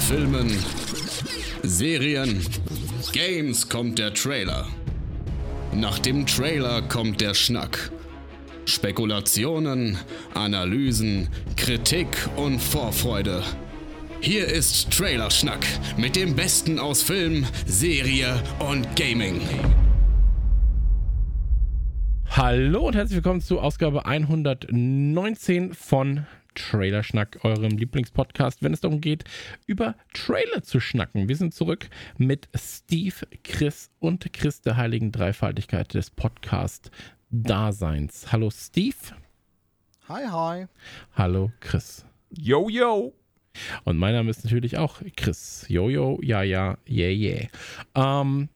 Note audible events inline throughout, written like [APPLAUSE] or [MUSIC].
Filmen, Serien, Games kommt der Trailer. Nach dem Trailer kommt der Schnack. Spekulationen, Analysen, Kritik und Vorfreude. Hier ist Trailerschnack mit dem Besten aus Film, Serie und Gaming. Hallo und herzlich willkommen zu Ausgabe 119 von Trailerschnack, eurem Lieblingspodcast, wenn es darum geht, über Trailer zu schnacken. Wir sind zurück mit Steve, Chris und Chris der heiligen Dreifaltigkeit des Podcast-Daseins. Hallo Steve. Hi, hi. Hallo Chris. Yo, yo. Und mein Name ist natürlich auch Chris. Yo, yo, ja, ja, yeah, yeah. Ähm,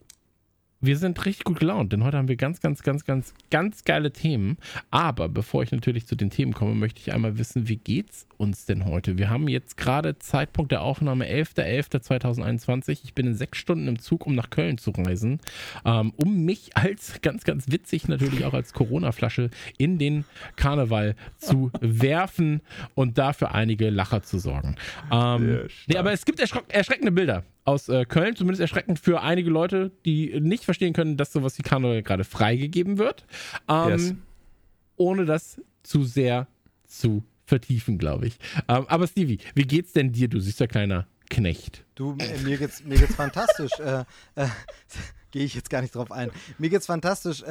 wir sind richtig gut gelaunt, denn heute haben wir ganz, ganz, ganz, ganz, ganz geile Themen. Aber bevor ich natürlich zu den Themen komme, möchte ich einmal wissen, wie geht's uns denn heute? Wir haben jetzt gerade Zeitpunkt der Aufnahme 11.11.2021. Ich bin in sechs Stunden im Zug, um nach Köln zu reisen, ähm, um mich als [LAUGHS] ganz, ganz witzig natürlich auch als Corona-Flasche in den Karneval zu [LAUGHS] werfen und dafür einige Lacher zu sorgen. Ähm, nee, aber es gibt erschreckende Bilder aus äh, Köln, zumindest erschreckend für einige Leute, die nicht verstehen können, dass sowas wie Karneval gerade freigegeben wird. Ähm, yes. Ohne das zu sehr zu vertiefen, glaube ich. Ähm, aber Stevie, wie geht's denn dir? Du siehst ja kleiner Knecht. Du, mir geht's, mir geht's fantastisch. äh, äh, [LAUGHS] Gehe ich jetzt gar nicht drauf ein. Mir geht's fantastisch.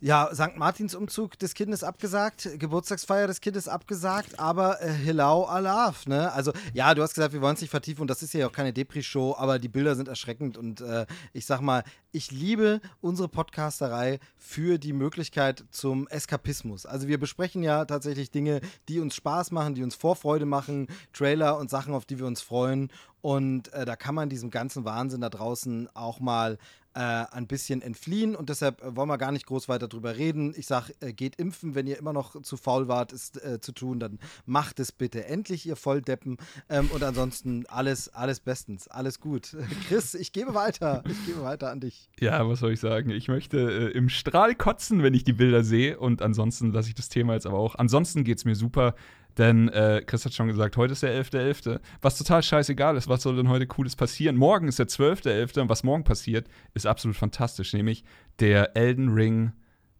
Ja, St. Martins Umzug des Kindes abgesagt, Geburtstagsfeier des Kindes abgesagt, aber äh, Hillau Alaf, ne? Also, ja, du hast gesagt, wir wollen es nicht vertiefen und das ist ja auch keine Depri-Show, aber die Bilder sind erschreckend und äh, ich sag mal, ich liebe unsere Podcasterei für die Möglichkeit zum Eskapismus. Also, wir besprechen ja tatsächlich Dinge, die uns Spaß machen, die uns Vorfreude machen, Trailer und Sachen, auf die wir uns freuen und äh, da kann man diesem ganzen Wahnsinn da draußen auch mal äh, ein bisschen entfliehen und deshalb äh, wollen wir gar nicht groß weiter drüber reden. Ich sage, äh, geht impfen, wenn ihr immer noch zu faul wart, es äh, zu tun, dann macht es bitte endlich, ihr Volldeppen. Ähm, und ansonsten alles, alles bestens, alles gut. [LAUGHS] Chris, ich gebe weiter, ich gebe weiter an dich. Ja, was soll ich sagen? Ich möchte äh, im Strahl kotzen, wenn ich die Bilder sehe und ansonsten lasse ich das Thema jetzt aber auch. Ansonsten geht es mir super. Denn äh, Chris hat schon gesagt, heute ist der 11.11., .11., was total scheißegal ist. Was soll denn heute Cooles passieren? Morgen ist der 12.11. und was morgen passiert, ist absolut fantastisch. Nämlich der Elden Ring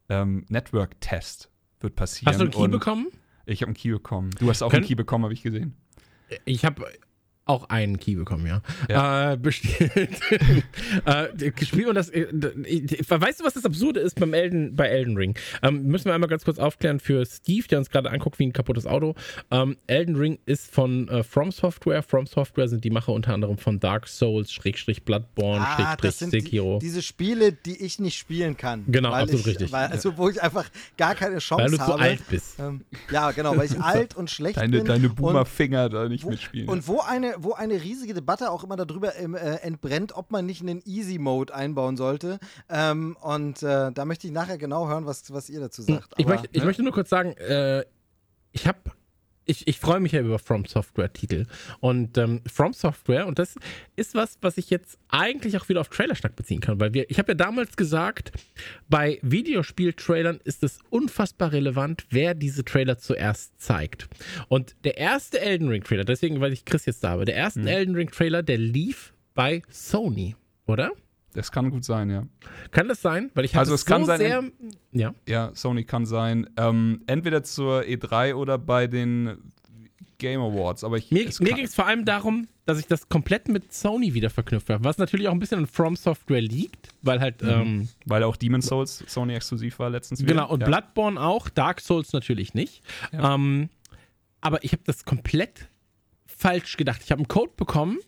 ähm, Network Test wird passieren. Hast du einen Key bekommen? Ich habe einen Key bekommen. Du hast auch Können einen Key bekommen, habe ich gesehen. Ich habe auch einen Key bekommen, ja. ja. Äh, bestellt. [LAUGHS] äh, gespielt und das. Äh, weißt du, was das Absurde ist beim Elden, bei Elden Ring? Ähm, müssen wir einmal ganz kurz aufklären für Steve, der uns gerade anguckt wie ein kaputtes Auto. Ähm, Elden Ring ist von äh, From Software. From Software sind die Macher unter anderem von Dark Souls, Schrägstrich Bloodborne, ah, Schrägstrich Sekiro. Die, diese Spiele, die ich nicht spielen kann. Genau, absolut ich, richtig. Weil, also, wo ich einfach gar keine Chance habe. Weil du habe. zu alt bist. Ähm, ja, genau, weil ich [LAUGHS] alt und schlecht deine, bin. Deine Boomer-Finger da nicht wo, mitspielen. Und wo eine wo eine riesige Debatte auch immer darüber äh, entbrennt, ob man nicht einen Easy-Mode einbauen sollte. Ähm, und äh, da möchte ich nachher genau hören, was, was ihr dazu sagt. Ich, Aber, möchte, ich ne? möchte nur kurz sagen, äh, ich habe ich, ich freue mich ja über From Software-Titel. Und ähm, From Software, und das ist was, was ich jetzt eigentlich auch wieder auf Trailerschnack beziehen kann, weil wir, ich habe ja damals gesagt, bei Videospiel-Trailern ist es unfassbar relevant, wer diese Trailer zuerst zeigt. Und der erste Elden Ring-Trailer, deswegen, weil ich Chris jetzt da habe, der erste mhm. Elden Ring-Trailer, der lief bei Sony, oder? Das kann gut sein, ja. Kann das sein? Weil ich habe also es so kann sein, sehr, ja. Ja, Sony kann sein. Ähm, entweder zur E3 oder bei den Game Awards. Aber ich, mir mir ging es vor allem darum, dass ich das komplett mit Sony wieder verknüpft habe, was natürlich auch ein bisschen an From Software liegt, weil halt mhm. ähm, weil auch Demon's Souls Sony exklusiv war letztens. Wieder. Genau und ja. Bloodborne auch, Dark Souls natürlich nicht. Ja. Ähm, aber ich habe das komplett falsch gedacht. Ich habe einen Code bekommen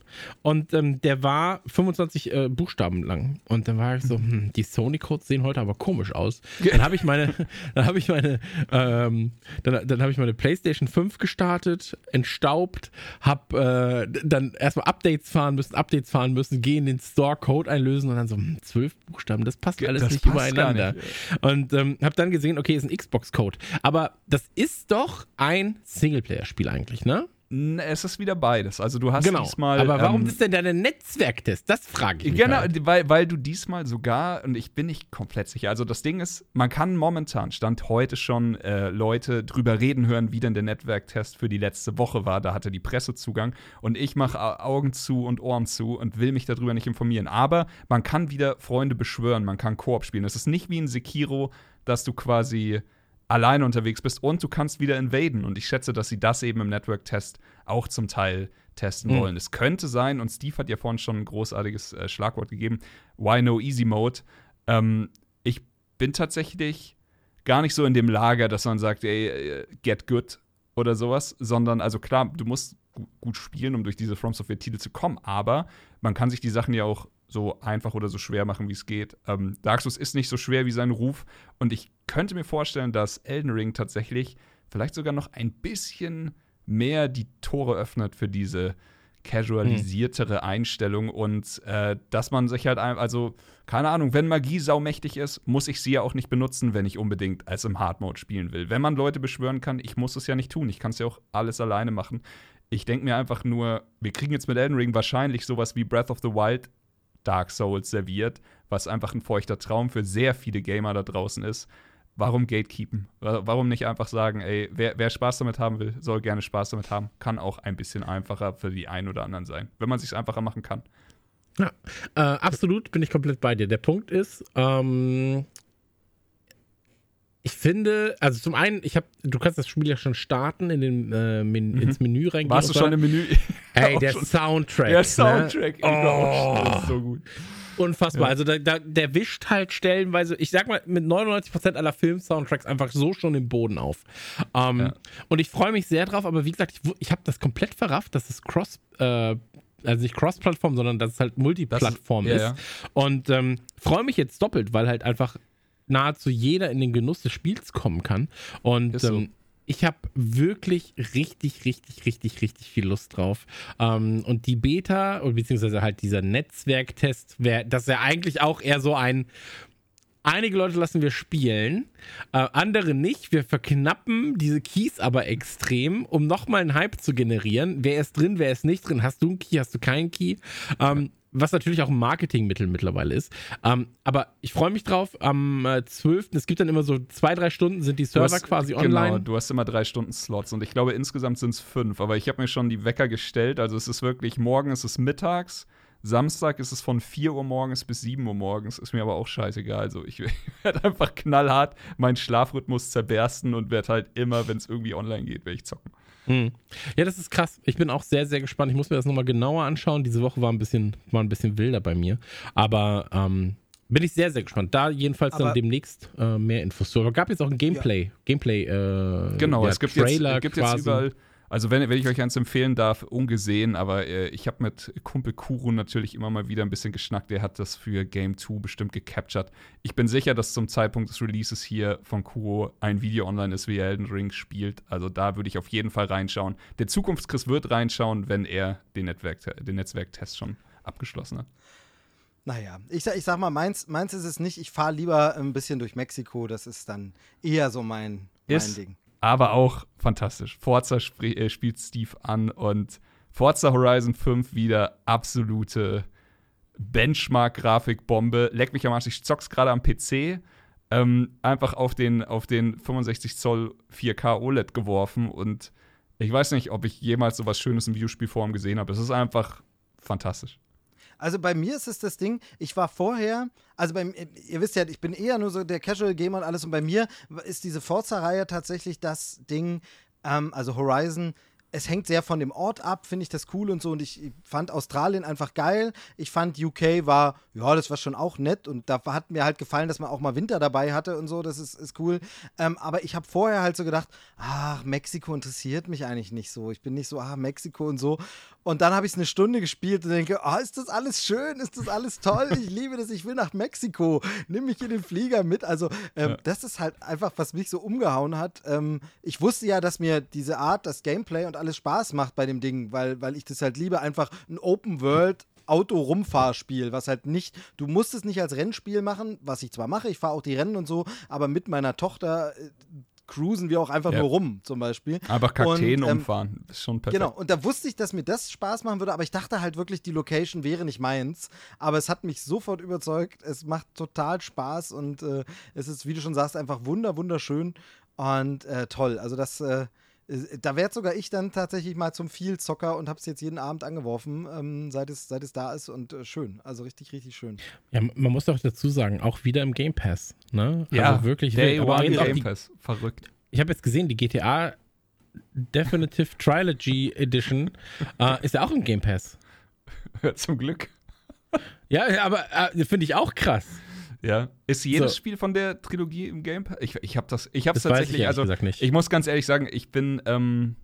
und ähm, der war 25 äh, Buchstaben lang. Und dann war ich so, hm, die Sony-Codes sehen heute aber komisch aus. Dann habe ich meine, [LAUGHS] dann habe ich meine, ähm, dann, dann habe ich meine PlayStation 5 gestartet, entstaubt, habe äh, dann erstmal Updates fahren müssen, Updates fahren müssen, gehen in den Store, Code einlösen und dann so, hm, zwölf Buchstaben, das passt alles das nicht passt übereinander. Nicht, und ähm, habe dann gesehen, okay, ist ein Xbox-Code. Aber das ist doch ein Singleplayer-Spiel eigentlich, ne? Es ist wieder beides. Also du hast genau. diesmal. aber warum ähm, ist denn deine Netzwerktest? Das frage ich mich. Genau, halt. weil, weil du diesmal sogar, und ich bin nicht komplett sicher, also das Ding ist, man kann momentan, Stand heute schon, äh, Leute drüber reden hören, wie denn der Netzwerktest für die letzte Woche war. Da hatte die Presse Zugang und ich mache Au- Augen zu und Ohren zu und will mich darüber nicht informieren. Aber man kann wieder Freunde beschwören, man kann Koop spielen. Es ist nicht wie in Sekiro, dass du quasi alleine unterwegs bist und du kannst wieder invaden. Und ich schätze, dass sie das eben im Network-Test auch zum Teil testen Mhm. wollen. Es könnte sein, und Steve hat ja vorhin schon ein großartiges äh, Schlagwort gegeben, Why No Easy Mode. Ähm, ich bin tatsächlich gar nicht so in dem Lager, dass man sagt, ey, äh, get good oder sowas, sondern, also klar, du musst gu- gut spielen, um durch diese From Software-Titel zu kommen, aber man kann sich die Sachen ja auch so einfach oder so schwer machen, wie es geht. Ähm, Dark Souls ist nicht so schwer wie sein Ruf und ich könnte mir vorstellen, dass Elden Ring tatsächlich vielleicht sogar noch ein bisschen mehr die Tore öffnet für diese casualisiertere Einstellung und äh, dass man sich halt, also keine Ahnung, wenn Magie saumächtig ist, muss ich sie ja auch nicht benutzen, wenn ich unbedingt als im Hard Mode spielen will. Wenn man Leute beschwören kann, ich muss es ja nicht tun. Ich kann es ja auch alles alleine machen. Ich denke mir einfach nur, wir kriegen jetzt mit Elden Ring wahrscheinlich sowas wie Breath of the Wild Dark Souls serviert, was einfach ein feuchter Traum für sehr viele Gamer da draußen ist. Warum gatekeepen? Wa- Warum nicht einfach sagen, ey, wer, wer Spaß damit haben will, soll gerne Spaß damit haben. Kann auch ein bisschen einfacher für die einen oder anderen sein, wenn man es sich einfacher machen kann. Ja, äh, absolut bin ich komplett bei dir. Der Punkt ist, ähm, ich finde, also zum einen, ich habe, du kannst das Spiel ja schon starten, in den, äh, men ins Menü reingehen. Mhm. Warst du schon im Menü? [LAUGHS] Ey, der schon. Soundtrack. Der Soundtrack, Ne? Oh. das ist so gut. Unfassbar. Ja. Also da, da, der wischt halt stellenweise, ich sag mal, mit 99% aller Film-Soundtracks einfach so schon den Boden auf. Ähm, Ja. Und ich freue mich sehr drauf, aber wie gesagt, ich, ich habe das komplett verrafft, dass es Cross, äh, also nicht Cross-Plattform, sondern dass es halt Multiplattform ist. ist- ja, Und ähm, freue mich jetzt doppelt, weil halt einfach nahezu jeder in den Genuss des Spiels kommen kann. Und Ist so. ähm, ich habe wirklich richtig, richtig, richtig, richtig viel Lust drauf. Ähm, und die Beta, beziehungsweise halt dieser Netzwerktest, wär, das ist ja eigentlich auch eher so ein. Einige Leute lassen wir spielen, äh, andere nicht. Wir verknappen diese Keys aber extrem, um nochmal einen Hype zu generieren. Wer ist drin, wer ist nicht drin? Hast du einen Key, hast du keinen Key? Ähm, was natürlich auch ein Marketingmittel mittlerweile ist. Ähm, aber ich freue mich drauf. Am äh, 12. Es gibt dann immer so zwei, drei Stunden, sind die Server hast- quasi Genau, online. du hast immer drei Stunden Slots und ich glaube insgesamt sind es fünf. Aber ich habe mir schon die Wecker gestellt. Also es ist wirklich, morgen ist es mittags, Samstag ist es von 4 Uhr morgens bis 7 Uhr morgens. Ist mir aber auch scheißegal. Also ich [LAUGHS] werde einfach knallhart meinen Schlafrhythmus zerbersten und werde halt immer, wenn es irgendwie online geht, werde ich zocken. Hm. Ja, das ist krass. Ich bin auch sehr, sehr gespannt. Ich muss mir das nochmal genauer anschauen. Diese Woche war ein bisschen, war ein bisschen wilder bei mir. Aber ähm, bin ich sehr, sehr gespannt. Da jedenfalls Aber- dann demnächst äh, mehr Infos zu. Aber gab jetzt auch ein Gameplay, Gameplay, äh, Genau, ja, es gibt Trailer jetzt, gibt quasi. jetzt überall. Also, wenn, wenn ich euch eins empfehlen darf, ungesehen, aber äh, ich habe mit Kumpel Kuro natürlich immer mal wieder ein bisschen geschnackt. Der hat das für Game 2 bestimmt gecaptured. Ich bin sicher, dass zum Zeitpunkt des Releases hier von Kuro ein Video online ist, wie er Elden Ring spielt. Also, da würde ich auf jeden Fall reinschauen. Der Zukunftschris wird reinschauen, wenn er den, Netzwerk, den Netzwerktest schon abgeschlossen hat. Naja, ich, sag- ich sag mal, meins, meins ist es nicht. Ich fahre lieber ein bisschen durch Mexiko. Das ist dann eher so mein, mein Ist- Ding. Aber auch fantastisch. Forza spr- äh, spielt Steve an und Forza Horizon 5 wieder absolute Benchmark-Grafikbombe. Leck mich am Arsch, ich zock's gerade am PC. Ähm, einfach auf den, auf den 65 Zoll 4K OLED geworfen und ich weiß nicht, ob ich jemals so was Schönes in Videospielform gesehen habe. Es ist einfach fantastisch. Also bei mir ist es das Ding, ich war vorher, also beim, ihr wisst ja, ich bin eher nur so der Casual Gamer und alles. Und bei mir ist diese Forza-Reihe tatsächlich das Ding, ähm, also Horizon, es hängt sehr von dem Ort ab, finde ich das cool und so und ich fand Australien einfach geil. Ich fand UK war, ja, das war schon auch nett und da hat mir halt gefallen, dass man auch mal Winter dabei hatte und so, das ist, ist cool. Ähm, aber ich habe vorher halt so gedacht, ach, Mexiko interessiert mich eigentlich nicht so. Ich bin nicht so, ah, Mexiko und so. Und dann habe ich es eine Stunde gespielt und denke, ah, ist das alles schön, ist das alles toll, ich liebe das, ich will nach Mexiko, nimm mich in den Flieger mit. Also ähm, Ja. das ist halt einfach, was mich so umgehauen hat. Ähm, ich wusste ja, dass mir diese Art, das Gameplay und alles Spaß macht bei dem Ding, weil, weil ich das halt liebe, einfach ein Open World Auto-Rumfahrspiel, was halt nicht, du musst es nicht als Rennspiel machen, was ich zwar mache, ich fahre auch die Rennen und so, aber mit meiner Tochter äh, cruisen wir auch einfach Ja. nur rum, zum Beispiel. Einfach Kakteen Und, ähm, umfahren. Ist schon perfekt. Genau, und da wusste ich, dass mir das Spaß machen würde, aber ich dachte halt wirklich, die Location wäre nicht meins. Aber es hat mich sofort überzeugt. Es macht total Spaß und äh, es ist, wie du schon sagst, einfach wunder, wunderschön und äh, toll. Also das, äh, da werde sogar ich dann tatsächlich mal zum Vielzocker und habe es jetzt jeden Abend angeworfen, ähm, seit, es, seit es da ist und äh, schön. Also richtig, richtig schön. Ja, man muss doch dazu sagen, auch wieder im Game Pass. Ne? ja, also wirklich. Day. Aber One Game die, Pass. Verrückt. ich habe jetzt gesehen, die GTA Definitive Trilogy Edition äh, ist ja auch im Game Pass. [LAUGHS] Zum Glück. Ja, ja, aber äh, finde ich auch krass. Ja. Ist jedes So. Spiel von der Trilogie im Game Pass? Ich, ich habe das, ich habe ich tatsächlich, ehrlich also ich muss ganz ehrlich sagen, ich bin, ähm,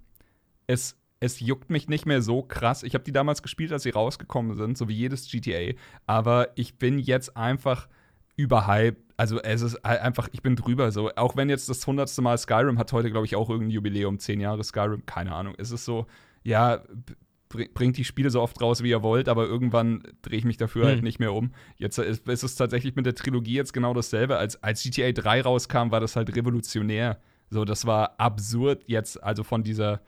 es, es juckt mich nicht mehr so krass. Ich habe die damals gespielt, als sie rausgekommen sind, so wie jedes GTA. Aber ich bin jetzt einfach überhyped. Also es ist ein- einfach, ich bin drüber so. Auch wenn jetzt das hundertste Mal Skyrim hat heute, glaube ich, auch irgendein Jubiläum, zehn Jahre Skyrim, keine Ahnung. Es ist so, ja, bringt die Spiele so oft raus, wie ihr wollt, aber irgendwann drehe ich mich dafür halt Hm. nicht mehr um. Jetzt ist, ist es tatsächlich mit der Trilogie jetzt genau dasselbe. Als, als GTA 3 rauskam, war das halt revolutionär. So, das war absurd jetzt, also von dieser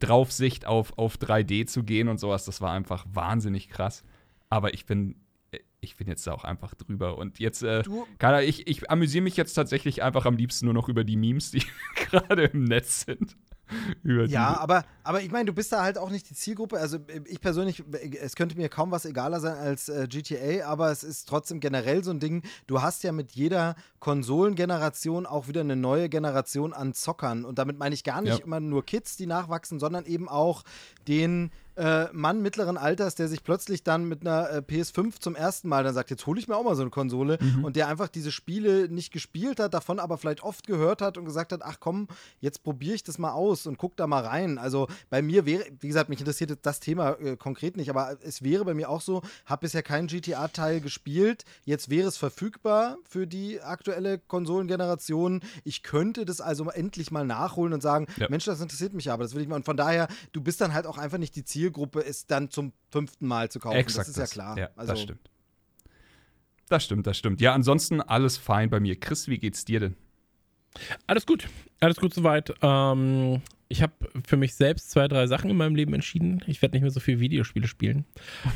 Draufsicht auf, auf 3D zu gehen und sowas, das war einfach wahnsinnig krass. Aber ich bin, ich bin jetzt da auch einfach drüber. Und jetzt, äh, Ahnung, ich, ich amüsiere mich jetzt tatsächlich einfach am liebsten nur noch über die Memes, die [LAUGHS] gerade im Netz sind. [LAUGHS] Ja, aber, aber ich meine, du bist da halt auch nicht die Zielgruppe. Also ich persönlich, es könnte mir kaum was egaler sein als äh, GTA, aber es ist trotzdem generell so ein Ding. Du hast ja mit jeder Konsolengeneration auch wieder eine neue Generation an Zockern. Und damit meine ich gar nicht Ja. immer nur Kids, die nachwachsen, sondern eben auch den äh, Mann mittleren Alters, der sich plötzlich dann mit einer äh, PS5 zum ersten Mal dann sagt, jetzt hole ich mir auch mal so eine Konsole und der einfach diese Spiele nicht gespielt hat, davon aber vielleicht oft gehört hat und gesagt hat, ach komm, jetzt probiere ich das mal aus und guck da mal rein. Also bei mir wäre, wie gesagt, mich interessiert das Thema äh, konkret nicht, aber es wäre bei mir auch so, habe bisher keinen GTA-Teil gespielt, jetzt wäre es verfügbar für die aktuelle Konsolengeneration. Ich könnte das also endlich mal nachholen und sagen, Ja. Mensch, das interessiert mich aber, das will ich mal. Und von daher, du bist dann halt auch einfach nicht die Zielgruppe, es dann zum fünften Mal zu kaufen. Exakt das ist ja klar. Ja, also, das stimmt. Das stimmt, das stimmt. Ja, ansonsten alles fein bei mir. Chris, wie geht's dir denn? Alles gut. Alles gut soweit. Ähm, ich habe für mich selbst zwei, drei Sachen in meinem Leben entschieden. Ich werde nicht mehr so viel Videospiele spielen.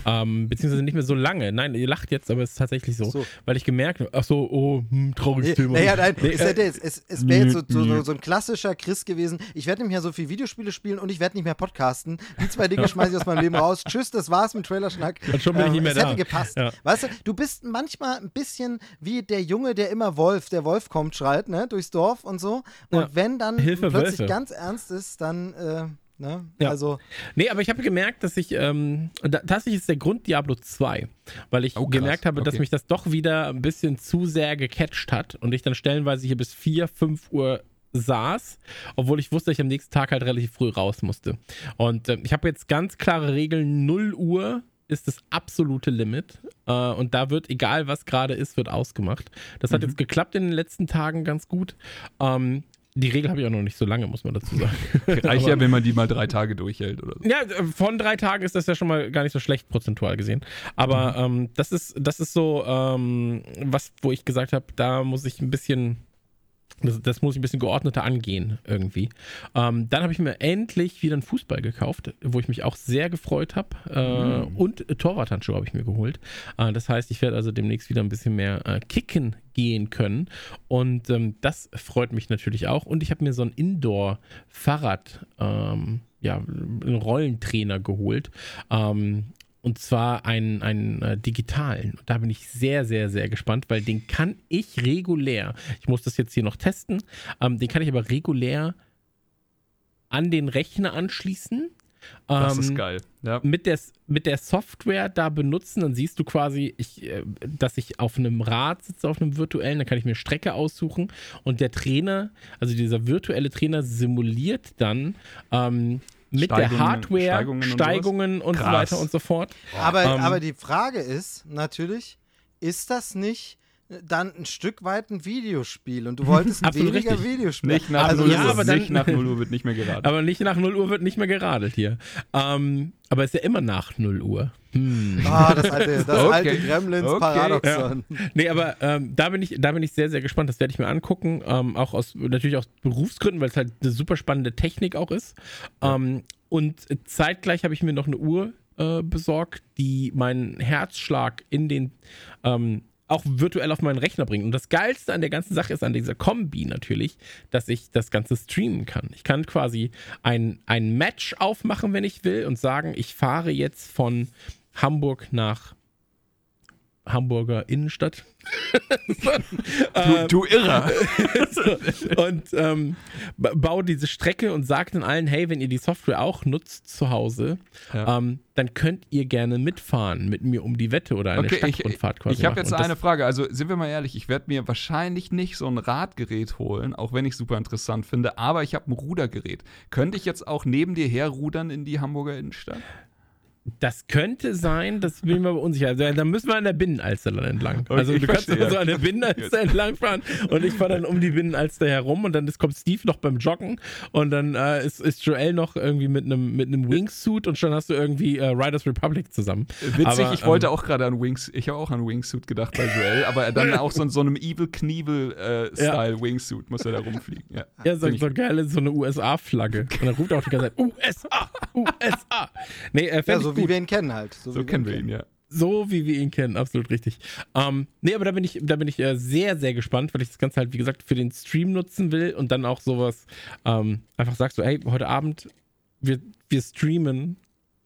ähm, beziehungsweise nicht mehr so lange. Nein, ihr lacht jetzt, aber es ist tatsächlich so. So. Weil ich gemerkt habe, ach so, oh, hm, trauriges Nee, Thema. naja, nein, Nee, es, äh, hätte jetzt, es, es wäre jetzt so, so, so, so ein klassischer Chris gewesen. Ich werde nicht mehr so viel Videospiele spielen und ich werde nicht mehr podcasten. Die zwei Dinge [LAUGHS] schmeiße ich aus meinem Leben raus. Tschüss, das war's mit Trailerschnack. Und schon bin ich nicht mehr es da. hätte gepasst. Ja. Weißt du, du bist manchmal ein bisschen wie der Junge, der immer Wolf, der Wolf kommt, schreit, ne, durchs Dorf und so. Und Ja. wenn dann Hilfe, plötzlich Wölfe. ganz ernst ist, dann, äh, ne, Ja. also. Nee, aber ich habe gemerkt, dass ich, ähm, da, tatsächlich ist der Grund Diablo 2, weil ich Oh, gemerkt habe, dass Okay. mich das doch wieder ein bisschen zu sehr gecatcht hat und ich dann stellenweise hier bis 4, 5 Uhr saß, obwohl ich wusste, dass ich am nächsten Tag halt relativ früh raus musste. Und ähm, ich habe jetzt ganz klare Regeln, 0 Uhr ist das absolute Limit äh, und da wird, egal was gerade ist, wird ausgemacht. Das hat jetzt geklappt in den letzten Tagen ganz gut. Ähm, die Regel habe ich auch noch nicht so lange, muss man dazu sagen. [LAUGHS] Reicht ja, wenn man die mal drei Tage durchhält oder so. ja, äh, von drei Tagen ist das ja schon mal gar nicht so schlecht prozentual gesehen. Aber ähm, das ist, das ist so, ähm, was, wo ich gesagt habe, da muss ich ein bisschen, das, das muss ich ein bisschen geordneter angehen irgendwie. Ähm, dann habe ich mir endlich wieder einen Fußball gekauft, wo ich mich auch sehr gefreut habe. Äh, Und äh, Torwarthandschuhe habe ich mir geholt. Äh, das heißt, ich werde also demnächst wieder ein bisschen mehr äh, kicken gehen können. Und ähm, das freut mich natürlich auch. Und ich habe mir so ein Indoor-Fahrrad, ähm, ja, einen Rollentrainer geholt. Ähm, und zwar einen, einen äh, digitalen. Da bin ich sehr, sehr, sehr gespannt, weil den kann ich regulär, ich muss das jetzt hier noch testen, ähm, den kann ich aber regulär an den Rechner anschließen. Das ähm, ist geil. Ja. mit der, mit der Software da benutzen, dann siehst du quasi, ich, äh, dass ich auf einem Rad sitze, auf einem virtuellen, dann kann ich mir Strecke aussuchen und der Trainer, also dieser virtuelle Trainer simuliert dann ähm, mit der Steigungen- Hardware Steigungen und Steigungen und, so Krass. weiter und so fort. Aber, Ähm, aber die Frage ist natürlich, ist das nicht dann ein Stück weit ein Videospiel und du wolltest ein [LAUGHS] weniger richtig. Videospiel. Nicht nach, also, 0 ja, Uhr. aber dann- nicht nach 0 Uhr wird nicht mehr geraten. Aber nicht nach 0 Uhr wird nicht mehr geradelt hier. Ähm, aber ist ja immer nach 0 Uhr. Hm. Ah, das alte, das [LAUGHS] Okay. alte Gremlins Okay. Paradoxon. Nee, aber ähm, da, bin ich, da bin ich sehr, sehr gespannt. Das werde ich mir angucken. Ähm, auch aus, natürlich aus Berufsgründen, weil es halt eine super spannende Technik auch ist. Ähm, und zeitgleich habe ich mir noch eine Uhr äh, besorgt, die meinen Herzschlag in den ähm, auch virtuell auf meinen Rechner bringt. Und das Geilste an der ganzen Sache ist an dieser Kombi natürlich, dass ich das Ganze streamen kann. Ich kann quasi ein, ein Match aufmachen, wenn ich will, und sagen, ich fahre jetzt von Hamburg nach Hamburger Innenstadt. [LAUGHS] du, du Irrer. [LAUGHS] und ähm, ba- baue diese Strecke und sage dann allen, hey, wenn ihr die Software auch nutzt zu Hause, Ja. ähm, dann könnt ihr gerne mitfahren mit mir um die Wette oder eine Okay, ich, Stadtrundfahrt quasi ich habe machen. jetzt eine Frage. Also sind wir mal ehrlich, ich werde mir wahrscheinlich nicht so ein Radgerät holen, auch wenn ich super interessant finde, aber ich habe ein Rudergerät. Könnte ich jetzt auch neben dir herrudern in die Hamburger Innenstadt? Das könnte sein, das bin ich mir aber unsicher. Also, da müssen wir an der Binnenalster dann entlang. Okay, also du kannst verstehe. so an der Binnenalster entlang fahren und ich fahre dann um die Binnenalster herum und dann ist, kommt Steve noch beim Joggen und dann äh, ist, ist Joel noch irgendwie mit einem mit einem Wingsuit und schon hast du irgendwie äh, Riders Republic zusammen. Witzig, Aber, ich wollte ähm, auch gerade an Wings, ich habe auch an Wingsuit gedacht bei Joel, aber dann [LAUGHS] auch so, in so einem Evil Knievel-Style Wingsuit muss er da rumfliegen. Ja, Ja, so, so geil, so eine USA-Flagge. Und dann ruft er auch die ganze Zeit, USA, USA. Nee, äh, Ja, fänd so gut. wie wir ihn kennen halt. So, so wie kennen wir ihn, ja. So wie wir ihn kennen, absolut richtig. Ähm, nee, aber da bin ich, da bin ich äh, sehr, sehr gespannt, weil ich das Ganze halt, wie gesagt, für den Stream nutzen will und dann auch sowas ähm, einfach sagst so, hey, heute Abend, wir, wir streamen,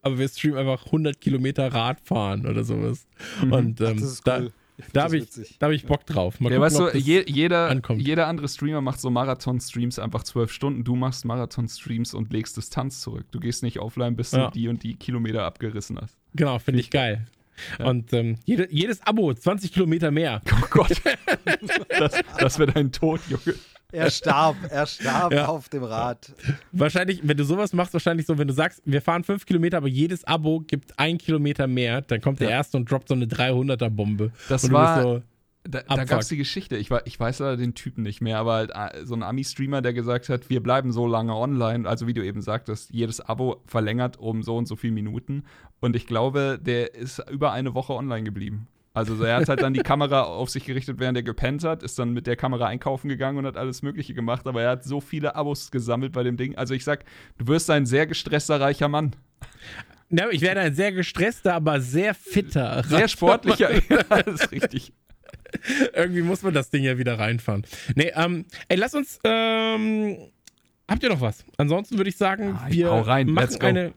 aber wir streamen einfach 100 Kilometer Radfahren oder sowas. Und Ach, ähm, das ist da, cool. Find da habe ich, da hab ich Bock drauf. Mal Ja, gucken, weißt ob du, das je, jeder, ankommt. jeder andere Streamer macht so Marathon-Streams einfach zwölf Stunden. Du machst Marathon-Streams und legst Distanz zurück. Du gehst nicht offline, bis Ja. du die und die Kilometer abgerissen hast. Genau, finde ich geil. Ja. Und ähm, jede, jedes Abo, 20 Kilometer mehr. Oh Gott. [LAUGHS] das, das wird ein Tod, Junge. Er starb, er starb Ja. auf dem Rad. Wahrscheinlich, wenn du sowas machst, wahrscheinlich so, wenn du sagst, wir fahren fünf Kilometer, aber jedes Abo gibt ein Kilometer mehr, dann kommt der Ja. Erste und droppt so eine 300er-Bombe. Das war- so, Da, da gab es die Geschichte. Ich, war, ich weiß leider den Typen nicht mehr, aber halt so ein Ami-Streamer, der gesagt hat, wir bleiben so lange online. Also wie du eben sagtest, jedes Abo verlängert um so und so viele Minuten. Und ich glaube, der ist über eine Woche online geblieben. Also so, er hat halt dann die Kamera auf sich gerichtet, während er gepennt hat, ist dann mit der Kamera einkaufen gegangen und hat alles Mögliche gemacht. Aber er hat so viele Abos gesammelt bei dem Ding. Also ich sag, du wirst ein sehr gestresster, reicher Mann. na, ich werde ein sehr gestresster, aber sehr fitter. Sehr sportlicher. ja, das ist richtig. [LAUGHS] Irgendwie muss man das Ding ja wieder reinfahren. Nee, ähm, ey, lass uns, ähm, habt ihr noch was? Ansonsten würde ich sagen, Ah, wir hau rein, machen eine,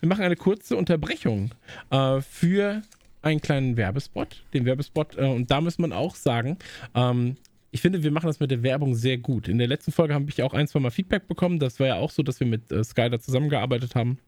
wir machen eine kurze Unterbrechung äh, für einen kleinen Werbespot, den Werbespot, äh, und da muss man auch sagen, ähm, ich finde, wir machen das mit der Werbung sehr gut. In der letzten Folge habe ich auch ein, zwei Mal Feedback bekommen. Das war ja auch so, dass wir mit äh, Sky da zusammengearbeitet haben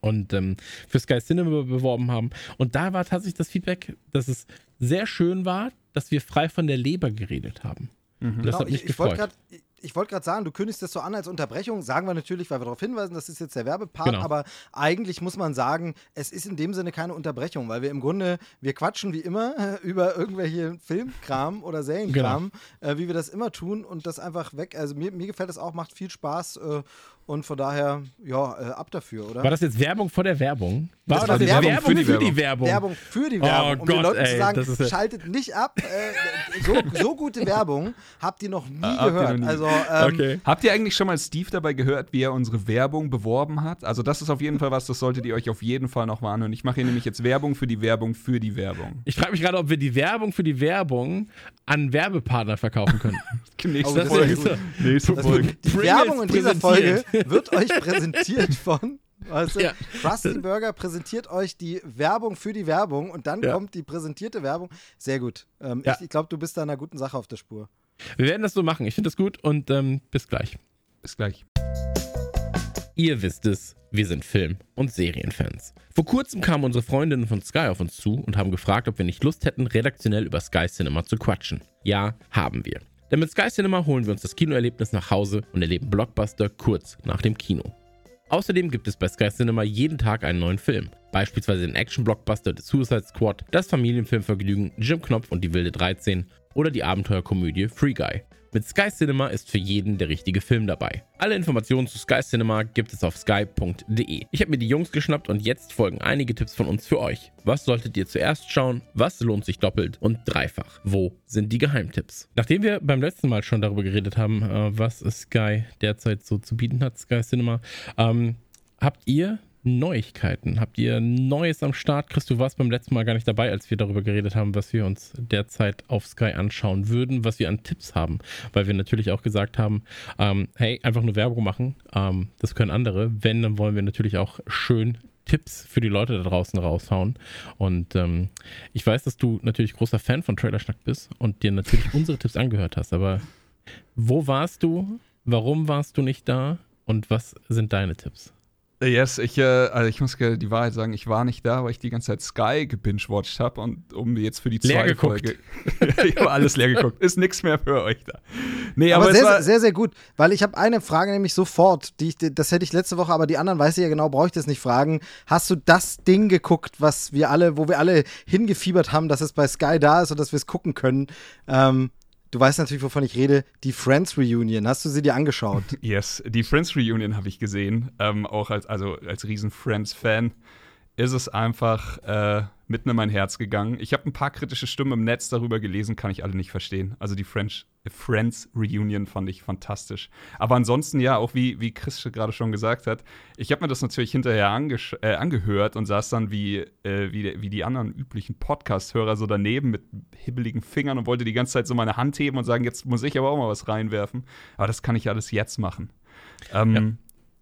und ähm, für Sky Cinema beworben haben. Und da war tatsächlich das Feedback, dass es sehr schön war, dass wir frei von der Leber geredet haben. Das Genau, hat mich ich ich wollte gefreut. gerade ich wollte gerade sagen, du kündigst das so an als Unterbrechung. Sagen wir natürlich, weil wir darauf hinweisen, das ist jetzt der Werbepart, Genau. aber eigentlich muss man sagen, es ist in dem Sinne keine Unterbrechung, weil wir im Grunde, wir quatschen wie immer äh, über irgendwelche Filmkram oder Serienkram, Genau. äh, wie wir das immer tun und das einfach weg. Also mir, mir gefällt das auch, macht viel Spaß äh, und von daher, ja, äh, ab dafür, oder? War das jetzt Werbung vor der Werbung? Das War war das Werbung Werbung für die Werbung? Werbung für die Oh Werbung, um den Gott, Leuten ey, zu sagen, das ist ja- schaltet nicht ab. Äh, so, so gute Werbung habt ihr noch nie Ah, gehört. noch nie. Also, ähm, Okay. Habt ihr eigentlich schon mal Steve dabei gehört, wie er unsere Werbung beworben hat? Also das ist auf jeden Fall was, das solltet ihr euch auf jeden Fall noch mal anhören. Ich mache hier nämlich jetzt Werbung für die Werbung für die Werbung. Ich frage mich gerade, ob wir die Werbung für die Werbung an Werbepartner verkaufen können. [LAUGHS] Nächste Oh, das Folge. Nächste Folge. die Werbung in dieser Folge. Wird euch präsentiert von. Weißt du, Ja. Krusty Burger präsentiert euch die Werbung für die Werbung und dann Ja. kommt die präsentierte Werbung. Sehr gut. Ähm, Ja. Ich, ich glaube, du bist da einer guten Sache auf der Spur. Wir werden das so machen. Ich finde das gut und ähm, bis gleich. Bis gleich. Ihr wisst es, wir sind Film- und Serienfans. Vor kurzem kamen unsere Freundinnen von Sky auf uns zu und haben gefragt, ob wir nicht Lust hätten, redaktionell über Sky Cinema zu quatschen. Ja, haben wir. Denn mit Sky Cinema holen wir uns das Kinoerlebnis nach Hause und erleben Blockbuster kurz nach dem Kino. Außerdem gibt es bei Sky Cinema jeden Tag einen neuen Film. Beispielsweise den Action-Blockbuster The Suicide Squad, das Familienfilmvergnügen Jim Knopf und die wilde 13 oder die Abenteuerkomödie Free Guy. Mit Sky Cinema ist für jeden der richtige Film dabei. Alle Informationen zu Sky Cinema gibt es auf sky.de. Ich habe mir die Jungs geschnappt und jetzt folgen einige Tipps von uns für euch. Was solltet ihr zuerst schauen? Was lohnt sich doppelt und dreifach? Wo sind die Geheimtipps? Nachdem wir beim letzten Mal schon darüber geredet haben, äh, was Sky derzeit so zu bieten hat, Sky Cinema, ähm, habt ihr Neuigkeiten? Habt ihr Neues am Start? Chris, du warst beim letzten Mal gar nicht dabei, als wir darüber geredet haben, was wir uns derzeit auf Sky anschauen würden, was wir an Tipps haben. Weil wir natürlich auch gesagt haben, ähm, hey, einfach nur Werbung machen, ähm, das können andere. Wenn, dann wollen wir natürlich auch schön Tipps für die Leute da draußen raushauen. Und ähm, ich weiß, dass du natürlich großer Fan von Trailerschnack bist und dir natürlich unsere Tipps angehört hast. Aber wo warst du? Warum warst du nicht da? Und was sind deine Tipps? Yes, ich, äh, also ich muss die Wahrheit sagen, ich war nicht da, weil ich die ganze Zeit Sky gebingewatcht habe und um jetzt für die zweite Folge. [LAUGHS] ich habe alles leer geguckt. Ist nichts mehr für euch da. Nee, aber, aber sehr, sehr, sehr, sehr gut, weil ich habe eine Frage nämlich sofort, die ich, das hätte ich letzte Woche, aber die anderen weiß ich ja genau, brauche ich das nicht fragen. Hast du das Ding geguckt, was wir alle, wo wir alle hingefiebert haben, dass es bei Sky da ist und dass wir es gucken können? Ähm, Du weißt natürlich, wovon ich rede. Die Friends Reunion. Hast du sie dir angeschaut? [LAUGHS] Yes, die Friends Reunion habe ich gesehen. Ähm, auch als, also als riesen Friends-Fan ist es einfach äh, mitten in mein Herz gegangen. Ich habe ein paar kritische Stimmen im Netz darüber gelesen, kann ich alle nicht verstehen. Also die French, Friends Reunion fand ich fantastisch. Aber ansonsten ja, auch wie, wie Chris gerade schon gesagt hat, ich habe mir das natürlich hinterher äh, angehört und saß dann wie, äh, wie, wie die anderen üblichen Podcast-Hörer so daneben mit hibbeligen Fingern und wollte die ganze Zeit so meine Hand heben und sagen, jetzt muss ich aber auch mal was reinwerfen. Aber das kann ich alles jetzt machen. Ähm, ja.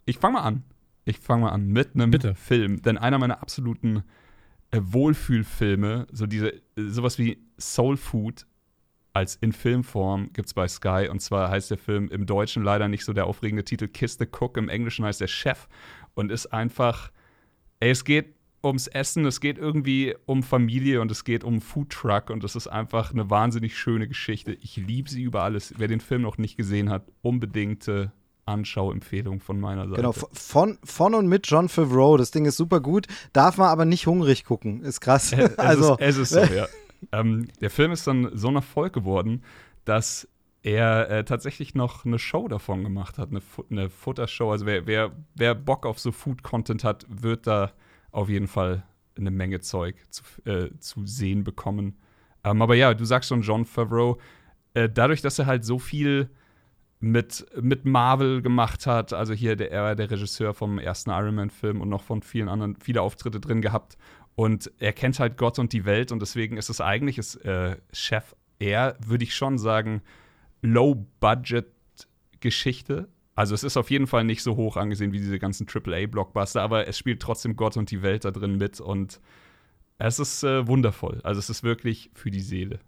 Ich fange mal an. Ich fange mal an mit einem Bitte. Film, denn einer meiner absoluten äh, Wohlfühlfilme, so diese sowas wie Soul Food als in Filmform gibt es bei Sky und zwar heißt der Film im Deutschen leider nicht so der aufregende Titel Kiss the Cook, im Englischen heißt der Chef und ist einfach, ey, es geht ums Essen, es geht irgendwie um Familie und es geht um Food Truck und es ist einfach eine wahnsinnig schöne Geschichte. Ich liebe sie über alles. Wer den Film noch nicht gesehen hat, unbedingt äh, Anschauempfehlung von meiner Seite. Genau, von, von und mit John Favreau. Das Ding ist super gut, darf man aber nicht hungrig gucken. Ist krass. Es, [LAUGHS] also, ist, es ist so, [LAUGHS] ja. ähm, der Film ist dann so ein Erfolg geworden, dass er äh, tatsächlich noch eine Show davon gemacht hat, eine, eine Futtershow. Also wer, wer, wer Bock auf so Food-Content hat, wird da auf jeden Fall eine Menge Zeug zu, äh, zu sehen bekommen. Ähm, aber ja, du sagst schon, John Favreau, äh, dadurch, dass er halt so viel mit, mit Marvel gemacht hat. Also hier der, er der Regisseur vom ersten Iron Man-Film und noch von vielen anderen, viele Auftritte drin gehabt. Und er kennt halt Gott und die Welt und deswegen ist es eigentlich, ist äh, Chef er, würde ich schon sagen, Low-Budget-Geschichte. Also es ist auf jeden Fall nicht so hoch angesehen wie diese ganzen AAA-Blockbuster, aber es spielt trotzdem Gott und die Welt da drin mit und es ist äh, wundervoll. Also es ist wirklich für die Seele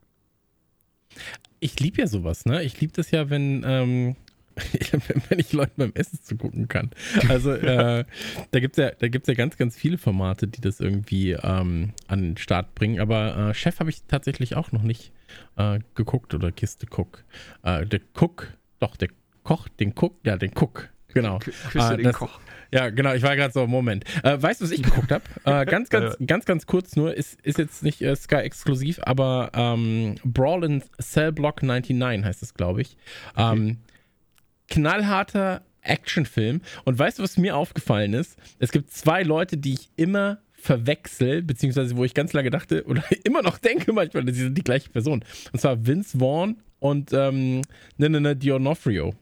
ich liebe ja sowas, ne? Ich liebe das ja, wenn, ähm, [LAUGHS] wenn ich Leuten beim Essen zugucken kann. Also äh, [LAUGHS] da gibt es ja, da gibt's ja ganz, ganz viele Formate, die das irgendwie ähm, an den Start bringen. Aber äh, Chef habe ich tatsächlich auch noch nicht äh, geguckt oder Kiste Cook. Äh, der Cook, doch, der Koch, den Cook, ja, den Cook, genau. Küsse ah, den das, Koch. Ja, genau, ich war gerade so, Moment. Äh, weißt du, was ich geguckt habe? Äh, [LAUGHS] ganz, ganz, ganz, ganz kurz nur, ist, ist jetzt nicht äh, Sky exklusiv, aber ähm, Brawl in Cell Block 99 heißt es, glaube ich. Ähm, knallharter Actionfilm. Und weißt du, was mir aufgefallen ist? Es gibt zwei Leute, die ich immer verwechsel, beziehungsweise wo ich ganz lange dachte [LAUGHS] oder immer noch denke manchmal, sie sind die gleiche Person. Und zwar Vince Vaughn und ähm, ne, ne, ne, Dionofrio.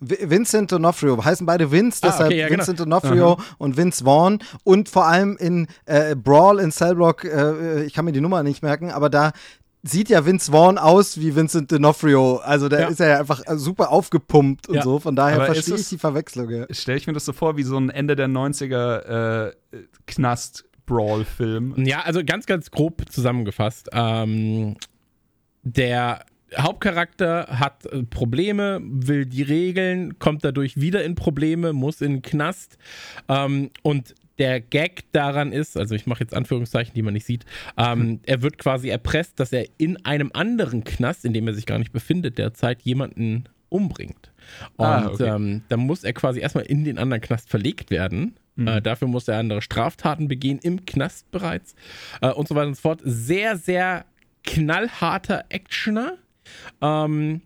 Vincent D'Onofrio, heißen beide Vince, deshalb ah, okay, ja, genau. Vincent D'Onofrio Aha. und Vince Vaughn und vor allem in äh, Brawl in Cellblock, äh, ich kann mir die Nummer nicht merken, aber da sieht ja Vince Vaughn aus wie Vincent D'Onofrio, also da ja. ist er ja einfach super aufgepumpt und ja. so, von daher verstehe ich die Verwechslung. Ja. Stelle ich mir das so vor wie so ein Ende der 90er äh, Knast Brawl-Film. Ja, also ganz, ganz grob zusammengefasst. Ähm, der Hauptcharakter hat äh, Probleme, will die regeln, kommt dadurch wieder in Probleme, muss in den Knast. Ähm, und der Gag daran ist, also ich mache jetzt Anführungszeichen, die man nicht sieht, ähm, er wird quasi erpresst, dass er in einem anderen Knast, in dem er sich gar nicht befindet, derzeit jemanden umbringt. Und Ah, okay. ähm, dann muss er quasi erstmal in den anderen Knast verlegt werden. Mhm. Äh, dafür muss er andere Straftaten begehen, im Knast bereits äh, und so weiter und so fort. Sehr, sehr knallharter Actioner. Ähm,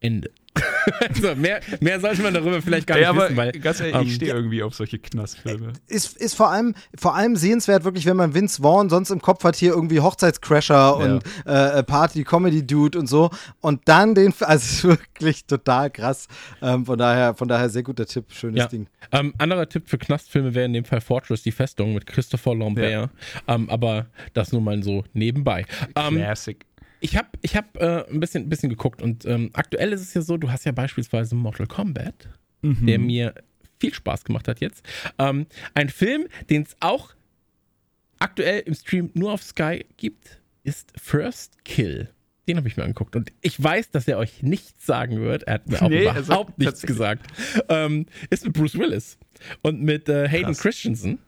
Ende. [LAUGHS] also mehr, mehr sollte man darüber vielleicht gar nicht Ey, aber wissen, weil ganz ehrlich, ähm, ich stehe irgendwie auf solche Knastfilme. Ist, ist vor, allem, vor allem sehenswert, wirklich, wenn man Vince Vaughn sonst im Kopf hat, hier irgendwie Hochzeitscrasher und äh, Party-Comedy-Dude und so. Und dann den, [LAUGHS] also wirklich total krass. Ähm, von, daher, von daher sehr guter Tipp, schönes Ja. Ding. Ähm, anderer Tipp für Knastfilme wäre in dem Fall Fortress, die Festung mit Christopher Lambert. Ähm, aber das nur mal so nebenbei. Ähm, Classic. Ich habe ich hab, äh, ein bisschen, bisschen geguckt und ähm, aktuell ist es ja so, du hast ja beispielsweise Mortal Kombat, Mhm. der mir viel Spaß gemacht hat jetzt. Ähm, ein Film, den es auch aktuell im Stream nur auf Sky gibt, ist First Kill. Den habe ich mir angeguckt und ich weiß, dass er euch nichts sagen wird. Er hat mir auch Nee, er überhaupt nichts gesagt. Ähm, ist mit Bruce Willis und mit äh, Hayden Krass. Christensen.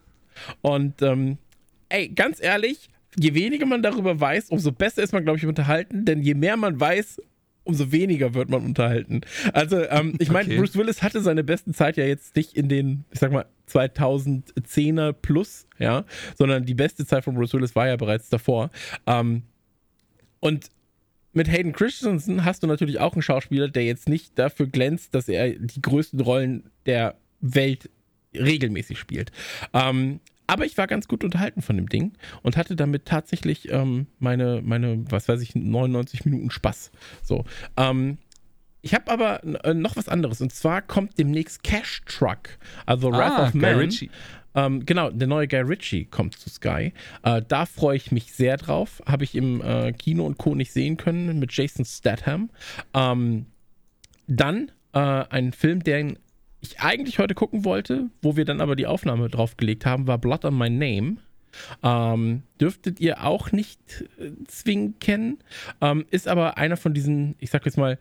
Und ähm, ey, ganz ehrlich, je weniger man darüber weiß, umso besser ist man, glaube ich, unterhalten, denn je mehr man weiß, umso weniger wird man unterhalten. Also, ähm, ich meine, Okay. Bruce Willis hatte seine besten Zeit ja jetzt nicht in den, ich sag mal, 2010er plus, ja, sondern die beste Zeit von Bruce Willis war ja bereits davor. Ähm, und mit Hayden Christensen hast du natürlich auch einen Schauspieler, der jetzt nicht dafür glänzt, dass er die größten Rollen der Welt regelmäßig spielt. Ähm, aber ich war ganz gut unterhalten von dem Ding und hatte damit tatsächlich ähm, meine, meine, was weiß ich, 99 Minuten Spaß. So. Ähm, ich habe aber äh, noch was anderes und zwar kommt demnächst Cash Truck, also Wrath Ah, of Guy Man. Ritchie. Ähm, genau, der neue Guy Ritchie kommt zu Sky. Äh, da freue ich mich sehr drauf. Habe ich im äh, Kino und Co. nicht sehen können mit Jason Statham. Ähm, dann äh, ein Film, den ich eigentlich heute gucken wollte, wo wir dann aber die Aufnahme draufgelegt haben, war Blood on My Name. Ähm, dürftet ihr auch nicht äh, zwingend kennen. Ähm, ist aber einer von diesen, ich sag jetzt mal,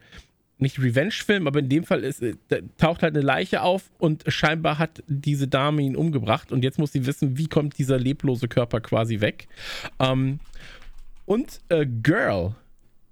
nicht Revenge-Film, aber in dem Fall ist, äh, taucht halt eine Leiche auf und scheinbar hat diese Dame ihn umgebracht und jetzt muss sie wissen, wie kommt dieser leblose Körper quasi weg. Ähm, und äh, Girl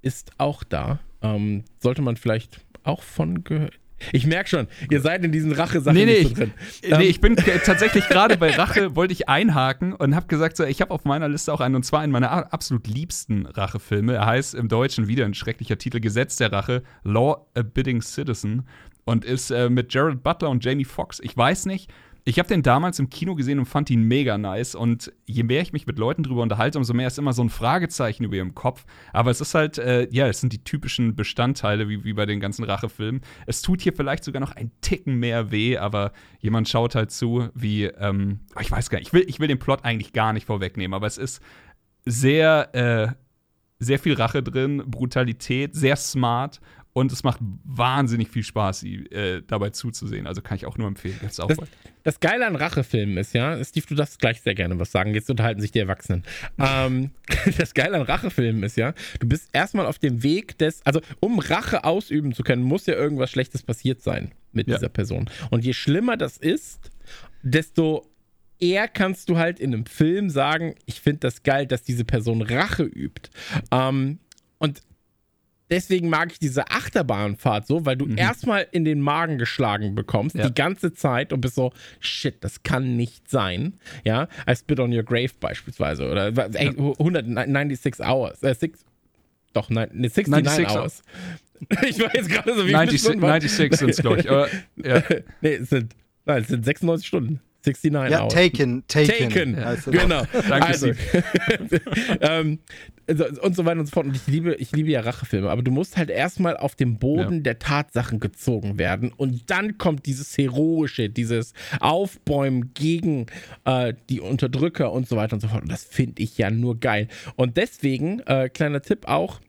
ist auch da. Ähm, sollte man vielleicht auch von gehört. Ich merke schon, ihr seid in diesen Rache-Sachen Nee, nee, nicht ich, so drin. nee, Ähm, ich bin tatsächlich gerade bei Rache, [LAUGHS] wollte ich einhaken und habe gesagt, so, ich habe auf meiner Liste auch einen, und zwar einen meiner a- absolut liebsten Rachefilme. Er heißt im Deutschen wieder ein schrecklicher Titel, Gesetz der Rache, Law Abiding Citizen und ist äh, mit Jared Butler und Jamie Foxx. Ich weiß nicht, ich habe den damals im Kino gesehen und fand ihn mega nice. Und je mehr ich mich mit Leuten drüber unterhalte, umso mehr ist immer so ein Fragezeichen über ihrem Kopf. Aber es ist halt, äh, ja, es sind die typischen Bestandteile, wie, wie bei den ganzen Rachefilmen. Es tut hier vielleicht sogar noch ein Ticken mehr weh, aber jemand schaut halt zu, wie, ähm, oh, ich weiß gar nicht, ich will, ich will den Plot eigentlich gar nicht vorwegnehmen, aber es ist sehr, äh, sehr viel Rache drin, Brutalität, sehr smart. Und es macht wahnsinnig viel Spaß, sie, äh, dabei zuzusehen. Also kann ich auch nur empfehlen. Jetzt auch Das, das Geile an Rachefilmen ist, ja, Steve, du darfst gleich sehr gerne was sagen. Jetzt unterhalten sich die Erwachsenen. ähm, [LAUGHS] das Geile an Rachefilmen ist, ja, du bist erstmal auf dem Weg des, also um Rache ausüben zu können, muss ja irgendwas Schlechtes passiert sein mit Ja. dieser Person. Und je schlimmer das ist, desto eher kannst du halt in einem Film sagen, ich finde das geil, dass diese Person Rache übt. Ähm, und deswegen mag ich diese Achterbahnfahrt so, weil du erstmal in den Magen geschlagen bekommst, Ja. die ganze Zeit und bist so, shit, das kann nicht sein. Ja, I Spit on Your Grave beispielsweise oder ey, 196 Hours, äh, six, doch, nein, ne, 69 96 Hours. [LAUGHS] Ich war jetzt gerade so, wie viele 96, Stunden waren- 96 sind es, glaube ich. Aber, [LAUGHS] ja. nee, es sind, nein, es sind 96 Stunden. 69 Ja, Hours. Taken, Taken. Taken, es. genau. [LAUGHS] Danke, also, [LAUGHS] ähm, so- und so weiter und so fort. Und ich liebe, ich liebe ja Rachefilme, aber du musst halt erstmal auf den Boden Ja. der Tatsachen gezogen werden und dann kommt dieses Heroische, dieses Aufbäumen gegen äh, die Unterdrücker und so weiter und so fort. Und das finde ich ja nur geil. Und deswegen, äh, kleiner Tipp auch,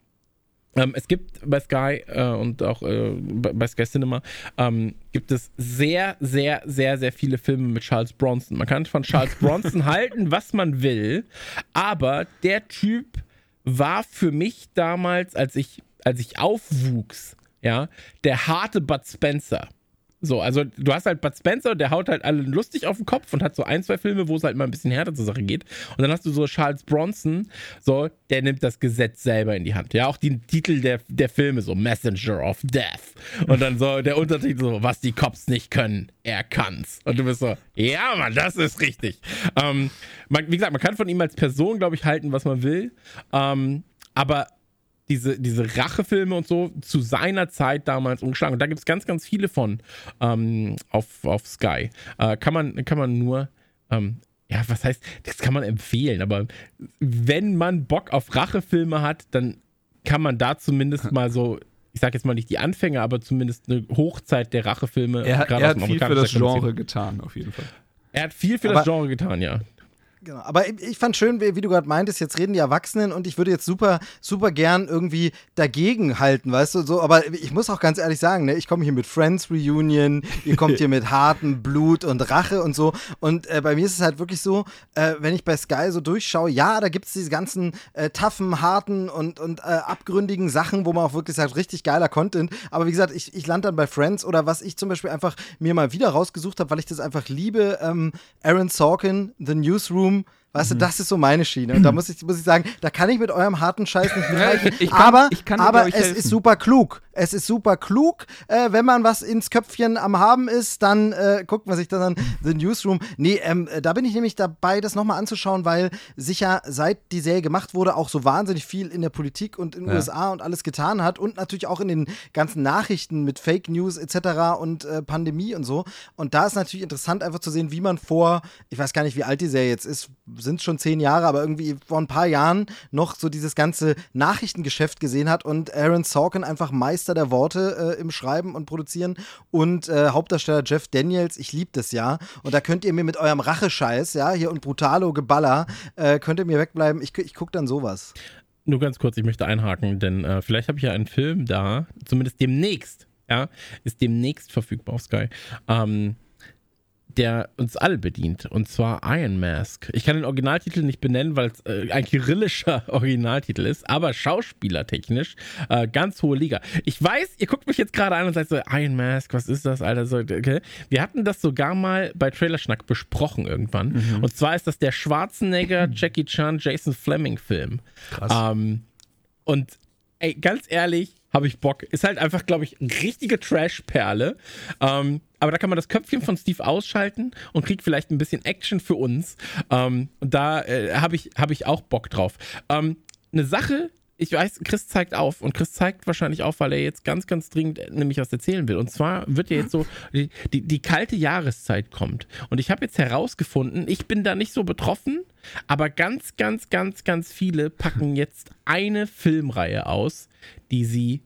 es gibt bei Sky äh, und auch äh, bei bei Sky Cinema ähm, gibt es sehr, sehr, sehr, sehr viele Filme mit Charles Bronson. Man kann von Charles [LAUGHS] Bronson halten, was man will, aber der Typ war für mich damals, als ich, als ich aufwuchs, ja, der harte Bud Spencer. So, also du hast halt Bud Spencer, der haut halt alle lustig auf den Kopf und hat so ein, zwei Filme, wo es halt mal ein bisschen härter zur Sache geht. Und dann hast du so Charles Bronson, so, der nimmt das Gesetz selber in die Hand. Ja, auch die Titel der, der Filme, so Messenger of Death. Und dann so der Untertitel so, was die Cops nicht können, er kann's. Und du bist so, ja, Mann, das ist richtig. Ähm, man, wie gesagt, man kann von ihm als Person, glaube ich, halten, was man will. Ähm, aber diese, diese Rachefilme und so zu seiner Zeit damals umgeschlagen. Und da gibt es ganz, ganz viele von ähm, auf, auf Sky. Äh, kann, man, kann man nur, ähm, ja, was heißt, das kann man empfehlen, aber wenn man Bock auf Rachefilme hat, dann kann man da zumindest mal so, ich sag jetzt mal nicht die Anfänge, aber zumindest eine Hochzeit der Rachefilme. Er, er hat viel für das Genre getan, auf jeden Fall. Er hat viel für Aber- das Genre getan, ja. Genau. Aber ich, fand schön, wie, wie du gerade meintest, jetzt reden die Erwachsenen und ich würde jetzt super, super gern irgendwie dagegen halten, weißt du, so, aber ich muss auch ganz ehrlich sagen, ne, ich komme hier mit Friends Reunion, ihr kommt hier mit [LAUGHS] hartem Blut und Rache und so. Und äh, bei mir ist es halt wirklich so, äh, wenn ich bei Sky so durchschaue, ja, da gibt es diese ganzen äh, toughen, harten und, und äh, abgründigen Sachen, wo man auch wirklich sagt, richtig geiler Content, aber wie gesagt, ich, ich lande dann bei Friends oder was ich zum Beispiel einfach mir mal wieder rausgesucht habe, weil ich das einfach liebe, ähm, Aaron Sorkin, The Newsroom, room Weißt Mhm. du, das ist so meine Schiene. Und da muss ich, muss ich sagen, da kann ich mit eurem harten Scheiß nicht [LAUGHS] mithalten. Ich kann- aber ich kann aber es helfen. ist super klug. Es ist super klug. Äh, wenn man was ins Köpfchen am Haben ist, dann äh, guckt man sich das an. The Newsroom. Nee, ähm, äh, da bin ich nämlich dabei, das nochmal anzuschauen, weil sich ja seit die Serie gemacht wurde, auch so wahnsinnig viel in der Politik und in den Ja. USA und alles getan hat und natürlich auch in den ganzen Nachrichten mit Fake News etc. und äh, Pandemie und so. Und da ist natürlich interessant, einfach zu sehen, wie man vor, ich weiß gar nicht, wie alt die Serie jetzt ist, sind schon zehn Jahre, aber irgendwie vor ein paar Jahren noch so dieses ganze Nachrichtengeschäft gesehen hat und Aaron Sorkin einfach Meister der Worte äh, im Schreiben und Produzieren und äh, Hauptdarsteller Jeff Daniels, ich liebe das ja. Und da könnt ihr mir mit eurem Rachescheiß, ja, hier und Brutalo Geballer, äh, könnt ihr mir wegbleiben. Ich, ich gucke dann sowas. Nur ganz kurz, ich möchte einhaken, denn äh, vielleicht habe ich ja einen Film da, zumindest demnächst, ja, ist demnächst verfügbar auf Sky, ähm, der uns alle bedient, und zwar Iron Mask. Ich kann den Originaltitel nicht benennen, weil es äh, ein kyrillischer [LAUGHS] Originaltitel ist, aber schauspielertechnisch äh, ganz hohe Liga. Ich weiß, ihr guckt mich jetzt gerade an und sagt so, Iron Mask, was ist das, Alter? So, okay. Wir hatten das sogar mal bei Trailerschnack besprochen irgendwann. Und zwar ist das der Schwarzenegger, [CLEARS THROAT] Jackie Chan, Jason Fleming Film. Krass. Ähm, und ey, ganz ehrlich, habe ich Bock. Ist halt einfach, glaube ich, eine richtige Trash-Perle. Ähm, aber da kann man das Köpfchen von Steve ausschalten und kriegt vielleicht ein bisschen Action für uns. Ähm, und da äh, habe ich, hab ich auch Bock drauf. Ähm, eine Sache, ich weiß, Chris zeigt auf und Chris zeigt wahrscheinlich auf, weil er jetzt ganz, ganz dringend äh, nämlich was erzählen will. Und zwar wird ja jetzt so, die, die, die kalte Jahreszeit kommt. Und ich habe jetzt herausgefunden, ich bin da nicht so betroffen, aber ganz, ganz, ganz, ganz viele packen jetzt eine Filmreihe aus, die sie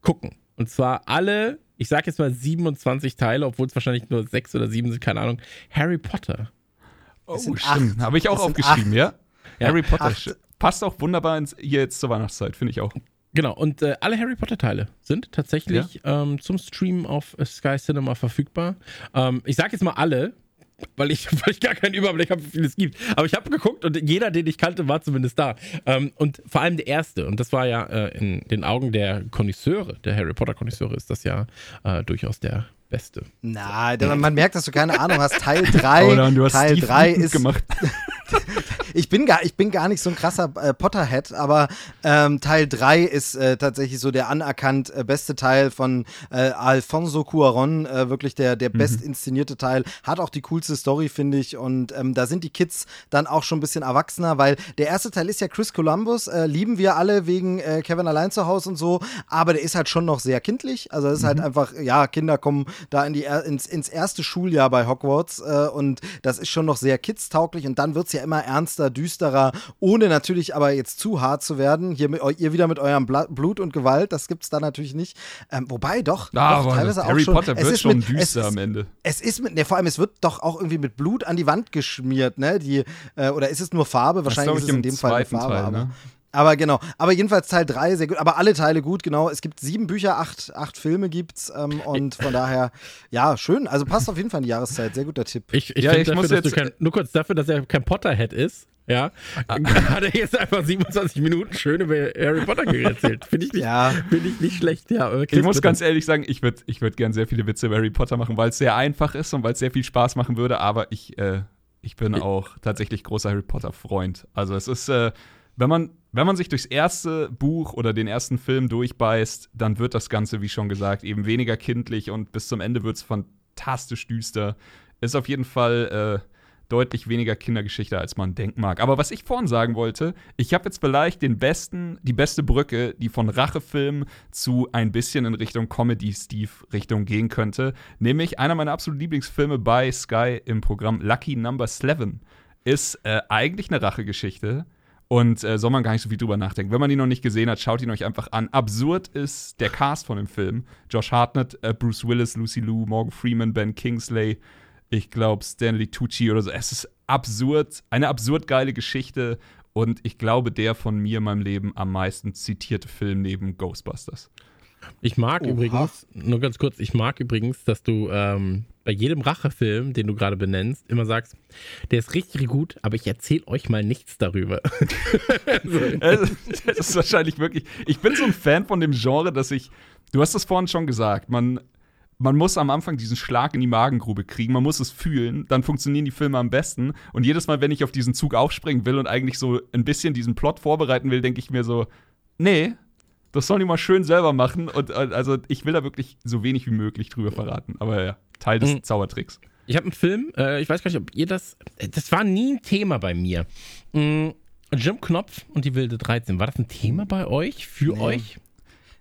gucken. Und zwar alle, ich sag jetzt mal 27 Teile, obwohl es wahrscheinlich nur sechs oder sieben sind, keine Ahnung. Harry Potter. Oh, stimmt. acht. Habe ich auch aufgeschrieben, ja? Ja, Harry Potter. acht. Passt auch wunderbar ins, hier jetzt zur Weihnachtszeit, finde ich auch. Genau, und äh, alle Harry Potter-Teile sind tatsächlich ähm, zum Stream auf äh, Sky Cinema verfügbar. Ähm, ich sag jetzt mal alle, weil ich, [LAUGHS] weil ich gar keinen Überblick habe, wie viele es gibt. Aber ich habe geguckt und jeder, den ich kannte, war zumindest da. Ähm, und vor allem der erste, und das war ja äh, in den Augen der Konnoisseure, der Harry Potter-Konnoisseure, ist das ja äh, durchaus der beste. Na, man merkt, dass du keine Ahnung hast. Teil 3, Oh, [LAUGHS] dann, du hast Teil Steve 3 wütend ist gemacht. [LAUGHS] [LAUGHS] ich bin gar, ich bin gar nicht so ein krasser äh, Potterhead, aber ähm, Teil 3 ist äh, tatsächlich so der anerkannt äh, beste Teil von äh, Alfonso Cuaron, äh, wirklich der, der best inszenierte Teil. Hat auch die coolste Story, finde ich. Und ähm, da sind die Kids dann auch schon ein bisschen erwachsener, weil der erste Teil ist ja Chris Columbus, äh, lieben wir alle wegen Kevin allein zu Hause und so, aber der ist halt schon noch sehr kindlich. Also es ist halt einfach, ja, Kinder kommen da in die, ins, ins erste Schuljahr bei Hogwarts und das ist schon noch sehr kidstauglich und dann wird es ja immer ernster, düsterer, ohne natürlich aber jetzt zu hart zu werden. Hier mit, ihr wieder mit eurem Bla Blut und Gewalt, das gibt es da natürlich nicht. Ähm, wobei doch, Ah, doch teilweise auch Harry schon. Potter es wird ist schon mit, düster ist, am Ende. es ist mit, ne, vor allem, es wird doch auch irgendwie mit Blut an die Wand geschmiert, ne? Die, äh, oder ist es nur Farbe? Wahrscheinlich ist es in dem Fall Farbe. Teil, ne? Aber genau. Aber jedenfalls Teil 3 sehr gut. Aber alle Teile gut, genau. Es gibt sieben Bücher, acht, acht Filme gibt's. Ähm, und von daher, ja, schön. Also passt auf jeden Fall in die Jahreszeit. Sehr guter Tipp. Ich, ich Ja, ich dafür, muss jetzt- kein, nur kurz dafür, dass er kein Potterhead ist, ja, hat er jetzt einfach 27 Minuten schön über Harry Potter erzählt. Finde ich, nicht- Ja. find ich nicht schlecht, ja. aber Ich muss bitte. ganz ehrlich sagen, ich würde ich würd gern sehr viele Witze über Harry Potter machen, weil es sehr einfach ist und weil es sehr viel Spaß machen würde, aber ich, äh, ich bin auch tatsächlich großer Harry Potter-Freund. Also es ist, äh, wenn man, wenn man sich durchs erste Buch oder den ersten Film durchbeißt, dann wird das Ganze, wie schon gesagt, eben weniger kindlich und bis zum Ende wird es fantastisch düster. Ist auf jeden Fall äh, deutlich weniger Kindergeschichte, als man denken mag. Aber was ich vorhin sagen wollte, ich habe jetzt vielleicht den besten, die beste Brücke, die von Rachefilm zu ein bisschen in Richtung Comedy-Steve-Richtung gehen könnte. Nämlich einer meiner absoluten Lieblingsfilme bei Sky im Programm Lucky Number 7 ist äh, eigentlich eine Rachegeschichte. Und äh, soll man gar nicht so viel drüber nachdenken. Wenn man ihn noch nicht gesehen hat, schaut ihn euch einfach an. Absurd ist der Cast von dem Film. Josh Hartnett, äh, Bruce Willis, Lucy Liu, Morgan Freeman, Ben Kingsley, ich glaube Stanley Tucci oder so. Es ist absurd, eine absurd geile Geschichte und ich glaube, der von mir in meinem Leben am meisten zitierte Film neben Ghostbusters. Ich mag Oha. übrigens, nur ganz kurz, ich mag übrigens, dass du ähm, bei jedem Rachefilm, den du gerade benennst, immer sagst, der ist richtig gut, aber ich erzähle euch mal nichts darüber. [LAUGHS] Das ist wahrscheinlich wirklich. Ich bin so ein Fan von dem Genre, dass ich. Du hast es vorhin schon gesagt, man. Man muss am Anfang diesen Schlag in die Magengrube kriegen, man muss es fühlen, dann funktionieren die Filme am besten. Und jedes Mal, wenn ich auf diesen Zug aufspringen will und eigentlich so ein bisschen diesen Plot vorbereiten will, denke ich mir so, nee, das sollen die mal schön selber machen. Und also ich will da wirklich so wenig wie möglich drüber verraten. Aber ja, Teil des Mhm. Zaubertricks. Ich habe einen Film, äh, ich weiß gar nicht, ob ihr das. Das war nie ein Thema bei mir. Mm, Jim Knopf und die wilde 13. War das ein Thema bei euch? Für Nee. euch?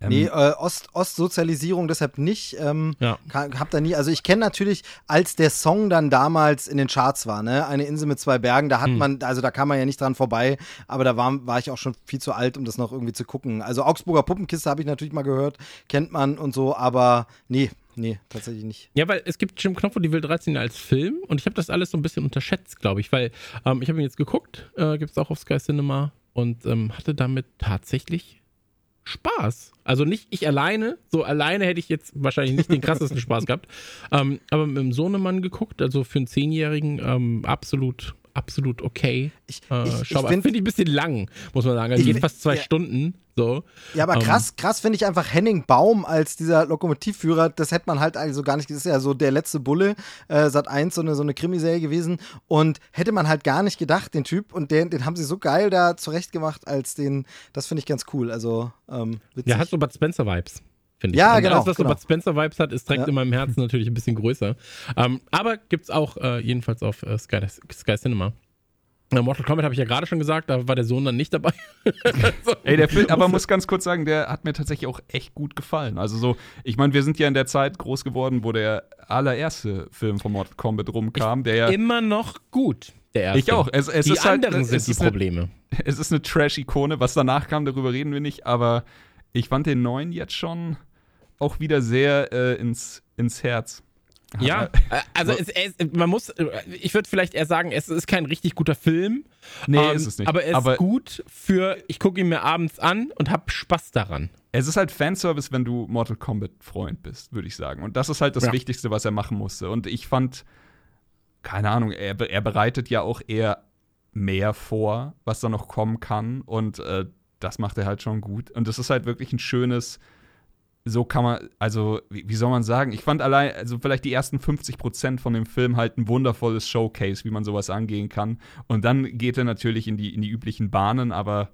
Nee, äh, Ost, Ostsozialisierung deshalb nicht. Ähm, Ja. hab da nie, also ich kenne natürlich, als der Song dann damals in den Charts war, ne, eine Insel mit zwei Bergen, da hat Hm. man, also da kam man ja nicht dran vorbei, aber da war, war ich auch schon viel zu alt, um das noch irgendwie zu gucken. Also Augsburger Puppenkiste habe ich natürlich mal gehört, kennt man und so, aber nee, nee, tatsächlich nicht. Ja, weil es gibt Jim Knopf und die wilde 13 als Film und ich habe das alles so ein bisschen unterschätzt, glaube ich, weil ähm, ich habe ihn jetzt geguckt, äh, gibt es auch auf Sky Cinema und ähm, hatte damit tatsächlich Spaß. Also nicht ich alleine, so alleine hätte ich jetzt wahrscheinlich nicht den krassesten Spaß gehabt, ähm, aber mit dem Sohnemann geguckt, also für einen Zehnjährigen ähm, absolut, absolut okay. Ich, Äh, ich, finde finde ich ein bisschen lang, muss man sagen. Also geht find- fast zwei ja. Stunden. So. Ja, aber Ähm, krass, krass finde ich einfach Henning Baum als dieser Lokomotivführer, das hätte man halt eigentlich so gar nicht, das ist ja so der letzte Bulle, äh, Sat 1, so eine, so eine Krimiserie gewesen und hätte man halt gar nicht gedacht, den Typ und den, den haben sie so geil da zurechtgemacht als den, das finde ich ganz cool, also ähm, witzig. Ja, hat so Bud Spencer-Vibes. Finde ich. Ja, Und genau, Alles, was genau. so Bud Spencer-Vibes hat, ist direkt Ja. in meinem Herzen natürlich ein bisschen größer. Ähm, aber gibt's auch äh, jedenfalls auf äh, Sky, Sky Cinema. Äh, Mortal Kombat habe ich ja gerade schon gesagt, da war der Sohn dann nicht dabei. [LAUGHS] so. Ey, der Film, aber muss ganz kurz sagen, der hat mir tatsächlich auch echt gut gefallen. Also so, ich meine, wir sind ja in der Zeit groß geworden, wo der allererste Film von Mortal Kombat rumkam, der ja. Immer noch gut, der erste. Ich auch. Es, es die ist halt, anderen es sind ist die eine- Probleme. [LAUGHS] es ist eine Trash-Ikone. Was danach kam, darüber reden wir nicht, aber ich fand den neuen jetzt schon auch wieder sehr äh, ins, ins Herz. Ja, äh, also es, es, man muss, äh, ich würde vielleicht eher sagen, es ist kein richtig guter Film. Nee, ähm, ist es nicht. Aber er ist Aber- gut für, ich gucke ihn mir abends an und habe Spaß daran. Es ist halt Fanservice, wenn du Mortal Kombat-Freund bist, würde ich sagen. Und das ist halt das Ja. Wichtigste, was er machen musste. Und ich fand, keine Ahnung, er, er bereitet ja auch eher mehr vor, was da noch kommen kann. Und äh, das macht er halt schon gut. Und das ist halt wirklich ein schönes, so kann man, also, wie, wie soll man sagen? Ich fand allein, also vielleicht die ersten 50 Prozent von dem Film halt ein wundervolles Showcase, wie man sowas angehen kann. Und dann geht er natürlich in die, in die üblichen Bahnen, aber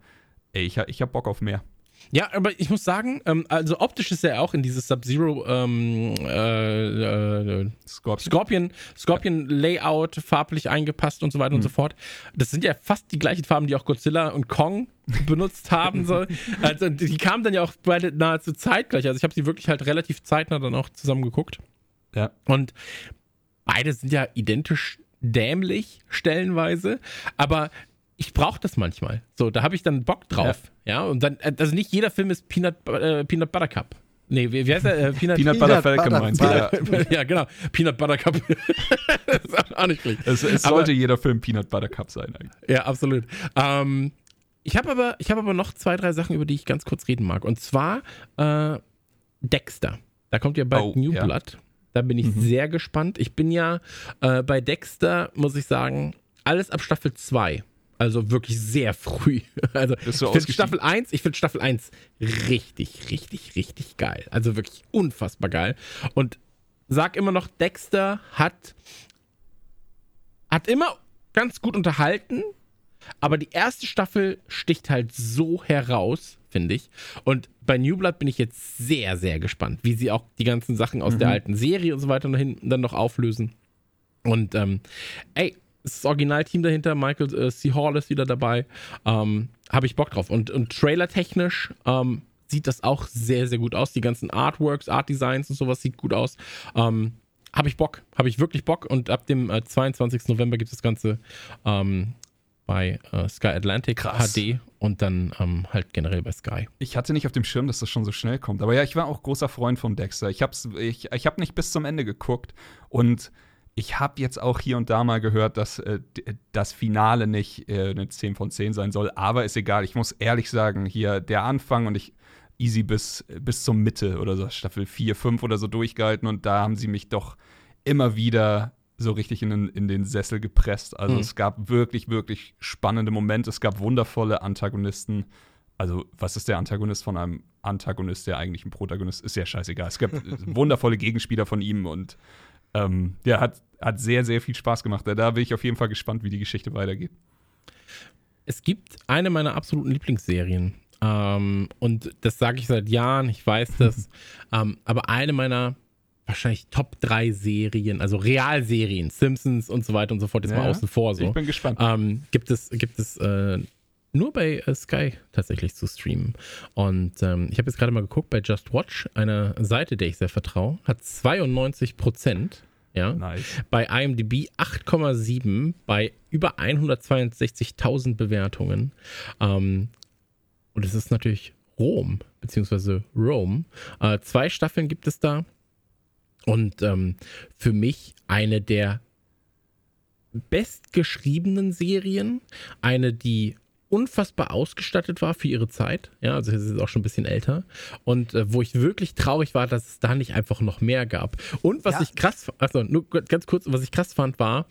ey, ich, ich hab Bock auf mehr. Ja, aber ich muss sagen, ähm, also optisch ist er auch in dieses Sub-Zero ähm, äh, äh, Scorpion. Scorpion, Scorpion Layout farblich eingepasst und so weiter und so fort. Das sind ja fast die gleichen Farben, die auch Godzilla und Kong benutzt haben. So. [LAUGHS] Also die kamen dann ja auch beide nahezu zeitgleich. Also ich habe sie wirklich halt relativ zeitnah dann auch zusammen geguckt. Ja. Und beide sind ja identisch dämlich stellenweise, aber ich brauche das manchmal. So, da habe ich dann Bock drauf. Ja, und dann, äh, also nicht jeder Film ist Peanut, äh, Peanut Butter Cup. Nee, wie, wie heißt der? Äh, Peanut, Peanut Peanut Butter Falcon meinst du? Ja. [LAUGHS] Ja, genau. Peanut Butter Cup. [LAUGHS] das ist auch- auch nicht schlecht. Es, es Aber- sollte jeder Film Peanut Butter Cup sein eigentlich. Ja, absolut. Ähm, ich habe aber, ich hab aber noch zwei, drei Sachen, über die ich ganz kurz reden mag. Und zwar äh, Dexter. Da kommt ja bald Oh, New ja. Blood. Da bin ich Mhm. sehr gespannt. Ich bin ja äh, bei Dexter, muss ich sagen, alles ab Staffel 2. Also wirklich sehr früh. [LAUGHS] Also ich finde? Staffel 1, ich finde Staffel 1 richtig, richtig, richtig geil. Also wirklich unfassbar geil. Und sag immer noch, Dexter hat, hat immer ganz gut unterhalten, aber die erste Staffel sticht halt so heraus, finde ich. Und bei New Blood bin ich jetzt sehr, sehr gespannt, wie sie auch die ganzen Sachen aus der alten Serie und so weiter dann noch auflösen. Und ähm, ey, das Originalteam dahinter, Michael äh, C. Hall ist wieder dabei. Ähm, Habe ich Bock drauf. Und, und trailertechnisch ähm, sieht das auch sehr, sehr gut aus. Die ganzen Artworks, Art Designs und sowas sieht gut aus. Ähm, habe ich Bock, habe ich wirklich Bock. Und ab dem äh, 22. November gibt es das Ganze ähm, bei äh, Sky Atlantic Krass. HD und dann ähm, halt generell bei Sky. Ich hatte nicht auf dem Schirm, dass das schon so schnell kommt. Aber ja, ich war auch großer Freund von Dexter. Ich hab's, ich, ich hab nicht bis zum Ende geguckt. Und ich habe jetzt auch hier und da mal gehört, dass äh, d- das Finale nicht äh, eine 10 von 10 sein soll. Aber ist egal. Ich muss ehrlich sagen, hier der Anfang und ich easy bis, bis zur Mitte oder so, Staffel 4, 5 oder so durchgehalten. Und da haben sie mich doch immer wieder so richtig in den, in den Sessel gepresst. Also Mhm. es gab wirklich, wirklich spannende Momente. Es gab wundervolle Antagonisten. Also, was ist der Antagonist von einem Antagonist, der eigentlich ein Protagonist ist? Ja scheißegal. Es gab [LAUGHS] wundervolle Gegenspieler von ihm und ähm, der hat, hat sehr, sehr viel Spaß gemacht. Da, da bin ich auf jeden Fall gespannt, wie die Geschichte weitergeht. Es gibt eine meiner absoluten Lieblingsserien. Ähm, und das sage ich seit Jahren, ich weiß das. [LAUGHS] ähm, aber eine meiner wahrscheinlich Top 3 Serien, also Realserien, Simpsons und so weiter und so fort, jetzt mal Ja, außen vor so. Ich bin gespannt. ähm, gibt es, gibt es äh, nur bei äh, Sky tatsächlich zu streamen. Und ähm, ich habe jetzt gerade mal geguckt, bei Just Watch, einer Seite, der ich sehr vertraue, hat 92 Prozent. Ja, Nice. bei IMDb 8,7 bei über 162.000 Bewertungen. Ähm, und es ist natürlich Rom, beziehungsweise Rome. Äh, zwei Staffeln gibt es da. Und ähm, für mich eine der bestgeschriebenen Serien. Eine, die unfassbar ausgestattet war für ihre Zeit. Ja, also es ist auch schon ein bisschen älter. Und äh, wo ich wirklich traurig war, dass es da nicht einfach noch mehr gab. Und was Ja. ich krass, also nur ganz kurz, was ich krass fand, war,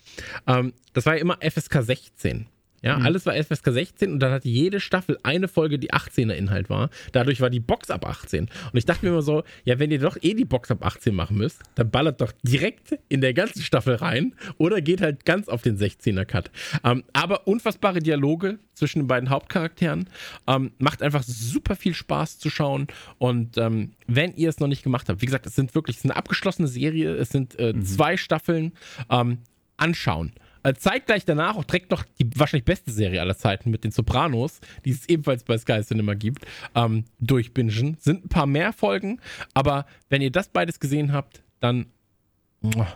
ähm, das war ja immer FSK 16. Ja, alles war FSK 16 und dann hatte jede Staffel eine Folge, die 18er Inhalt war. Dadurch war die Box ab 18. Und ich dachte mir immer so, ja, wenn ihr doch eh die Box ab 18 machen müsst, dann ballert doch direkt in der ganzen Staffel rein oder geht halt ganz auf den 16er Cut. Ähm, aber unfassbare Dialoge zwischen den beiden Hauptcharakteren. Ähm, macht einfach super viel Spaß zu schauen. Und ähm, wenn ihr es noch nicht gemacht habt, wie gesagt, es sind wirklich es ist eine abgeschlossene Serie, es sind äh, zwei Staffeln. Ähm, anschauen. Äh, Zeitgleich danach auch direkt noch die wahrscheinlich beste Serie aller Zeiten mit den Sopranos, die es ebenfalls bei Sky Cinema gibt, ähm, durchbingen. Sind ein paar mehr Folgen, aber wenn ihr das beides gesehen habt, dann. muah.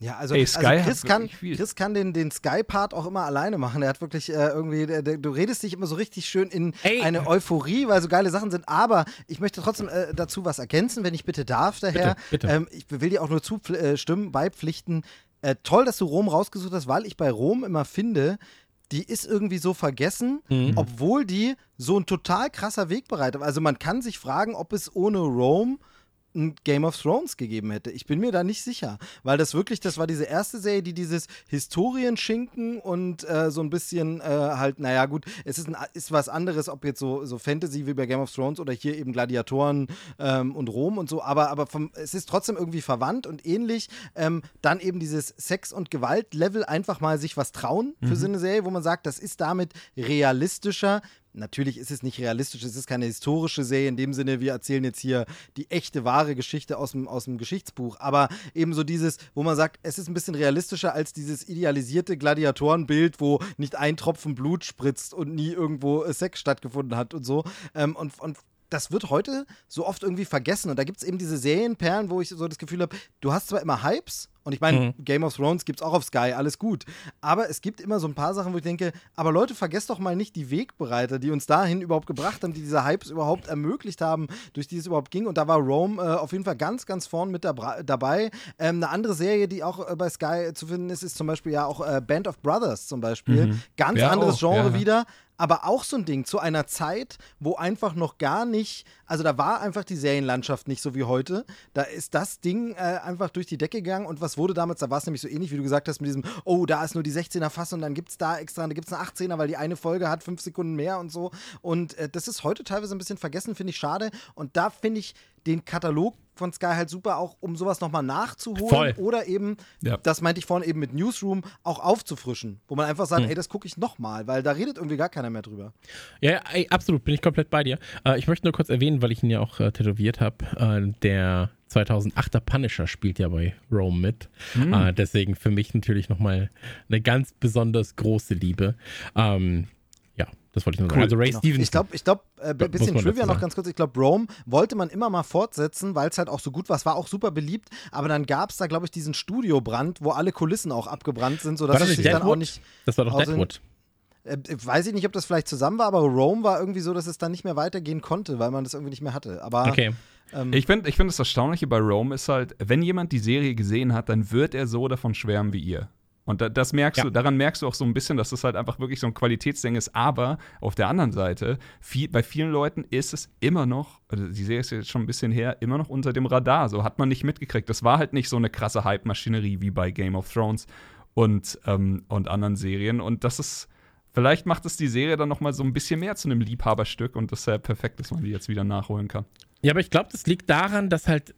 Ja, also, Ey, Sky also Chris kann. Chris kann den, den Sky-Part auch immer alleine machen. Er hat wirklich äh, irgendwie, der, der, du redest dich immer so richtig schön in Ey. eine Euphorie, weil so geile Sachen sind. Aber ich möchte trotzdem äh, dazu was ergänzen, wenn ich bitte darf, daher. Bitte, bitte. Ähm, ich will dir auch nur zustimmen, beipflichten. Äh, toll, dass du Rom rausgesucht hast, weil ich bei Rom immer finde, die ist irgendwie so vergessen, Mhm. obwohl die so ein total krasser Wegbereiter. Also man kann sich fragen, ob es ohne Rome ein Game of Thrones gegeben hätte. Ich bin mir da nicht sicher, weil das wirklich, das war diese erste Serie, die dieses Historienschinken und äh, so ein bisschen äh, halt, naja gut, es ist, ein, ist was anderes, ob jetzt so, so Fantasy wie bei Game of Thrones oder hier eben Gladiatoren ähm, und Rom und so, aber, aber vom, es ist trotzdem irgendwie verwandt und ähnlich. Ähm, dann eben dieses Sex- und Gewalt-Level einfach mal sich was trauen für so eine Serie, wo man sagt, das ist damit realistischer. Natürlich ist es nicht realistisch, es ist keine historische Serie in dem Sinne, wir erzählen jetzt hier die echte, wahre Geschichte aus dem, aus dem Geschichtsbuch. Aber eben so dieses, wo man sagt, es ist ein bisschen realistischer als dieses idealisierte Gladiatorenbild, wo nicht ein Tropfen Blut spritzt und nie irgendwo äh, Sex stattgefunden hat und so. Ähm, und, und das wird heute so oft irgendwie vergessen. Und da gibt es eben diese Serienperlen, wo ich so das Gefühl habe, du hast zwar immer Hypes, und ich meine, Game of Thrones gibt es auch auf Sky, alles gut. Aber es gibt immer so ein paar Sachen, wo ich denke, aber Leute, vergesst doch mal nicht die Wegbereiter, die uns dahin überhaupt gebracht haben, die diese Hypes überhaupt ermöglicht haben, durch die es überhaupt ging. Und da war Rome äh, auf jeden Fall ganz, ganz vorn mit dabei. Ähm, eine andere Serie, die auch äh, bei Sky zu finden ist, ist zum Beispiel ja auch äh, Band of Brothers zum Beispiel. Ganz Ja, anderes auch, Genre ja. wieder. Aber auch so ein Ding zu einer Zeit, wo einfach noch gar nicht, also da war einfach die Serienlandschaft nicht so wie heute. Da ist das Ding äh, einfach durch die Decke gegangen und was wurde damals, da war es nämlich so ähnlich, wie du gesagt hast, mit diesem, oh, da ist nur die 16er Fassung und dann gibt es da extra, da gibt es eine 18er, weil die eine Folge hat fünf Sekunden mehr und so. Und äh, das ist heute teilweise ein bisschen vergessen, finde ich schade. Und da finde ich den Katalog von Sky halt super, auch um sowas nochmal nachzuholen Voll. oder eben, Ja. das meinte ich vorhin eben mit Newsroom, auch aufzufrischen, wo man einfach sagt, Hm. ey, das gucke ich nochmal, weil da redet irgendwie gar keiner mehr drüber. Ja, ey, absolut, bin ich komplett bei dir. Äh, ich möchte nur kurz erwähnen, weil ich ihn ja auch äh, tätowiert habe, äh, der 2008er Punisher spielt ja bei Rome mit. Hm. Äh, deswegen für mich natürlich nochmal eine ganz besonders große Liebe. Ähm, das wollte ich nur sagen. Also Ray Genau. Stevens. Ich glaube, ich glaub, äh, bisschen Trivia noch ganz kurz. Ich glaube, Rome wollte man immer mal fortsetzen, weil es halt auch so gut war. Es war auch super beliebt, aber dann gab es da, glaube ich, diesen Studiobrand, wo alle Kulissen auch abgebrannt sind, sodass es sich dann auch Deadwood? nicht. das war doch Deadwood. Äh, weiß ich nicht, ob das vielleicht zusammen war, aber Rome war irgendwie so, dass es dann nicht mehr weitergehen konnte, weil man das irgendwie nicht mehr hatte. Aber Okay. ähm, Ich finde, ich find das Erstaunliche bei Rome ist halt, wenn jemand die Serie gesehen hat, dann wird er so davon schwärmen wie ihr. Und da, das merkst Ja. du, daran merkst du auch so ein bisschen, dass das halt einfach wirklich so ein Qualitätsding ist. Aber auf der anderen Seite, viel, bei vielen Leuten ist es immer noch, also die Serie ist jetzt schon ein bisschen her, immer noch unter dem Radar. So hat man nicht mitgekriegt. Das war halt nicht so eine krasse Hype-Maschinerie wie bei Game of Thrones und, ähm, und anderen Serien. Und das ist, vielleicht macht es die Serie dann noch mal so ein bisschen mehr zu einem Liebhaberstück und deshalb perfekt, dass man die jetzt wieder nachholen kann. Ja, aber ich glaube, das liegt daran, dass halt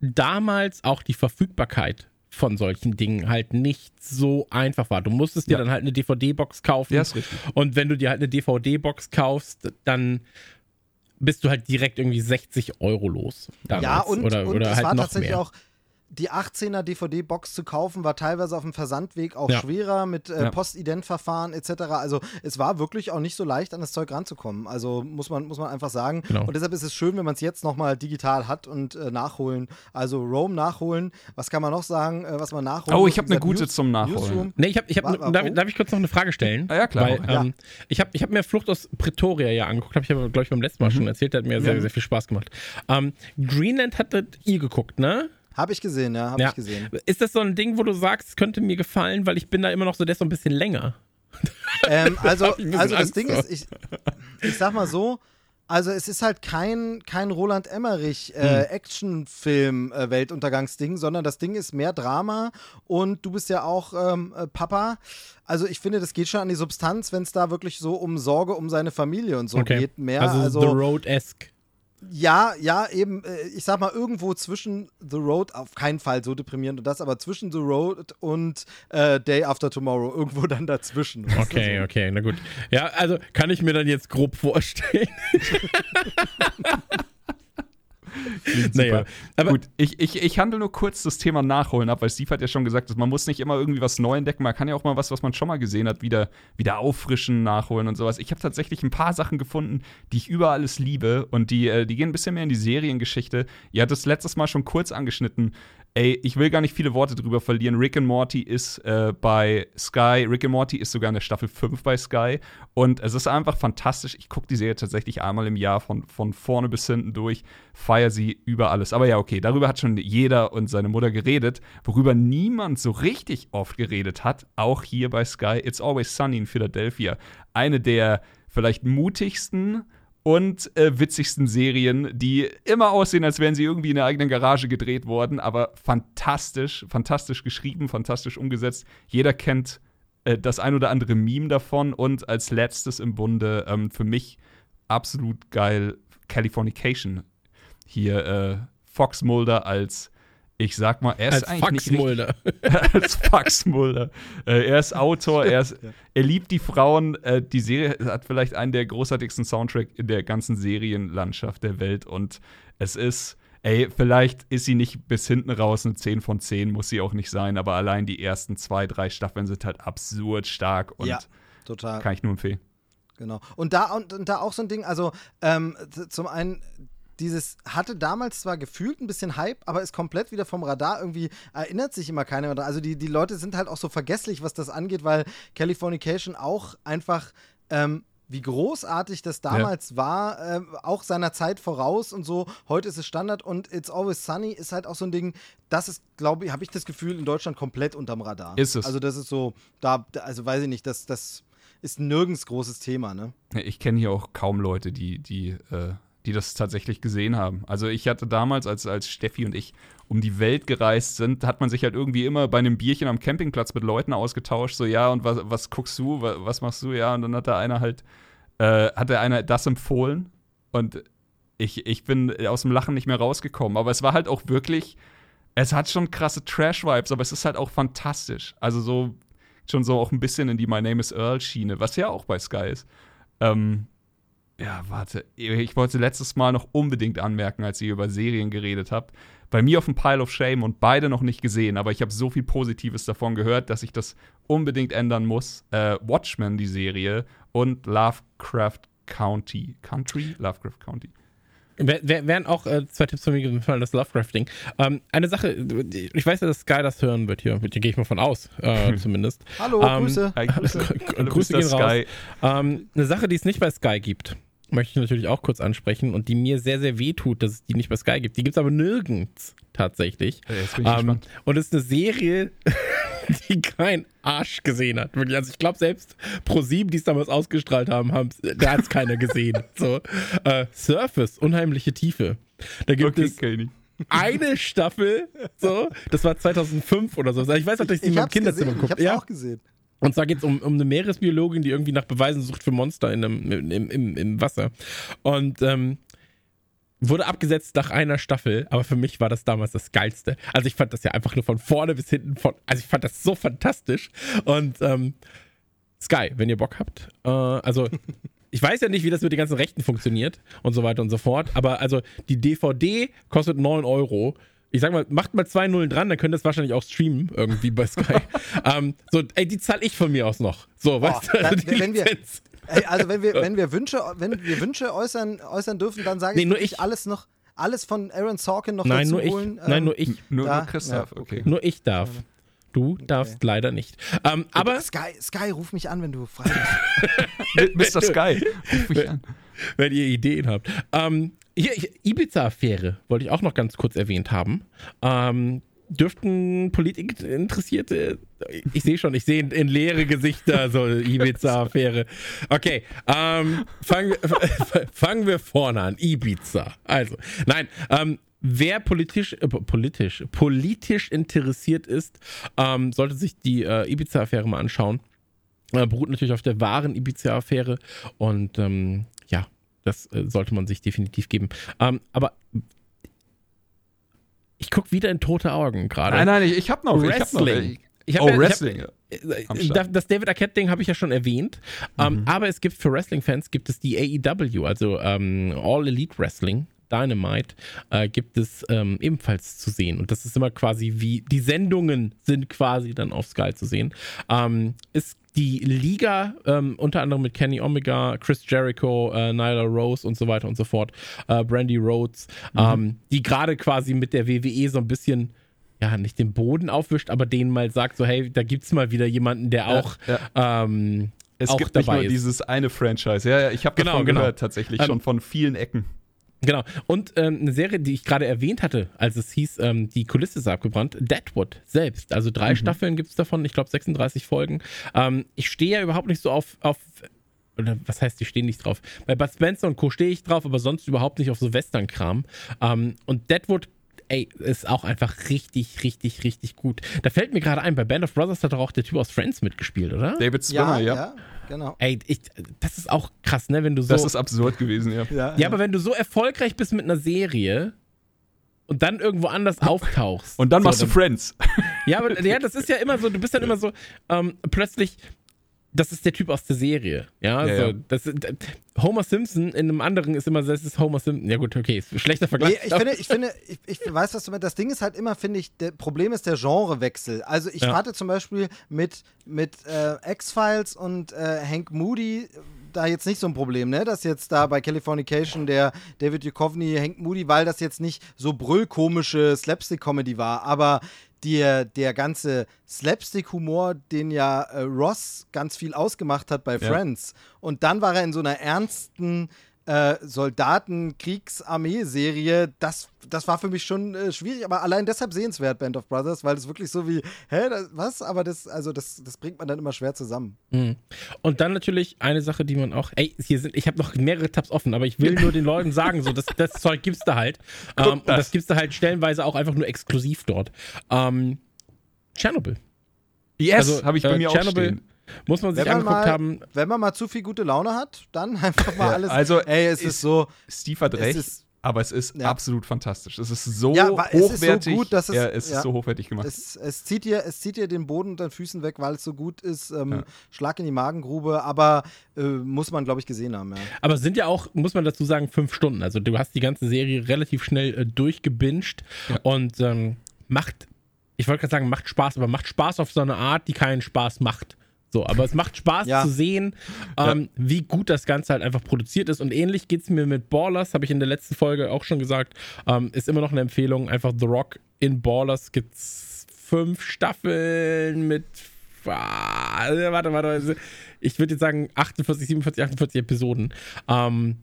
damals auch die Verfügbarkeit von solchen Dingen halt nicht so einfach war. Du musstest dir Ja. dann halt eine DVD-Box kaufen. Ja, ist richtig. Und wenn du dir halt eine DVD-Box kaufst, dann bist du halt direkt irgendwie 60 Euro los. Damals. ja, und, oder, und oder es halt war noch tatsächlich mehr. auch. Die 18er DVD-Box zu kaufen, war teilweise auf dem Versandweg auch Ja. schwerer mit äh, Ja. Postident-Verfahren etc. Also es war wirklich auch nicht so leicht, an das Zeug ranzukommen. Also muss man, muss man einfach sagen. Genau. Und deshalb ist es schön, wenn man es jetzt nochmal digital hat und äh, nachholen. Also Rome nachholen. Was kann man noch sagen, äh, was man nachholen Oh, ich habe eine gute News- zum Nachholen. Newsroom. Nee, ich hab, ich hab, Wa- wa- darf, wo? darf ich kurz noch eine Frage stellen? Ah, ja, klar, Weil, ich. ähm, ich habe ich hab mir Flucht aus Pretoria ja angeguckt, habe ich aber, glaube ich, beim letzten Mal Mhm. schon erzählt, hat mir sehr, sehr viel Spaß gemacht. Ähm, Greenland hattet ihr geguckt, ne? Habe ich gesehen, ja, habe Ja. ich gesehen. Ist das so ein Ding, wo du sagst, könnte mir gefallen, weil ich bin da immer noch so, der ist so ein bisschen länger. Ähm, [LAUGHS] also, also das Ding vor. ist, ich, ich sag mal so, also es ist halt kein, kein Roland Emmerich Hm. äh, Actionfilm äh, Weltuntergangsding, sondern das Ding ist mehr Drama und du bist ja auch ähm, äh, Papa. Also ich finde, das geht schon an die Substanz, wenn es da wirklich so um Sorge um seine Familie und so geht. Mehr, also, also, The Road-esque. Ja, ja, eben, äh, ich sag mal, irgendwo zwischen The Road, auf keinen Fall so deprimierend und das, aber zwischen The Road und äh, Day After Tomorrow, [LAUGHS] irgendwo dann dazwischen. Okay, so. okay, na gut. Ja, also kann ich mir dann jetzt grob vorstellen. [LAUGHS] [LAUGHS] naja, aber Gut, ich, ich, ich handle nur kurz das Thema Nachholen ab, weil Steve hat ja schon gesagt, dass man muss nicht immer irgendwie was neu entdecken, man kann ja auch mal was, was man schon mal gesehen hat, wieder, wieder auffrischen, nachholen und sowas. Ich habe tatsächlich ein paar Sachen gefunden, die ich über alles liebe und die, äh, die gehen ein bisschen mehr in die Seriengeschichte. Ihr hattet es letztes Mal schon kurz angeschnitten. Ey, ich will gar nicht viele Worte drüber verlieren. Rick and Morty ist äh, bei Sky. Rick and Morty ist sogar in der Staffel 5 bei Sky. Und es ist einfach fantastisch. Ich gucke die Serie tatsächlich einmal im Jahr von, von vorne bis hinten durch. Feier sie über alles. Aber ja, okay, darüber hat schon jeder und seine Mutter geredet. Worüber niemand so richtig oft geredet hat, auch hier bei Sky, It's Always Sunny in Philadelphia. Eine der vielleicht mutigsten und äh, witzigsten Serien, die immer aussehen, als wären sie irgendwie in der eigenen Garage gedreht worden, aber fantastisch, fantastisch geschrieben, fantastisch umgesetzt. Jeder kennt äh, das ein oder andere Meme davon und als letztes im Bunde ähm, für mich absolut geil Californication. Hier äh, Fox Mulder als ich sag mal, er ist als eigentlich nicht Faxmulder. [LAUGHS] als Fax Mulder. Äh, er ist Autor, er, ist, er liebt die Frauen. Äh, die Serie hat vielleicht einen der großartigsten Soundtrack in der ganzen Serienlandschaft der Welt. Und es ist, ey, vielleicht ist sie nicht bis hinten raus eine 10 von 10, muss sie auch nicht sein, aber allein die ersten zwei, drei Staffeln sind halt absurd stark und Ja, total. kann ich nur empfehlen. Genau. Und da, und, und da auch so ein Ding, also ähm, zum einen, dieses hatte damals zwar gefühlt ein bisschen Hype, aber ist komplett wieder vom Radar. Irgendwie erinnert sich immer keiner mehr. Also die, die Leute sind halt auch so vergesslich, was das angeht, weil Californication auch einfach. Ähm, wie großartig das damals war, ähm, auch seiner Zeit voraus und so. Heute ist es Standard und It's Always Sunny ist halt auch so ein Ding, das ist, glaube ich, habe ich das Gefühl, in Deutschland komplett unterm Radar. Ist es. Also das ist so, da, da- also weiß ich nicht, das, das ist nirgends großes Thema, ne? Ich kenne hier auch kaum Leute, die, die, äh, die das tatsächlich gesehen haben. Also ich hatte damals, als, als Steffi und ich um die Welt gereist sind, hat man sich halt irgendwie immer bei einem Bierchen am Campingplatz mit Leuten ausgetauscht. So, ja, und was, was guckst du, was, machst du? Ja, und dann hat der einer halt, äh, hat der einer das empfohlen. Und ich, ich bin aus dem Lachen nicht mehr rausgekommen. Aber es war halt auch wirklich, es hat schon krasse Trash-Vibes, aber es ist halt auch fantastisch. Also so, schon so auch ein bisschen in die My Name is Earl-Schiene, was ja auch bei Sky ist. Ähm, ja, warte. Ich wollte letztes Mal noch unbedingt anmerken, als ihr über Serien geredet habt. Bei mir auf dem Pile of Shame und beide noch nicht gesehen, aber ich habe so viel Positives davon gehört, dass ich das unbedingt ändern muss. Äh, Watchmen, die Serie, und Lovecraft County. Country? Lovecraft County. Wären auch äh, zwei Tipps von mir gefallen, das Lovecrafting. Ähm, eine Sache, ich weiß ja, dass Sky das hören wird hier, gehe ich mal von aus, äh, [LAUGHS] zumindest. Hallo, ähm, Grüße. Hi, [LAUGHS] Grüße. Grüße gehen raus. Ähm, eine Sache, die es nicht bei Sky gibt, möchte ich natürlich auch kurz ansprechen und die mir sehr, sehr weh tut, dass es die nicht bei Sky gibt. Die gibt es aber nirgends tatsächlich. Ich ähm, und es ist eine Serie, [LAUGHS] die kein Arsch gesehen hat. Wirklich. Also ich glaube selbst Pro7, die es damals ausgestrahlt haben, haben da hat es keiner gesehen. [LAUGHS] So, äh, Surface, unheimliche Tiefe. Da gibt okay, es eine Staffel, so, das war 2005 oder so. Ich weiß noch, dass ich Ich in meinem hab's Kinderzimmer gesehen, ich geguckt hab's ja. auch gesehen. Und zwar geht es um, um eine Meeresbiologin, die irgendwie nach Beweisen sucht für Monster in einem, im, im, im Wasser. Und ähm, wurde abgesetzt nach einer Staffel, aber für mich war das damals das Geilste. Also ich fand das ja einfach nur von vorne bis hinten, von, also ich fand das so fantastisch. Und ähm, Sky, wenn ihr Bock habt, äh, also [LAUGHS] ich weiß ja nicht, wie das mit den ganzen Rechten funktioniert und so weiter und so fort, aber also die DVD kostet 9 Euro. Ich sag mal, macht mal zwei Nullen dran, dann könnt ihr es wahrscheinlich auch streamen, irgendwie bei Sky. [LAUGHS] ähm, so, ey, die zahle ich von mir aus noch. So, weißt du, also dann- die wenn wir- Lizenz. Ey, also wenn wir, [LAUGHS] wenn wir Wünsche, wenn wir Wünsche äußern, äußern dürfen, dann sage Nee, ich nur ich. alles noch, alles von Aaron Sorkin noch Nein, dazu nur ich. holen. Nein, ähm, nur ich. Nur, Da- nur Christoph, ja, okay. Nur ich darf. Du darfst leider nicht. Ähm, aber Sky, Sky, ruf mich an, wenn du frei [LAUGHS] bist. Mr. Sky. Ruf mich an. wenn ihr Ideen habt. Ähm, Ibiza-Affäre wollte ich auch noch ganz kurz erwähnt haben. Ähm, dürften Politikinteressierte, ich sehe schon, ich sehe in, leere Gesichter so Ibiza-Affäre. Okay, ähm, fangen, wir, [LAUGHS] wir vorne an. Ibiza. Also, nein, ähm, Wer politisch, äh, politisch, politisch interessiert ist, ähm, sollte sich die äh, Ibiza-Affäre mal anschauen. Äh, beruht natürlich auf der wahren Ibiza-Affäre und ähm, das äh, sollte man sich definitiv geben. Ähm, aber ich gucke wieder in tote Augen gerade. Nein, nein, ich, ich hab noch. Ich hab noch Wrestling. Ich hab oh, ja- ich hab- Wrestling. Am Äh, Start. Das David Arquette-Ding habe ich ja schon erwähnt. Ähm, aber es gibt für Wrestling-Fans gibt es die AEW, also ähm, All Elite Wrestling. Dynamite äh, gibt es ähm, ebenfalls zu sehen. Und das ist immer quasi wie, die Sendungen sind quasi dann auf Sky zu sehen. Ähm, ist die Liga, ähm, unter anderem mit Kenny Omega, Chris Jericho, äh, Nyla Rose und so weiter und so fort, äh, Brandy Rhodes, ähm, die gerade quasi mit der WWE so ein bisschen ja, nicht den Boden aufwischt, aber denen mal sagt, so, hey, da gibt's mal wieder jemanden, der auch, Ähm, Es auch gibt nicht dabei nur ist. dieses eine Franchise. Ja, ja, ich habe Genau, davon genau. gehört, tatsächlich Ähm, schon von vielen Ecken. Genau. Und ähm, eine Serie, die ich gerade erwähnt hatte, als es hieß, ähm, die Kulisse ist abgebrannt, Deadwood selbst. Also drei Staffeln gibt's davon, ich glaube 36 Folgen. Ähm, ich stehe ja überhaupt nicht so auf, auf oder was heißt, ich stehe nicht drauf. Bei Bud Spencer und Co. stehe ich drauf, aber sonst überhaupt nicht auf so Western-Kram. Ähm, und Deadwood, ey, ist auch einfach richtig, richtig, richtig gut. Da fällt mir gerade ein, bei Band of Brothers hat doch auch der Typ aus Friends mitgespielt, oder? David Swimmer, ja, ja. ja, genau. Ey, ich, das ist auch krass, ne, wenn du so. Das ist absurd gewesen, ja. Ja, Ja, aber wenn du so erfolgreich bist mit einer Serie und dann irgendwo anders auftauchst. Und dann so, machst du Friends. Ja, aber ja, das ist ja immer so, du bist dann immer so, ähm, plötzlich, das ist der Typ aus der Serie. Ja, Ja, so, ja. Das, äh, Homer Simpson in einem anderen ist immer, das ist Homer Simpson. Ja, gut, okay, ist ein schlechter Vergleich. Nee, ich finde, ich finde, ich, ich weiß, was du meinst. Das Ding ist halt immer, finde ich, der Problem ist der Genrewechsel. Also ich Ja. hatte zum Beispiel mit, mit äh, X-Files und äh, Hank Moody da jetzt nicht so ein Problem, ne? Dass jetzt da bei Californication der David Duchovny, Hank Moody, weil das jetzt nicht so brüllkomische Slapstick-Comedy war, aber der, der ganze Slapstick-Humor, den ja äh, Ross ganz viel ausgemacht hat bei Ja. Friends. Und dann war er in so einer ernsten äh, Soldaten-Kriegsarmee-Serie, das, das war für mich schon äh, schwierig, aber allein deshalb sehenswert, Band of Brothers, weil es wirklich so wie, hä, das, was? Aber das, also das, das bringt man dann immer schwer zusammen. Mhm. Und dann natürlich eine Sache, die man auch, ey, hier sind, ich habe noch mehrere Tabs offen, aber ich will nur den Leuten sagen, so, das, das Zeug gibt's da halt. [LAUGHS] Ähm, und das gibt's da halt stellenweise auch einfach nur exklusiv dort. Ähm, Tschernobyl. Yes, Also, habe ich bei äh, mir auch Tschernobyl stehen. Muss man sich Wenn man, angeguckt mal, haben. wenn man mal zu viel gute Laune hat, dann [LAUGHS] einfach mal Ja, alles. also ey, es ist- ist so. Steve hat recht, ist- aber es ist Ja. absolut fantastisch. Es ist so Ja, es ist so hochwertig. gut, dass es- ja, es ja. ist so hochwertig gemacht. Es, es, zieht dir, es zieht dir den Boden unter den Füßen weg, weil es so gut ist. Ähm, Ja. Schlag in die Magengrube, aber äh, muss man, glaube ich, gesehen haben. Ja. Aber es sind ja auch, muss man dazu sagen, fünf Stunden. Also du hast die ganze Serie relativ schnell äh, durchgebinged Ja. und ähm, macht, ich wollte gerade sagen, macht Spaß, aber macht Spaß auf so eine Art, die keinen Spaß macht. So, aber es macht Spaß Ja. zu sehen, ähm, wie gut das Ganze halt einfach produziert ist. Und ähnlich geht es mir mit Ballers, habe ich in der letzten Folge auch schon gesagt. Ähm, ist immer noch eine Empfehlung. Einfach The Rock in Ballers gibt's fünf Staffeln mit. Ah, warte, warte, warte. Ich würde jetzt sagen 48, 47, 48 Episoden. Ähm,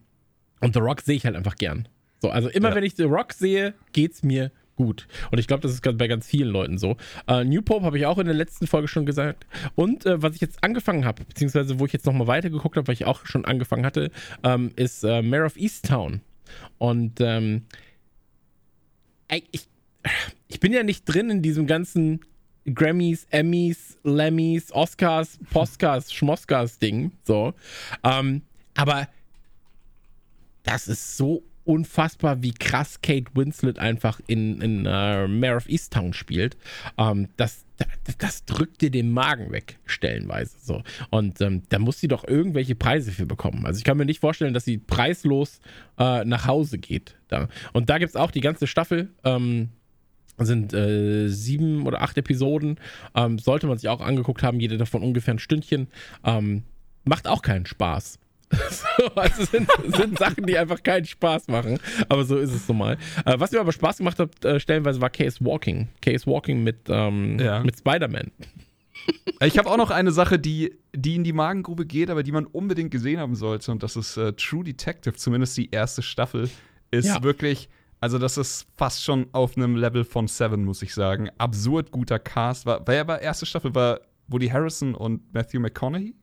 und The Rock sehe ich halt einfach gern. So, also immer Ja. wenn ich The Rock sehe, geht's mir gut. Und ich glaube, das ist bei ganz vielen Leuten so. Äh, New Pope habe ich auch in der letzten Folge schon gesagt. Und äh, was ich jetzt angefangen habe, beziehungsweise wo ich jetzt nochmal weitergeguckt habe, weil ich auch schon angefangen hatte, ähm, ist äh, Mayor of Easttown. Und ähm, ich, ich bin ja nicht drin in diesem ganzen Grammys, Emmys, Lemmys, Oscars, Postcars, Schmoscars Ding. So. Ähm, aber das ist so unfassbar, wie krass Kate Winslet einfach in, in äh, Mayor of Easttown spielt. Ähm, das, das, das drückt dir den Magen weg, stellenweise. So. Und ähm, da muss sie doch irgendwelche Preise für bekommen. Also ich kann mir nicht vorstellen, dass sie preislos äh, nach Hause geht. Da. Und da gibt es auch die ganze Staffel. Ähm, sind äh, sieben oder acht Episoden. Ähm, sollte man sich auch angeguckt haben, jede davon ungefähr ein Stündchen. Ähm, macht auch keinen Spaß. [LAUGHS] so, also sind, sind Sachen, die einfach keinen Spaß machen. Aber so ist es so mal. Äh, was mir aber Spaß gemacht hat, äh, stellenweise war Case Walking. Case Walking mit, ähm, Ja. mit Spider-Man. Ich habe auch noch eine Sache, die, die in die Magengrube geht, aber die man unbedingt gesehen haben sollte. Und das ist äh, True Detective, zumindest die erste Staffel. Ist Ja. wirklich, also das ist fast schon auf einem Level von Seven, muss ich sagen. Absurd guter Cast. War, wer war erste Staffel? War Woody Harrison und Matthew McConaughey?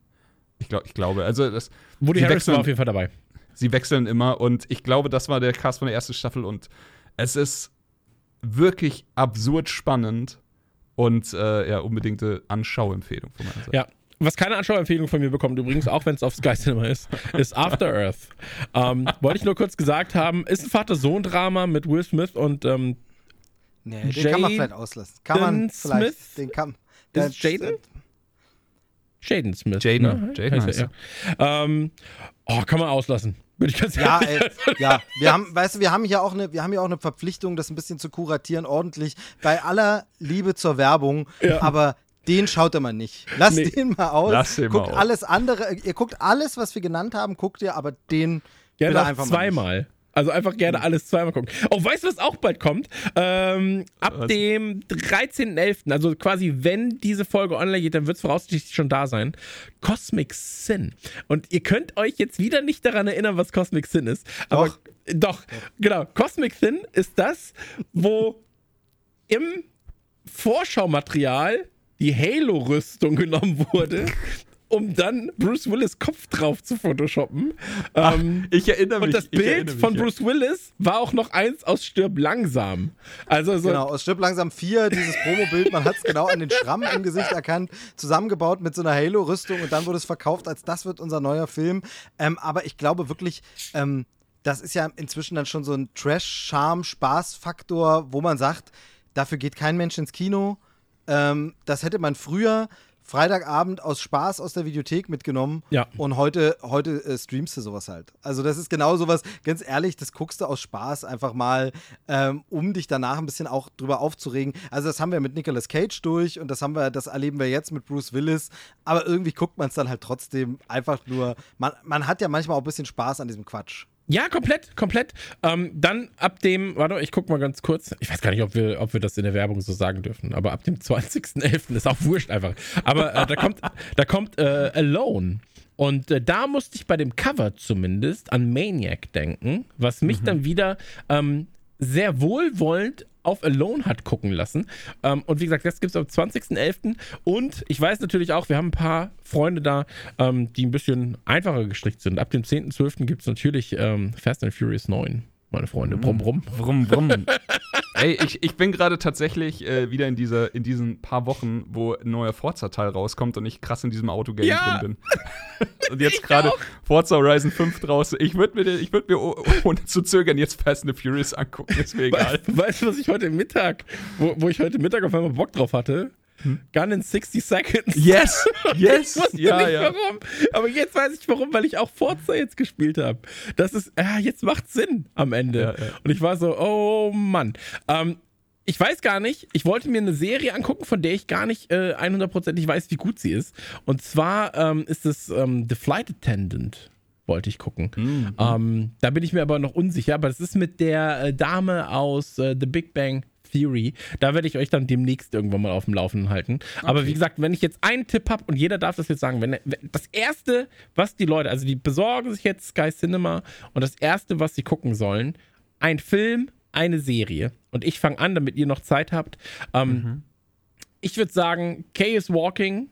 Ich, glaub, ich glaube, also das, Woody Harrison wechseln- war auf jeden Fall dabei. sie wechseln immer und ich glaube, das war der Cast von der ersten Staffel und es ist wirklich absurd spannend und äh, ja, unbedingte Anschauempfehlung von meiner Seite. Ja. Was keine Anschauempfehlung von mir bekommt, übrigens, auch wenn es auf Sky Cinema ist, ist After Earth. Ähm, wollte ich nur kurz gesagt haben, ist ein Vater-Sohn-Drama mit Will Smith und ähm, Nee, den kann man vielleicht auslassen. Kann man vielleicht. Smith? Den kann, Ist es Jaden? Jaden Smith. Jaden, ne? Jaden Heißt heißt er, ja. ähm, Oh, kann man auslassen. Würde ich ganz Ja, ehrlich ey, ja, wir haben, weißt du, wir haben hier auch eine, wir haben hier auch eine Verpflichtung, das ein bisschen zu kuratieren, ordentlich. Bei aller Liebe zur Werbung, Ja. aber den schaut ihr mal nicht. Lasst Nee. den mal aus. Lass den mal guckt aus. alles andere, ihr guckt alles, was wir genannt haben, guckt ihr, aber den Gerne bitte einfach mal nicht. Also einfach gerne alles zweimal gucken. Oh, weißt du, was auch bald kommt? Ähm, ab Was? dem 13.11., also quasi, wenn diese Folge online geht, dann wird es voraussichtlich schon da sein. Cosmic Sin. Und ihr könnt euch jetzt wieder nicht daran erinnern, was Cosmic Sin ist. Aber Doch. doch, genau. Cosmic Sin ist das, wo im Vorschaumaterial die Halo-Rüstung genommen wurde, um dann Bruce Willis Kopf drauf zu photoshoppen. ähm, Ich erinnere mich. und das Bild mich, von ja. Bruce Willis war auch noch eins aus Stirb langsam. Also so, Genau, aus Stirb langsam 4, dieses Promo-Bild, man hat es genau an den Schramm im Gesicht erkannt, zusammengebaut mit so einer Halo-Rüstung und dann wurde es verkauft, als das wird unser neuer Film. Ähm, aber ich glaube wirklich, ähm, das ist ja inzwischen dann schon so ein Trash-Charme-Spaß-Faktor, wo man sagt, dafür geht kein Mensch ins Kino. Ähm, das hätte man früher Freitagabend aus Spaß aus der Videothek mitgenommen Ja. und heute, heute äh, streamst du sowas halt. Also das ist genau sowas, ganz ehrlich, das guckst du aus Spaß einfach mal, ähm, um dich danach ein bisschen auch drüber aufzuregen. Also das haben wir mit Nicolas Cage durch und das haben wir, das erleben wir jetzt mit Bruce Willis, aber irgendwie guckt man es dann halt trotzdem einfach nur, man, man hat ja manchmal auch ein bisschen Spaß an diesem Quatsch. Ja, komplett, komplett. Ähm, dann ab dem, warte, ich guck mal ganz kurz. Ich weiß gar nicht, ob wir, ob wir das in der Werbung so sagen dürfen, aber ab dem 20.11. ist auch wurscht einfach. Aber äh, da kommt, da kommt äh, Alone. Und äh, da musste ich bei dem Cover zumindest an Maniac denken, was mich dann wieder ähm, sehr wohlwollend auf Alone hat gucken lassen. Ähm, und wie gesagt, das gibt es am 20.11. Und ich weiß natürlich auch, wir haben ein paar Freunde da, ähm, die ein bisschen einfacher gestrickt sind. Ab dem 10.12. gibt es natürlich ähm, Fast and Furious 9, meine Freunde. Brumm, brumm. Brumm, brumm. [LAUGHS] Ey, ich, ich bin gerade tatsächlich äh, wieder in, dieser, in diesen paar Wochen, wo ein neuer Forza-Teil rauskommt und ich krass in diesem Autogame Ja. drin bin. [LAUGHS] und jetzt gerade Forza Horizon 5 draußen. Ich würde mir, ich würd mir oh- ohne zu zögern jetzt Fast and the Furious angucken, ist mir egal. We weißt du, was ich heute Mittag, wo, wo ich heute Mittag auf einmal Bock drauf hatte? Gun in 60 Seconds. Yes! [LAUGHS] Yes! Ich wusste ja, nicht ja. warum. Aber jetzt weiß ich warum, weil ich auch Forza jetzt gespielt habe. Das ist, ah, jetzt macht Sinn am Ende. Ja. Und ich war so, oh Mann. Ähm, ich weiß gar nicht, ich wollte mir eine Serie angucken, von der ich gar nicht äh, 100%ig weiß, wie gut sie ist. Und zwar ähm, ist es ähm, The Flight Attendant, wollte ich gucken. Mhm. Ähm, da bin ich mir aber noch unsicher, aber das ist mit der äh, Dame aus äh, The Big Bang Theory. Da werde ich euch dann demnächst irgendwann mal auf dem Laufenden halten. Aber wie gesagt, wenn ich jetzt einen Tipp habe und jeder darf das jetzt sagen, wenn, wenn das erste, was die Leute, also die besorgen sich jetzt Sky Cinema und das erste, was sie gucken sollen, ein Film, eine Serie. Und ich fange an, damit ihr noch Zeit habt. Ähm, Ich würde sagen, Kay is Walking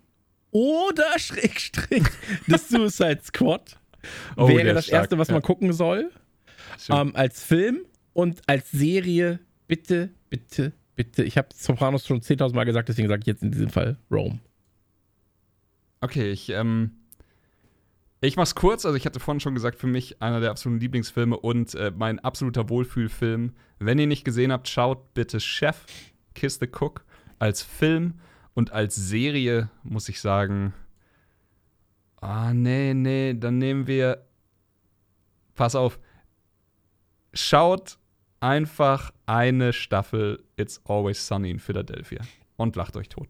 oder [LAUGHS] Schrägstrich The Suicide Squad Oh, wäre das stark, erste, was ja. man gucken soll. Ähm, als Film und als Serie bitte, bitte, bitte. Ich habe Sopranos schon 10.000 Mal gesagt, deswegen sage ich jetzt in diesem Fall Rome. Okay, ich, ähm, ich mach's kurz. Also, ich hatte vorhin schon gesagt, für mich einer der absoluten Lieblingsfilme und äh, mein absoluter Wohlfühlfilm. Wenn ihr nicht gesehen habt, schaut bitte Chef, Kiss the Cook als Film und als Serie, muss ich sagen. Ah, nee, nee, dann nehmen wir. Pass auf. Schaut einfach eine Staffel It's Always Sunny in Philadelphia und lacht euch tot.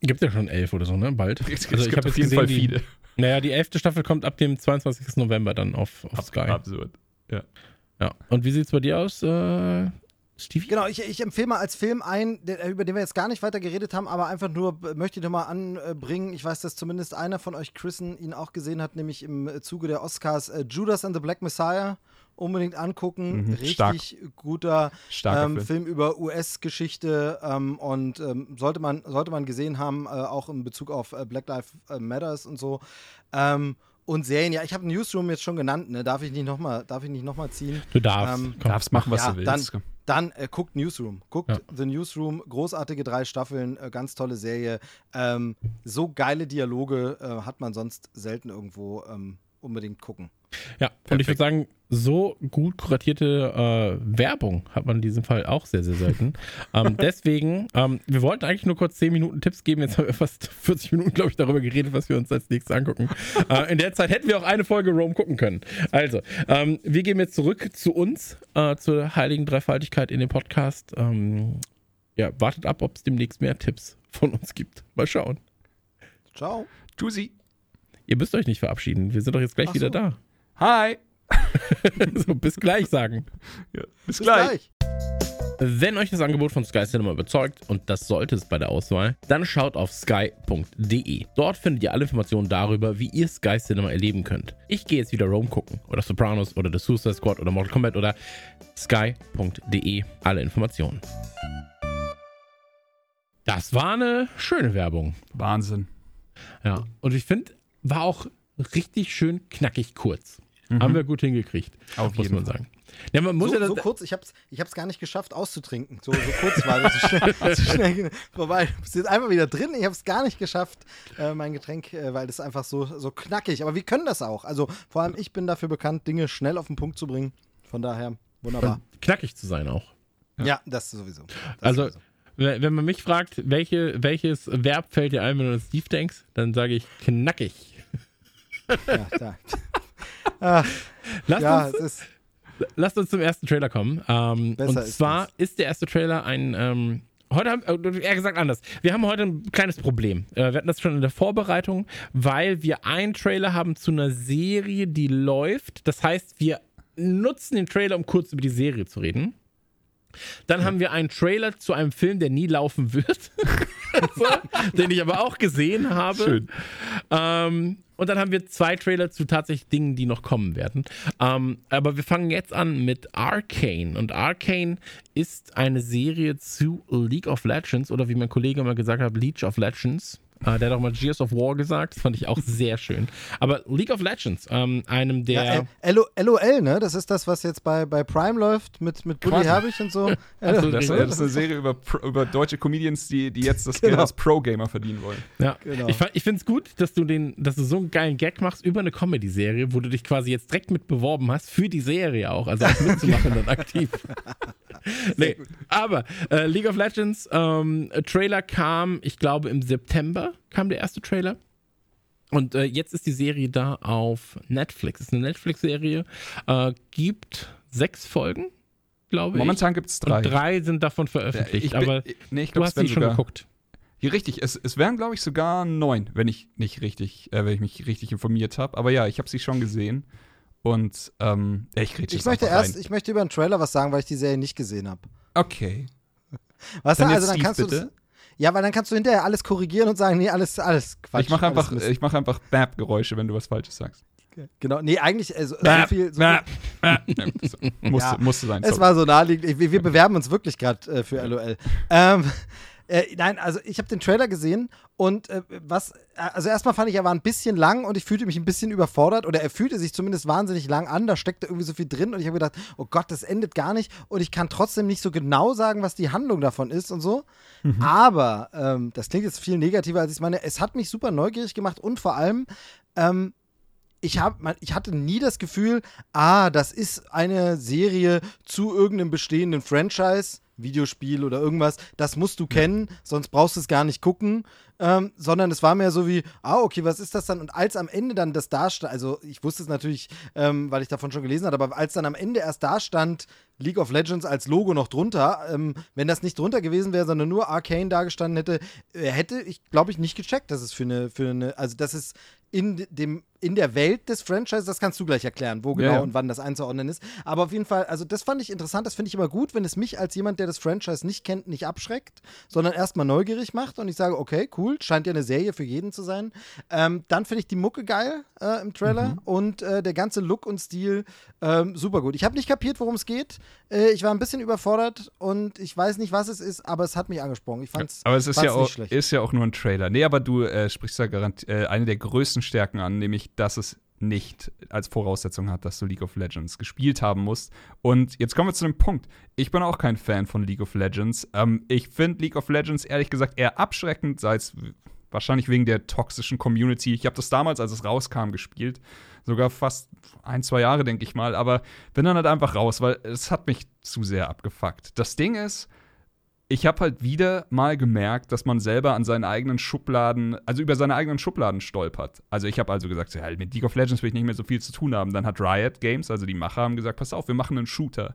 Gibt ja schon elf oder so, ne? Bald. [LAUGHS] Es, Also ich gibt auf jeden gesehen, Fall die- viele. Naja, die elfte Staffel kommt ab dem 22. November dann auf, auf Sky. Absurd. Ja. Und wie sieht's bei dir aus, äh, Stevie? Genau, ich, ich empfehle mal als Film ein, der, über den wir jetzt gar nicht weiter geredet haben, aber einfach nur äh, möchte ich nochmal anbringen. Ich weiß, dass zumindest einer von euch, Chrisen, ihn auch gesehen hat, nämlich im äh, Zuge der Oscars äh, Judas and the Black Messiah. Unbedingt angucken. Mhm, Richtig stark. guter ähm, Film. Film über US-Geschichte ähm, und ähm, sollte, man, sollte man gesehen haben, äh, auch in Bezug auf äh, Black Lives äh, Matters und so. Ähm, und Serien, ja, ich habe Newsroom jetzt schon genannt, ne? Darf ich nicht nochmal noch mal ziehen? Du darfst. Ähm, Komm. Darfst machen, was Ja, du dann- willst. Dann äh, guckt Newsroom. Guckt Ja. The Newsroom. Großartige drei Staffeln, äh, ganz tolle Serie. Ähm, so geile Dialoge äh, hat man sonst selten irgendwo. Ähm, unbedingt gucken. Ja, und ich würde sagen, so gut kuratierte äh, Werbung hat man in diesem Fall auch sehr, sehr selten. [LAUGHS] ähm, deswegen, ähm, wir wollten eigentlich nur kurz 10 Minuten Tipps geben. Jetzt haben wir fast [LAUGHS] 40 Minuten, glaube ich, darüber geredet, was wir uns als nächstes angucken. [LAUGHS] äh, in der Zeit hätten wir auch eine Folge Rome gucken können. Also, ähm, wir gehen jetzt zurück zu uns, äh, zur heiligen Dreifaltigkeit in dem Podcast. Ähm, ja, wartet ab, ob es demnächst mehr Tipps von uns gibt. Mal schauen. Ciao. Tschüssi. Ihr müsst euch nicht verabschieden. Wir sind doch jetzt gleich Ach wieder so. da. Hi. [LAUGHS] so, bis gleich sagen. Ja, bis, Bis gleich. gleich. Wenn euch das Angebot von Sky Cinema überzeugt, und das sollte es bei der Auswahl, dann schaut auf sky.de. Dort findet ihr alle Informationen darüber, wie ihr Sky Cinema erleben könnt. Ich gehe jetzt wieder Rome gucken, oder Sopranos, oder The Suicide Squad, oder Mortal Kombat, oder sky.de. Alle Informationen. Das war eine schöne Werbung. Wahnsinn. Ja, und ich finde, war auch richtig schön knackig kurz. Haben wir gut hingekriegt, Mhm. Auf muss jeden man Fall. sagen. Ja, man muss So, ja so kurz, ich hab's, ich hab's gar nicht geschafft auszutrinken. So, so kurz war das, [LAUGHS] so schnell, so schnell vorbei. Du bist jetzt einfach wieder drin. Ich hab's gar nicht geschafft, äh, mein Getränk, äh, weil das einfach so, so knackig. Aber wir können das auch. Also vor allem ich bin dafür bekannt, Dinge schnell auf den Punkt zu bringen. Von daher, wunderbar. knackig zu sein auch. Ja, das sowieso. Das Also, sowieso. wenn wenn man mich fragt, welche, welches Verb fällt dir ein, wenn du an Steve denkst, dann sage ich knackig. Ja, da. Lasst, ja, uns, es ist. lasst uns zum ersten Trailer kommen. Ähm, und ist zwar das. ist der erste Trailer ein. Ähm, heute haben, äh, eher gesagt anders. Wir haben heute ein kleines Problem. Äh, wir hatten das schon in der Vorbereitung, weil wir einen Trailer haben zu einer Serie, die läuft. Das heißt, wir nutzen den Trailer, um kurz über die Serie zu reden. Dann haben wir einen Trailer zu einem Film, der nie laufen wird, [LAUGHS] so, den ich aber auch gesehen habe. Schön. Ähm, und dann haben wir zwei Trailer zu tatsächlich Dingen, die noch kommen werden. Ähm, aber wir fangen jetzt an mit Arcane. Und Arcane ist eine Serie zu League of Legends oder wie mein Kollege mal gesagt hat, Leech of Legends. Äh, der hat auch mal Gears of War gesagt. Das fand ich auch sehr schön. Aber League of Legends, ähm, einem der. Ja, äh, LO, LOL, ne? Das ist das, was jetzt bei, bei Prime läuft mit, mit Buddy. Herbig und so. [LAUGHS] Also, Das, das ist eine Serie über, über deutsche Comedians, die, die jetzt das Genau. Geld als Pro-Gamer verdienen wollen. Ja, Genau. ich, ich finde es gut, dass du den, dass du so einen geilen Gag machst über eine Comedy-Serie, wo du dich quasi jetzt direkt mit beworben hast für die Serie auch, also auch mitzumachen dann aktiv. [LAUGHS] nee, aber äh, League of Legends ähm, Trailer kam, ich glaube im September kam der erste Trailer. Und äh, jetzt ist die Serie da auf Netflix. Es ist eine Netflix-Serie, äh, gibt sechs Folgen, glaube ich. Momentan gibt es drei. Und drei sind davon veröffentlicht, Ich bin- aber nee, ich du glaube, es hast die schon geguckt. Ja, richtig, es, es wären, glaube ich, sogar neun, wenn ich nicht richtig, äh, wenn ich mich richtig informiert habe. Aber ja, ich habe sie schon gesehen. Und ähm, ja, ich rede Ich möchte erst, ich möchte über einen Trailer was sagen, weil ich die Serie nicht gesehen habe. Okay. Weißt du, Dann also jetzt dann kannst du das, bitte. Ja, weil dann kannst du hinterher alles korrigieren und sagen, nee, alles, alles Quatsch. ich mache einfach, ich mach einfach Bap-Geräusche, wenn du was Falsches sagst. Genau, nee, eigentlich also, so Bap, viel. So Bap. Ja, das musste, Ja. musste [LAUGHS] sein. Es sorry. war so naheliegend. Wir, wir bewerben uns wirklich gerade äh, für LOL. Ähm, äh, nein, also ich habe den Trailer gesehen und äh, was, äh, also erstmal fand ich, er war ein bisschen lang und ich fühlte mich ein bisschen überfordert oder er fühlte sich zumindest wahnsinnig lang an. Da steckte irgendwie so viel drin und ich habe gedacht, oh Gott, das endet gar nicht und ich kann trotzdem nicht so genau sagen, was die Handlung davon ist und so. Aber ähm, das klingt jetzt viel negativer, als ich meine. Es hat mich super neugierig gemacht und vor allem, ähm, ich, hab, ich hatte nie das Gefühl, ah, das ist eine Serie zu irgendeinem bestehenden Franchise, Videospiel oder irgendwas, das musst du kennen, sonst brauchst du es gar nicht gucken, ähm, sondern es war mehr so wie, ah, okay, was ist das dann? Und als am Ende dann das da stand, also ich wusste es natürlich, ähm, weil ich davon schon gelesen hatte, aber als dann am Ende erst da stand, League of Legends als Logo noch drunter, ähm, wenn das nicht drunter gewesen wäre, sondern nur Arcane da gestanden hätte, äh, hätte ich, glaube ich, nicht gecheckt, dass es für eine, für eine, also dass es in dem in der Welt des Franchises, das kannst du gleich erklären, wo genau Ja, ja. und wann das einzuordnen ist. Aber auf jeden Fall, also das fand ich interessant, das finde ich immer gut, wenn es mich als jemand, der das Franchise nicht kennt, nicht abschreckt, sondern erstmal neugierig macht und ich sage, okay, cool, scheint ja eine Serie für jeden zu sein. Ähm, dann finde ich die Mucke geil äh, im Trailer Mhm. und äh, der ganze Look und Stil ähm, super gut. Ich habe nicht kapiert, worum es geht. Äh, ich war ein bisschen überfordert und ich weiß nicht, was es ist, aber es hat mich angesprochen. Ich fand's, Aber es ist ja, auch, ist ja auch nur ein Trailer. Nee, aber du äh, sprichst da garant äh, eine der größten Stärken an, nämlich, dass es nicht als Voraussetzung hat, dass du League of Legends gespielt haben musst. Und jetzt kommen wir zu dem Punkt. Ich bin auch kein Fan von League of Legends. Ähm, ich finde League of Legends ehrlich gesagt eher abschreckend, sei es wahrscheinlich wegen der toxischen Community. Ich habe das damals, als es rauskam, gespielt. Sogar fast ein, zwei Jahre, denke ich mal. Aber bin dann halt einfach raus, weil es hat mich zu sehr abgefuckt. Das Ding ist, ich habe halt wieder mal gemerkt, dass man selber an seinen eigenen Schubladen, also über seine eigenen Schubladen stolpert. Also ich habe also gesagt, ja, mit League of Legends will ich nicht mehr so viel zu tun haben. Dann hat Riot Games, also die Macher, haben gesagt, pass auf, wir machen einen Shooter.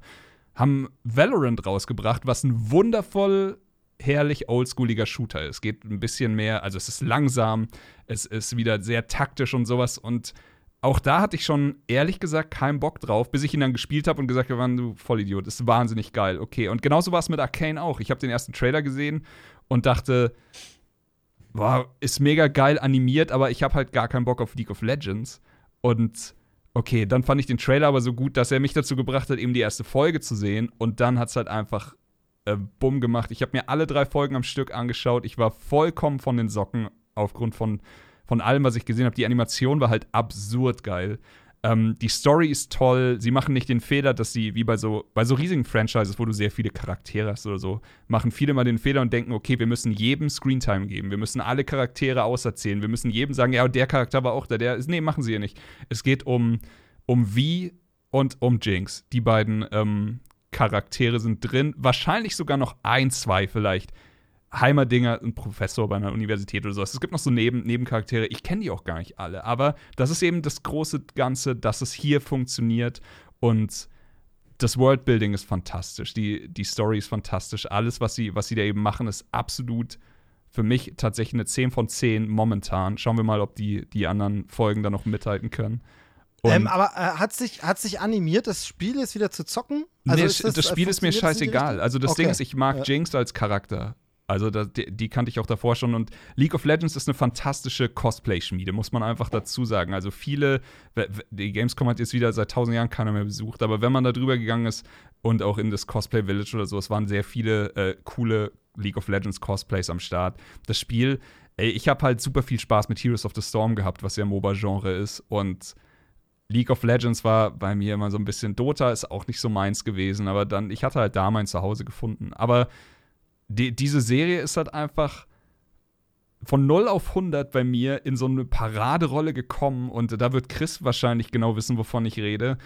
Haben Valorant rausgebracht, was ein wundervoll herrlich oldschooliger Shooter ist. Geht ein bisschen mehr, also es ist langsam, es ist wieder sehr taktisch und sowas und auch da hatte ich schon ehrlich gesagt keinen Bock drauf, bis ich ihn dann gespielt habe und gesagt habe, du Vollidiot, ist wahnsinnig geil. Okay, und genauso war es mit Arcane auch. Ich habe den ersten Trailer gesehen und dachte, boah, ist mega geil animiert, aber ich habe halt gar keinen Bock auf League of Legends. Und okay, dann fand ich den Trailer aber so gut, dass er mich dazu gebracht hat, eben die erste Folge zu sehen. Und dann hat es halt einfach äh, bumm gemacht. Ich habe mir alle drei Folgen am Stück angeschaut. Ich war vollkommen von den Socken aufgrund von, von allem, was ich gesehen habe. Die Animation war halt absurd geil. Ähm, die Story ist toll. Sie machen nicht den Fehler, dass sie, wie bei so, bei so riesigen Franchises, wo du sehr viele Charaktere hast oder so, machen viele mal den Fehler und denken, okay, wir müssen jedem Screentime geben. Wir müssen alle Charaktere auserzählen. Wir müssen jedem sagen, ja, der Charakter war auch da. Der ist, nee, machen sie ja nicht. Es geht um, um Vi und um Jinx. Die beiden ähm, Charaktere sind drin. Wahrscheinlich sogar noch ein, zwei vielleicht. Heimerdinger, ein Professor bei einer Universität oder sowas. Es gibt noch so Neben Nebencharaktere. Ich kenne die auch gar nicht alle. Aber das ist eben das große Ganze, dass es hier funktioniert. Und das Worldbuilding ist fantastisch. Die, die Story ist fantastisch. Alles, was sie, was sie da eben machen, ist absolut für mich tatsächlich eine 10 von 10 momentan. Schauen wir mal, ob die, die anderen Folgen da noch mithalten können. Ähm, aber äh, hat sich hat sich animiert, das Spiel jetzt wieder zu zocken? nee, ist das, äh, Spiel ist mir das scheißegal. Also das Okay. Ding ist, ich mag Ja. Jinx als Charakter Also da, die, die, kannte ich auch davor schon. Und League of Legends ist eine fantastische Cosplay-Schmiede, muss man einfach dazu sagen. Also viele, die Gamescom hat jetzt wieder seit tausend Jahren keiner mehr besucht, aber wenn man da drüber gegangen ist und auch in das Cosplay Village oder so, es waren sehr viele äh, coole League of Legends Cosplays am Start. Das Spiel, ey, ich habe halt super viel Spaß mit Heroes of the Storm gehabt, was ja MOBA-Genre ist. Und League of Legends war bei mir immer so ein bisschen Dota, ist auch nicht so meins gewesen, aber dann, ich hatte halt da mein Zuhause gefunden. Aber die, diese Serie ist halt einfach von 0 auf 100 bei mir in so eine Paraderolle gekommen und da wird Chris wahrscheinlich genau wissen, wovon ich rede.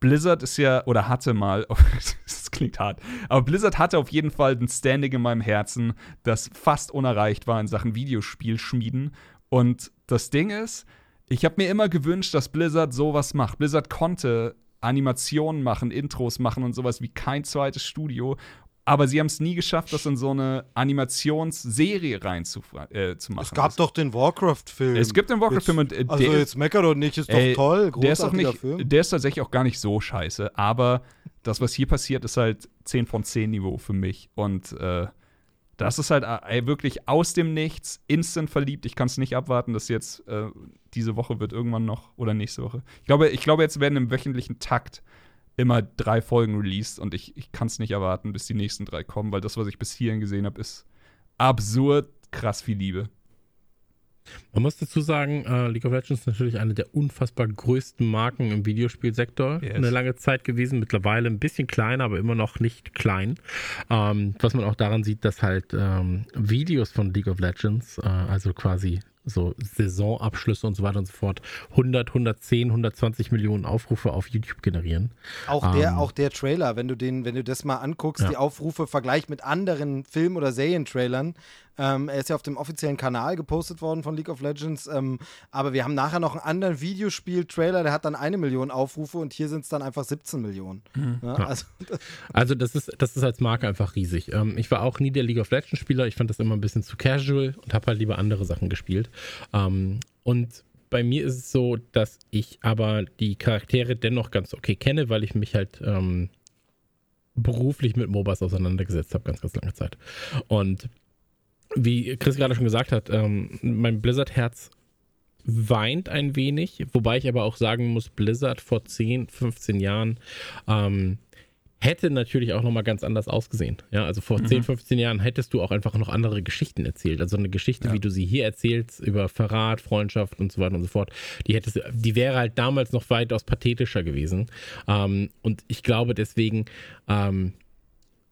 Blizzard ist ja, oder hatte mal, [LAUGHS] das klingt hart, aber Blizzard hatte auf jeden Fall ein Standing in meinem Herzen, das fast unerreicht war in Sachen Videospielschmieden. Und das Ding ist, ich habe mir immer gewünscht, dass Blizzard sowas macht. Blizzard konnte Animationen machen, Intros machen und sowas wie kein zweites Studio. Aber sie haben es nie geschafft, das in so eine Animationsserie reinzumachen. Äh, es gab das, doch den Warcraft-Film. Es gibt den Warcraft-Film und äh, Also der, jetzt mecker doch nicht, ist doch äh, toll. Der ist, auch nicht, Film. der ist tatsächlich auch gar nicht so scheiße. Aber das, was hier passiert, ist halt 10 von 10 Niveau für mich. Und äh, das ist halt äh, wirklich aus dem Nichts, instant verliebt. Ich kann es nicht abwarten, dass jetzt äh, diese Woche wird irgendwann noch oder nächste Woche. Ich glaube, ich glaube, jetzt werden im wöchentlichen Takt immer drei Folgen released und ich, ich kann es nicht erwarten, bis die nächsten drei kommen, weil das, was ich bis hierhin gesehen habe, ist absurd krass viel Liebe. Man muss dazu sagen, äh, League of Legends ist natürlich eine der unfassbar größten Marken im Videospielsektor. Yes. Eine lange Zeit gewesen, mittlerweile ein bisschen kleiner, aber immer noch nicht klein. Ähm, was man auch daran sieht, dass halt ähm, Videos von League of Legends, äh, also quasi so Saisonabschlüsse und so weiter und so fort 100, 110, 120 Millionen Aufrufe auf YouTube generieren. Auch der, ähm, auch der Trailer, wenn du den, wenn du das mal anguckst, ja. die Aufrufe vergleicht mit anderen Film- oder Serientrailern, ähm, er ist ja auf dem offiziellen Kanal gepostet worden von League of Legends. Ähm, aber wir haben nachher noch einen anderen Videospiel-Trailer, der hat dann eine Million Aufrufe und hier sind es dann einfach 17 Millionen. Mhm. Ja, also, also, das ist, das ist als Marke einfach riesig. Ähm, ich war auch nie der League of Legends-Spieler. Ich fand das immer ein bisschen zu casual und habe halt lieber andere Sachen gespielt. Ähm, und bei mir ist es so, dass ich aber die Charaktere dennoch ganz okay kenne, weil ich mich halt ähm, beruflich mit MOBAs auseinandergesetzt habe, ganz, ganz lange Zeit. Und wie Chris gerade schon gesagt hat, ähm, mein Blizzard-Herz weint ein wenig, wobei ich aber auch sagen muss, Blizzard vor 10, 15 Jahren ähm, hätte natürlich auch nochmal ganz anders ausgesehen. Ja, also vor mhm. 10, 15 Jahren hättest du auch einfach noch andere Geschichten erzählt. Also eine Geschichte, ja. wie du sie hier erzählst, über Verrat, Freundschaft und so weiter und so fort, die hättest die wäre halt damals noch weitaus pathetischer gewesen. Ähm, und ich glaube deswegen, ähm,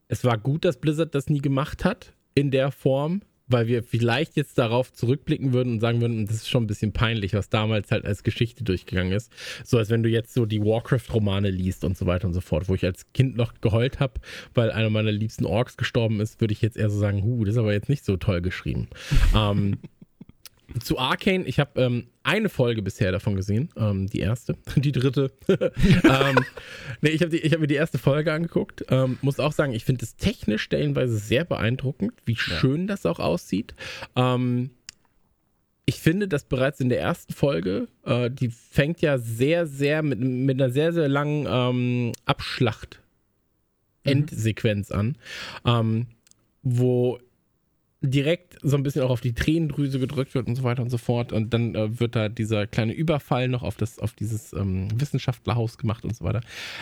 es war gut, dass Blizzard das nie gemacht hat in der Form, weil wir vielleicht jetzt darauf zurückblicken würden und sagen würden, das ist schon ein bisschen peinlich, was damals halt als Geschichte durchgegangen ist. So als wenn du jetzt so die Warcraft-Romane liest und so weiter und so fort, wo ich als Kind noch geheult habe, weil einer meiner liebsten Orks gestorben ist, würde ich jetzt eher so sagen, huh, das ist aber jetzt nicht so toll geschrieben. [LAUGHS] ähm, zu Arcane, ich habe ähm, eine Folge bisher davon gesehen, ähm, die erste, [LAUGHS] die dritte. [LAUGHS] ähm, nee, ich habe hab mir die erste Folge angeguckt. Ähm, muss auch sagen, ich finde es technisch stellenweise sehr beeindruckend, wie ja. schön das auch aussieht. Ähm, ich finde, dass bereits in der ersten Folge, äh, die fängt ja sehr, sehr mit, mit einer sehr, sehr langen ähm, Abschlacht. Endsequenz an, ähm, wo direkt so ein bisschen auch auf die Tränendrüse gedrückt wird und so weiter und so fort. Und dann äh, wird da dieser kleine Überfall noch auf, das, auf dieses ähm, Wissenschaftlerhaus gemacht und so weiter.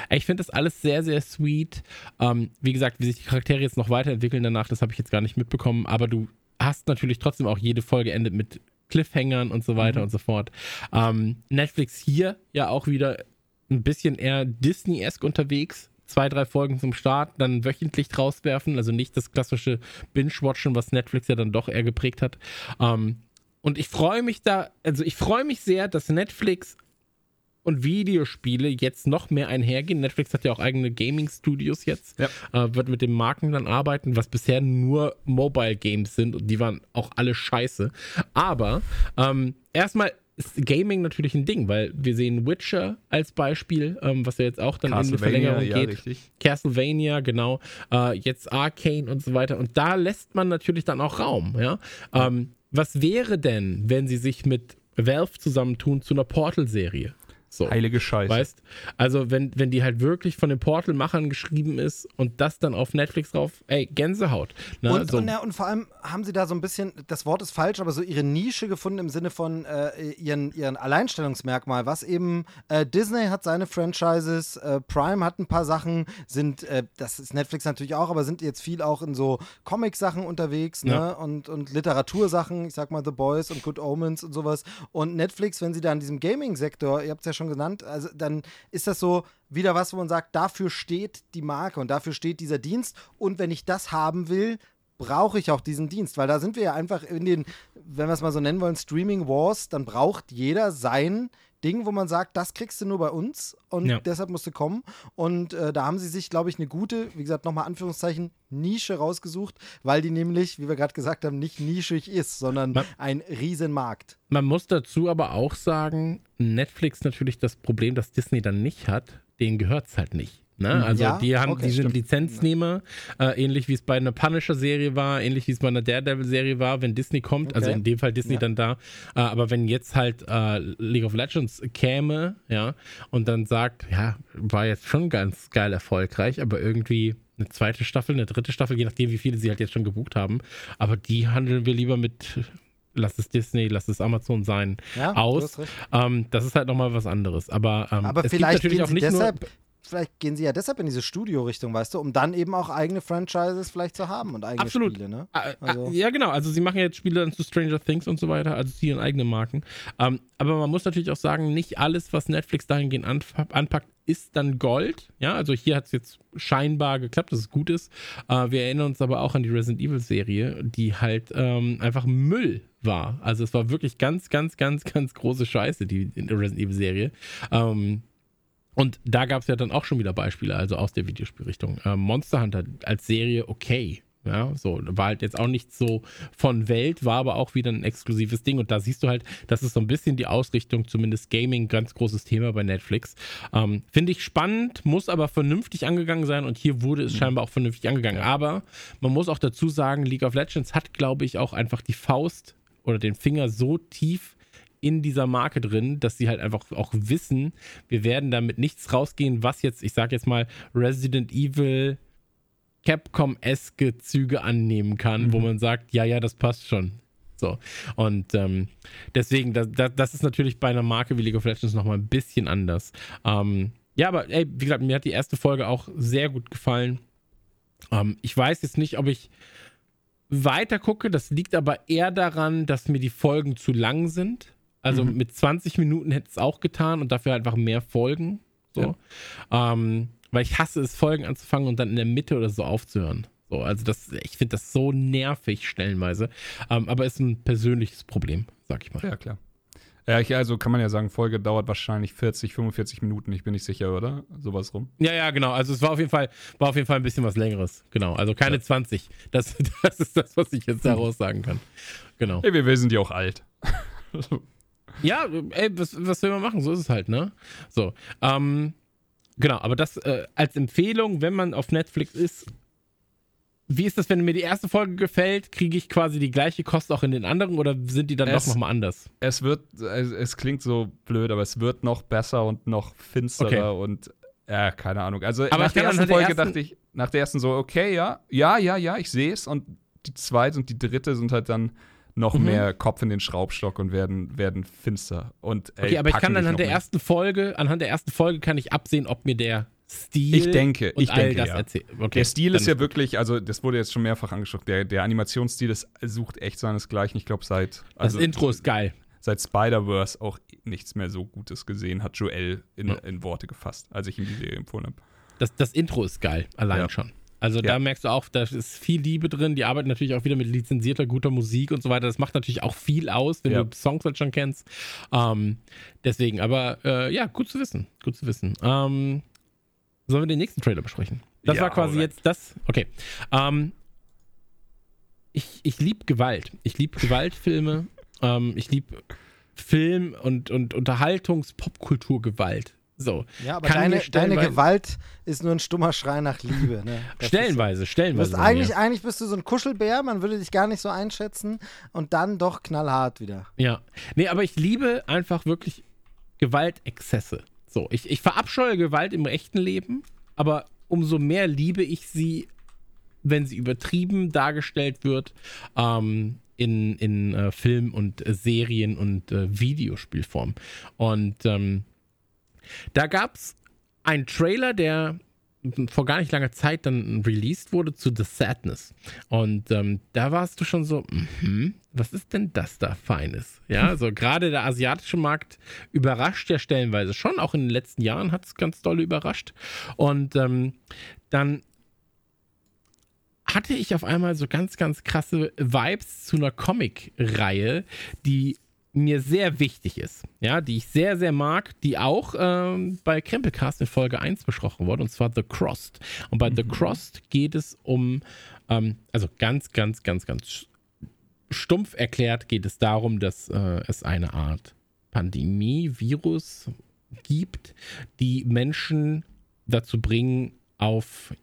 Ich finde das alles sehr, sehr sweet. Ähm, wie gesagt, wie sich die Charaktere jetzt noch weiterentwickeln danach, das habe ich jetzt gar nicht mitbekommen. Aber du hast natürlich trotzdem auch jede Folge endet mit Cliffhangern und so weiter mhm. und so fort. Ähm, Netflix hier ja auch wieder ein bisschen eher Disney-esque unterwegs zwei, drei Folgen zum Start, dann wöchentlich rauswerfen. Also nicht das klassische Binge-Watchen, was Netflix ja dann doch eher geprägt hat. Ähm, und ich freue mich da, also ich freue mich sehr, dass Netflix und Videospiele jetzt noch mehr einhergehen. Netflix hat ja auch eigene Gaming-Studios jetzt, ja. äh, wird mit den Marken dann arbeiten, was bisher nur Mobile-Games sind und die waren auch alle scheiße. Aber ähm, erstmal ist Gaming natürlich ein Ding, weil wir sehen Witcher als Beispiel, ähm, was ja jetzt auch dann in eine Verlängerung ja, geht. Richtig. Castlevania, genau. Äh, jetzt Arcane und so weiter. Und da lässt man natürlich dann auch Raum, ja. Ähm, was wäre denn, wenn sie sich mit Valve zusammentun zu einer Portal-Serie? So. Heilige Scheiße. Weißt? Also, wenn, wenn die halt wirklich von den Portal-Machern geschrieben ist und das dann auf Netflix drauf, ey, Gänsehaut. Ne? Und, so. und, ja, und vor allem haben sie da so ein bisschen, das Wort ist falsch, aber so ihre Nische gefunden im Sinne von äh, ihren, ihren Alleinstellungsmerkmal, was eben äh, Disney hat seine Franchises, äh, Prime hat ein paar Sachen, sind, äh, das ist Netflix natürlich auch, aber sind jetzt viel auch in so Comic-Sachen unterwegs, ne? Ja. Und, und Literatursachen, ich sag mal The Boys und Good Omens und sowas. Und Netflix, wenn sie da in diesem Gaming-Sektor, ihr habt es ja schon genannt, also dann ist das so wieder was, wo man sagt, dafür steht die Marke und dafür steht dieser Dienst. Und wenn ich das haben will, brauche ich auch diesen Dienst, weil da sind wir ja einfach in den, wenn wir es mal so nennen wollen, Streaming Wars, dann braucht jeder sein Ding, wo man sagt, das kriegst du nur bei uns und Ja. deshalb musst du kommen. Und äh, da haben sie sich, glaube ich, eine gute, wie gesagt, nochmal Anführungszeichen, Nische rausgesucht, weil die nämlich, wie wir gerade gesagt haben, nicht nischig ist, sondern Ma- ein Riesenmarkt. Man muss dazu aber auch sagen, Netflix natürlich das Problem, das Disney dann nicht hat, denen gehört es halt nicht. Ne? Also Ja, die haben, okay, die sind stimmt. Lizenznehmer, äh, ähnlich wie es bei einer Punisher-Serie war, ähnlich wie es bei einer Daredevil-Serie war, wenn Disney kommt, also Okay. in dem Fall Disney Ja. dann da, äh, aber wenn jetzt halt äh, League of Legends käme, ja, und dann sagt, ja, war jetzt schon ganz geil erfolgreich, aber irgendwie eine zweite Staffel, eine dritte Staffel, je nachdem, wie viele sie halt jetzt schon gebucht haben, aber die handeln wir lieber mit lass es Disney, lass es Amazon sein, Ja, aus. hast recht. Ähm, das ist halt nochmal was anderes. Aber, ähm, Aber es vielleicht gibt natürlich gehen auch sie nicht deshalb, nur. Vielleicht gehen sie ja deshalb in diese Studio-Richtung, weißt du, um dann eben auch eigene Franchises vielleicht zu haben und eigene Absolut. Spiele, ne? Äh, Also- äh, ja, genau. Also sie machen jetzt Spiele dann zu Stranger Things und so weiter, also zu ihren eigenen Marken. Ähm, aber man muss natürlich auch sagen, nicht alles, was Netflix dahingehend anpackt, ist dann Gold. Ja, also hier hat es jetzt scheinbar geklappt, dass es gut ist. Äh, wir erinnern uns aber auch an die Resident Evil Serie, die halt ähm, einfach Müll war. Also es war wirklich ganz, ganz, ganz, ganz große Scheiße, die Resident Evil Serie. Ähm, und da gab es ja dann auch schon wieder Beispiele, also aus der Videospielrichtung. Ähm, Monster Hunter als Serie okay. Ja, so, war halt jetzt auch nicht so von Welt, war aber auch wieder ein exklusives Ding. Und da siehst du halt, das ist so ein bisschen die Ausrichtung, zumindest Gaming, ganz großes Thema bei Netflix. Ähm, Finde ich spannend, muss aber vernünftig angegangen sein und hier wurde es scheinbar auch vernünftig angegangen. Aber man muss auch dazu sagen, League of Legends hat, glaube ich, auch einfach die Faust oder den Finger so tief in dieser Marke drin, dass sie halt einfach auch wissen, wir werden damit nichts rausgehen, was jetzt, ich sag jetzt mal, Resident Evil Capcom-eske Züge annehmen kann, wo man sagt, ja, ja, das passt schon. So. Und ähm, deswegen, da, da, das ist natürlich bei einer Marke wie League of Legends nochmal ein bisschen anders. Ähm, ja, aber ey, wie gesagt, mir hat die erste Folge auch sehr gut gefallen. Ähm, ich weiß jetzt nicht, ob ich weiter gucke. Das liegt aber eher daran, dass mir die Folgen zu lang sind. Also mit 20 Minuten hätte es auch getan und dafür einfach mehr Folgen. So. Ähm, weil ich hasse es, Folgen anzufangen und dann in der Mitte oder so aufzuhören. So, also das, ich finde das so nervig stellenweise. Ähm, aber ist ein persönliches Problem, sag ich mal. Ja, klar. Ja, ich, also kann man ja sagen, Folge dauert wahrscheinlich 40, 45 Minuten, ich bin nicht sicher, oder? Sowas rum. Ja, ja, genau. Also es war auf jeden Fall, war auf jeden Fall ein bisschen was längeres. Genau. Also keine 20. Das, [LAUGHS] das ist das, was ich jetzt [LAUGHS] daraus sagen kann. Genau. Ey, wir, wir sind ja auch alt. [LAUGHS] Ja, ey, was, was will man machen? So ist es halt, ne? So. Ähm, genau, aber das äh, als Empfehlung, wenn man auf Netflix ist, wie ist das, wenn mir die erste Folge gefällt, kriege ich quasi die gleiche Kost auch in den anderen oder sind die dann Es- doch nochmal anders? Es wird, es, es klingt so blöd, aber es wird noch besser und noch finsterer und ja, keine Ahnung. Also Aber nach der ersten Folge ersten- dachte ich, nach der ersten so, okay, ja, ja, ja, ja, ich sehe es und die zweite und die dritte sind halt dann noch Mhm. mehr Kopf in den Schraubstock und werden, werden finster. Und, ey, Okay, aber ich kann anhand der ersten Folge, anhand der ersten Folge kann ich absehen, ob mir der Stil Ich denke, ich denke, das ja. erzählt. Okay, Der Stil ist ja wirklich, also das wurde jetzt schon mehrfach angesprochen, der, der Animationsstil ist, sucht echt seinesgleichen. Ich glaube, seit, Das also, Intro ist geil. seit Spider-Verse auch nichts mehr so Gutes gesehen, hat Joel in, Ja. in Worte gefasst, als ich ihm die Serie empfohlen habe. Das, das Intro ist geil, allein Ja. schon. Also Ja. da merkst du auch, da ist viel Liebe drin. Die arbeiten natürlich auch wieder mit lizenzierter, guter Musik und so weiter. Das macht natürlich auch viel aus, wenn Ja. du Songs halt schon kennst. Ähm, deswegen, aber äh, ja, gut zu wissen. Gut zu wissen. Ähm, sollen wir den nächsten Trailer besprechen? Das Ja, war quasi rein. jetzt das. Okay. Ähm, ich ich liebe Gewalt. Ich liebe Gewaltfilme. ähm, ich liebe Film und, und Unterhaltungs-Popkultur-Gewalt. So. Ja, aber Kann deine, deine Gewalt ist nur ein stummer Schrei nach Liebe. Ne? [LAUGHS] Stellenweise, stellenweise. bist eigentlich, eigentlich bist du so ein Kuschelbär, man würde dich gar nicht so einschätzen und dann doch knallhart wieder. Ja. Nee, aber ich liebe einfach wirklich Gewaltexzesse. So, ich, ich verabscheue Gewalt im echten Leben, aber umso mehr liebe ich sie, wenn sie übertrieben dargestellt wird ähm, in, in äh, Film und äh, Serien und äh, Videospielform. Und ähm, da gab es einen Trailer, der vor gar nicht langer Zeit dann released wurde zu The Sadness. Und ähm, da warst du schon so, mm was ist denn das da Feines? Ja, [LAUGHS] also gerade der asiatische Markt überrascht ja stellenweise schon. Auch in den letzten Jahren hat es ganz doll überrascht. Und ähm, dann hatte ich auf einmal so ganz, ganz krasse Vibes zu einer Comic-Reihe, die mir sehr wichtig ist, ja, die ich sehr, sehr mag, die auch ähm, bei Krempelcast in Folge 1 besprochen wurde, und zwar The Crossed. Und bei mhm. The Crossed geht es um, ähm, also ganz, ganz, ganz, ganz stumpf erklärt geht es darum, dass äh, es eine Art Pandemie, Virus gibt, die Menschen dazu bringen, auf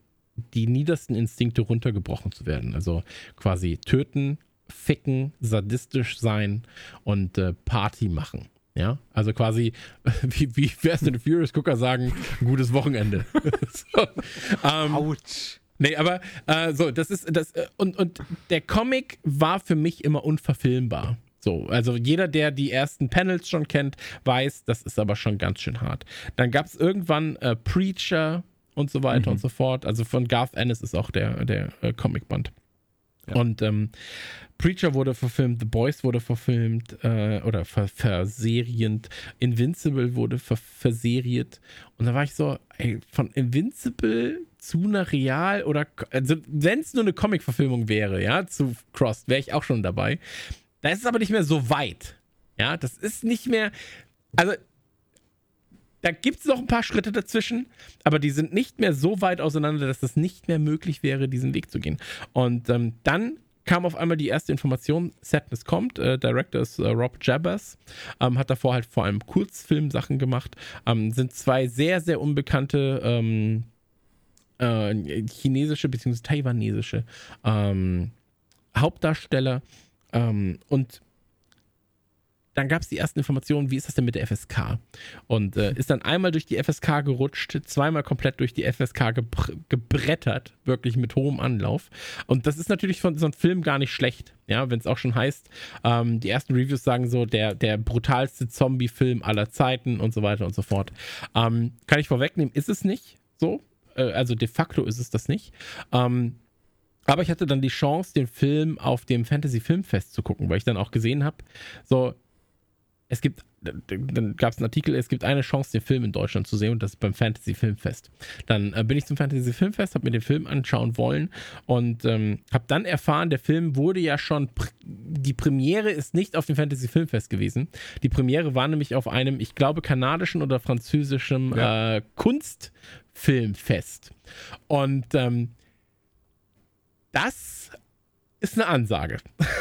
die niedersten Instinkte runtergebrochen zu werden. Also quasi töten, ficken, sadistisch sein und äh, Party machen. Ja, also quasi, [LAUGHS] wie, wie Fast and Furious Gucker sagen, gutes Wochenende. [LAUGHS] so, ähm, Autsch. Nee, aber äh, so, das ist das äh, und, und der Comic war für mich immer unverfilmbar. So, also jeder, der die ersten Panels schon kennt, weiß, das ist aber schon ganz schön hart. Dann gab es irgendwann äh, Preacher und so weiter mhm. und so fort. Also von Garth Ennis ist auch der, der äh, Comicband. Ja. Und ähm, Preacher wurde verfilmt, The Boys wurde verfilmt äh, oder ver verserient, Invincible wurde ver verseriert. Und da war ich so, ey, von Invincible zu einer Real oder, also wenn es nur eine Comic-Verfilmung wäre, ja, zu Crossed, wäre ich auch schon dabei. Da ist es aber nicht mehr so weit. Ja, das ist nicht mehr, also da gibt es noch ein paar Schritte dazwischen, aber die sind nicht mehr so weit auseinander, dass es nicht mehr möglich wäre, diesen Weg zu gehen. Und ähm, dann kam auf einmal die erste Information, Sadness kommt. Äh, Director ist äh, Rob Jabbers, ähm, hat davor halt vor allem Kurzfilmsachen gemacht. Ähm, sind zwei sehr, sehr unbekannte ähm, äh, chinesische bzw. taiwanesische ähm, Hauptdarsteller. Ähm, und dann gab es die ersten Informationen, wie ist das denn mit der FSK? Und äh, ist dann einmal durch die FSK gerutscht, zweimal komplett durch die FSK gebrettert, wirklich mit hohem Anlauf. Und das ist natürlich von so einem Film gar nicht schlecht, ja, wenn es auch schon heißt, ähm, die ersten Reviews sagen so, der, der brutalste Zombie-Film aller Zeiten und so weiter und so fort. Ähm, kann ich vorwegnehmen, ist es nicht so. Äh, also de facto ist es das nicht. Ähm, aber ich hatte dann die Chance, den Film auf dem Fantasy Filmfest zu gucken, weil ich dann auch gesehen habe, so es gibt, dann gab es einen Artikel, es gibt eine Chance, den Film in Deutschland zu sehen und das ist beim Fantasy Filmfest. Dann äh, bin ich zum Fantasy Filmfest, habe mir den Film anschauen wollen und ähm, habe dann erfahren, der Film wurde ja schon, pr die Premiere ist nicht auf dem Fantasy Filmfest gewesen. Die Premiere war nämlich auf einem, ich glaube, kanadischen oder französischen ja. äh, Kunstfilmfest. Und ähm, das ist eine Ansage.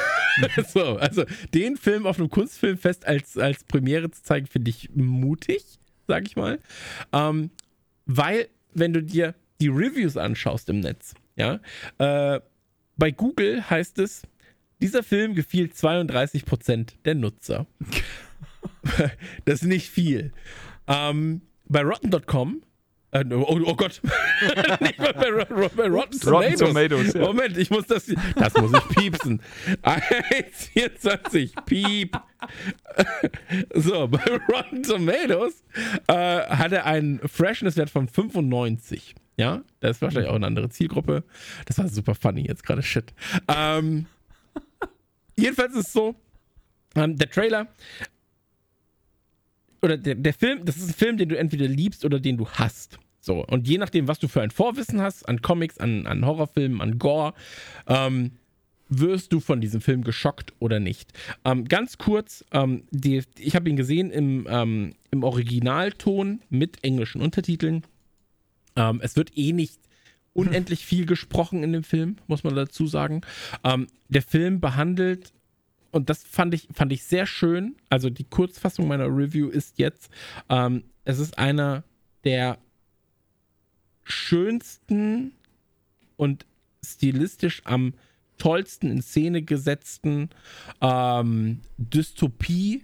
[LAUGHS] so, also den Film auf einem Kunstfilmfest als, als Premiere zu zeigen, finde ich mutig, sag ich mal. Ähm, weil, wenn du dir die Reviews anschaust im Netz, ja, äh, bei Google heißt es, dieser Film gefiel 32% der Nutzer. [LAUGHS] das ist nicht viel. Ähm, bei Rotten.com äh, oh, oh, Gott. [LAUGHS] Nicht mal bei, bei Rotten Tomatoes. Rotten Tomatoes ja. Moment, ich muss das. Das muss ich piepsen. [LAUGHS] 1,24. Piep. [LAUGHS] so, bei Rotten Tomatoes äh, hat er einen Freshness-Wert von 95. Ja, das ist wahrscheinlich auch eine andere Zielgruppe. Das war super funny jetzt gerade. Shit. Ähm, jedenfalls ist es so, ähm, der Trailer oder der, der Film, das ist ein Film, den du entweder liebst oder den du hast. So, und je nachdem, was du für ein Vorwissen hast, an Comics, an, an Horrorfilmen, an Gore, ähm, wirst du von diesem Film geschockt oder nicht. Ähm, ganz kurz, ähm, die, ich habe ihn gesehen im, ähm, im Originalton mit englischen Untertiteln. Ähm, es wird eh nicht unendlich viel gesprochen in dem Film, muss man dazu sagen. Ähm, der Film behandelt und das fand ich, fand ich sehr schön. Also die Kurzfassung meiner Review ist jetzt, ähm, es ist einer der schönsten und stilistisch am tollsten in Szene gesetzten ähm, Dystopie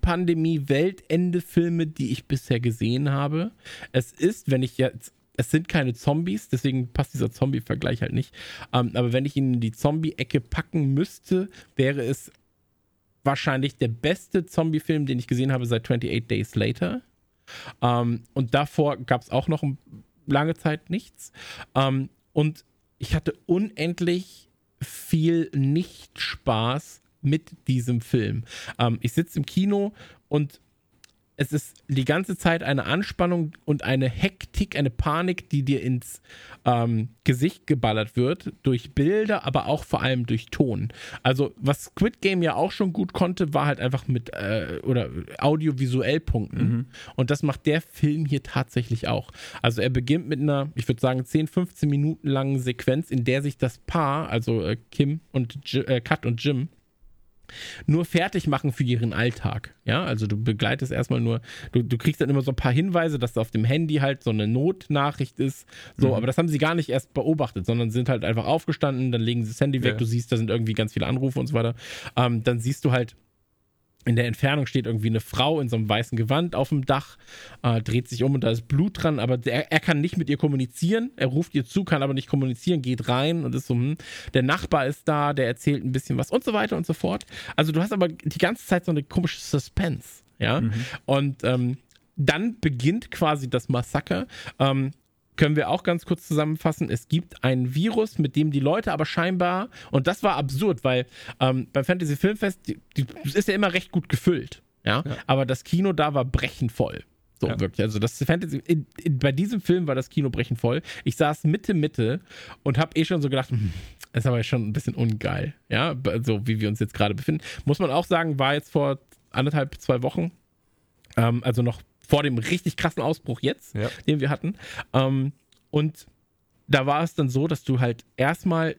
Pandemie-Weltende-Filme, die ich bisher gesehen habe. Es ist, wenn ich jetzt es sind keine Zombies, deswegen passt dieser Zombie-Vergleich halt nicht. Ähm, aber wenn ich ihn in die Zombie-Ecke packen müsste, wäre es wahrscheinlich der beste Zombie-Film, den ich gesehen habe seit 28 Days Later. Ähm, und davor gab es auch noch lange Zeit nichts. Ähm, und ich hatte unendlich viel Nicht-Spaß mit diesem Film. Ähm, ich sitze im Kino und es ist die ganze Zeit eine Anspannung und eine Hektik, eine Panik, die dir ins ähm, Gesicht geballert wird, durch Bilder, aber auch vor allem durch Ton. Also, was Squid Game ja auch schon gut konnte, war halt einfach mit äh, oder audiovisuell Punkten. Mhm. Und das macht der Film hier tatsächlich auch. Also, er beginnt mit einer, ich würde sagen, 10, 15 Minuten langen Sequenz, in der sich das Paar, also äh, Kim und J äh, Kat und Jim, nur fertig machen für ihren Alltag. Ja, also du begleitest erstmal nur, du, du kriegst dann immer so ein paar Hinweise, dass auf dem Handy halt so eine Notnachricht ist. So, mhm. aber das haben sie gar nicht erst beobachtet, sondern sind halt einfach aufgestanden, dann legen sie das Handy weg, ja. du siehst, da sind irgendwie ganz viele Anrufe und so weiter. Ähm, dann siehst du halt, in der Entfernung steht irgendwie eine Frau in so einem weißen Gewand auf dem Dach, äh, dreht sich um und da ist Blut dran, aber der, er kann nicht mit ihr kommunizieren. Er ruft ihr zu, kann aber nicht kommunizieren, geht rein und ist so, hm, der Nachbar ist da, der erzählt ein bisschen was und so weiter und so fort. Also du hast aber die ganze Zeit so eine komische Suspense, ja. Mhm. Und ähm, dann beginnt quasi das Massaker. Ähm, können wir auch ganz kurz zusammenfassen. Es gibt ein Virus, mit dem die Leute aber scheinbar, und das war absurd, weil ähm, beim Fantasy Filmfest die, die, ist ja immer recht gut gefüllt. Ja? ja? Aber das Kino da war brechend voll. So, ja. wirklich. Also, das Fantasy, in, in, bei diesem Film war das Kino brechend voll. Ich saß Mitte, Mitte und habe eh schon so gedacht, hm, das ist aber schon ein bisschen ungeil. Ja, so wie wir uns jetzt gerade befinden. Muss man auch sagen, war jetzt vor anderthalb, zwei Wochen, ähm, also noch vor dem richtig krassen Ausbruch jetzt, ja. den wir hatten. Ähm, und da war es dann so, dass du halt erstmal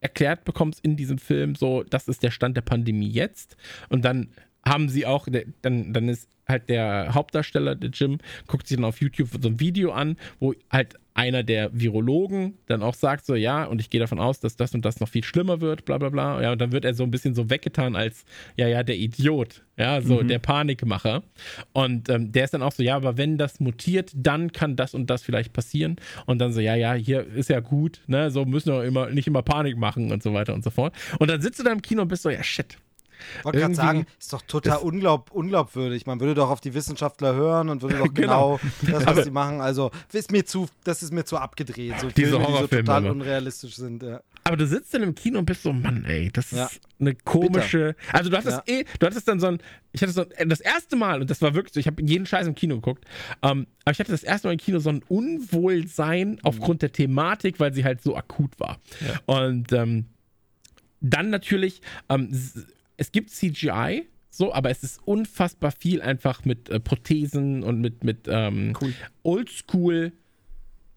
erklärt bekommst in diesem Film, so, das ist der Stand der Pandemie jetzt. Und dann haben sie auch, dann, dann ist halt der Hauptdarsteller, der Jim, guckt sich dann auf YouTube so ein Video an, wo halt einer der Virologen dann auch sagt so, ja, und ich gehe davon aus, dass das und das noch viel schlimmer wird, bla bla bla. Ja, und dann wird er so ein bisschen so weggetan als, ja, ja, der Idiot, ja, so mhm. der Panikmacher. Und ähm, der ist dann auch so, ja, aber wenn das mutiert, dann kann das und das vielleicht passieren. Und dann so, ja, ja, hier ist ja gut, ne, so müssen wir immer, nicht immer Panik machen und so weiter und so fort. Und dann sitzt du da im Kino und bist so, ja, shit, ich wollte gerade sagen, ist doch total unglaub, unglaubwürdig. Man würde doch auf die Wissenschaftler hören und würde doch [LAUGHS] genau, genau das, was sie machen. Also, ist mir zu, das ist mir zu abgedreht. So Diese Filme, die so total immer. unrealistisch sind. Ja. Aber du sitzt dann im Kino und bist so, Mann, ey, das ja. ist eine komische. Bitter. Also, du hattest ja. eh, du hattest dann so ein, ich hatte so ein, das erste Mal, und das war wirklich so, ich habe jeden Scheiß im Kino geguckt, ähm, aber ich hatte das erste Mal im Kino so ein Unwohlsein mhm. aufgrund der Thematik, weil sie halt so akut war. Und ähm, dann natürlich, ähm, es gibt CGI, so, aber es ist unfassbar viel einfach mit äh, Prothesen und mit, mit ähm, cool. Oldschool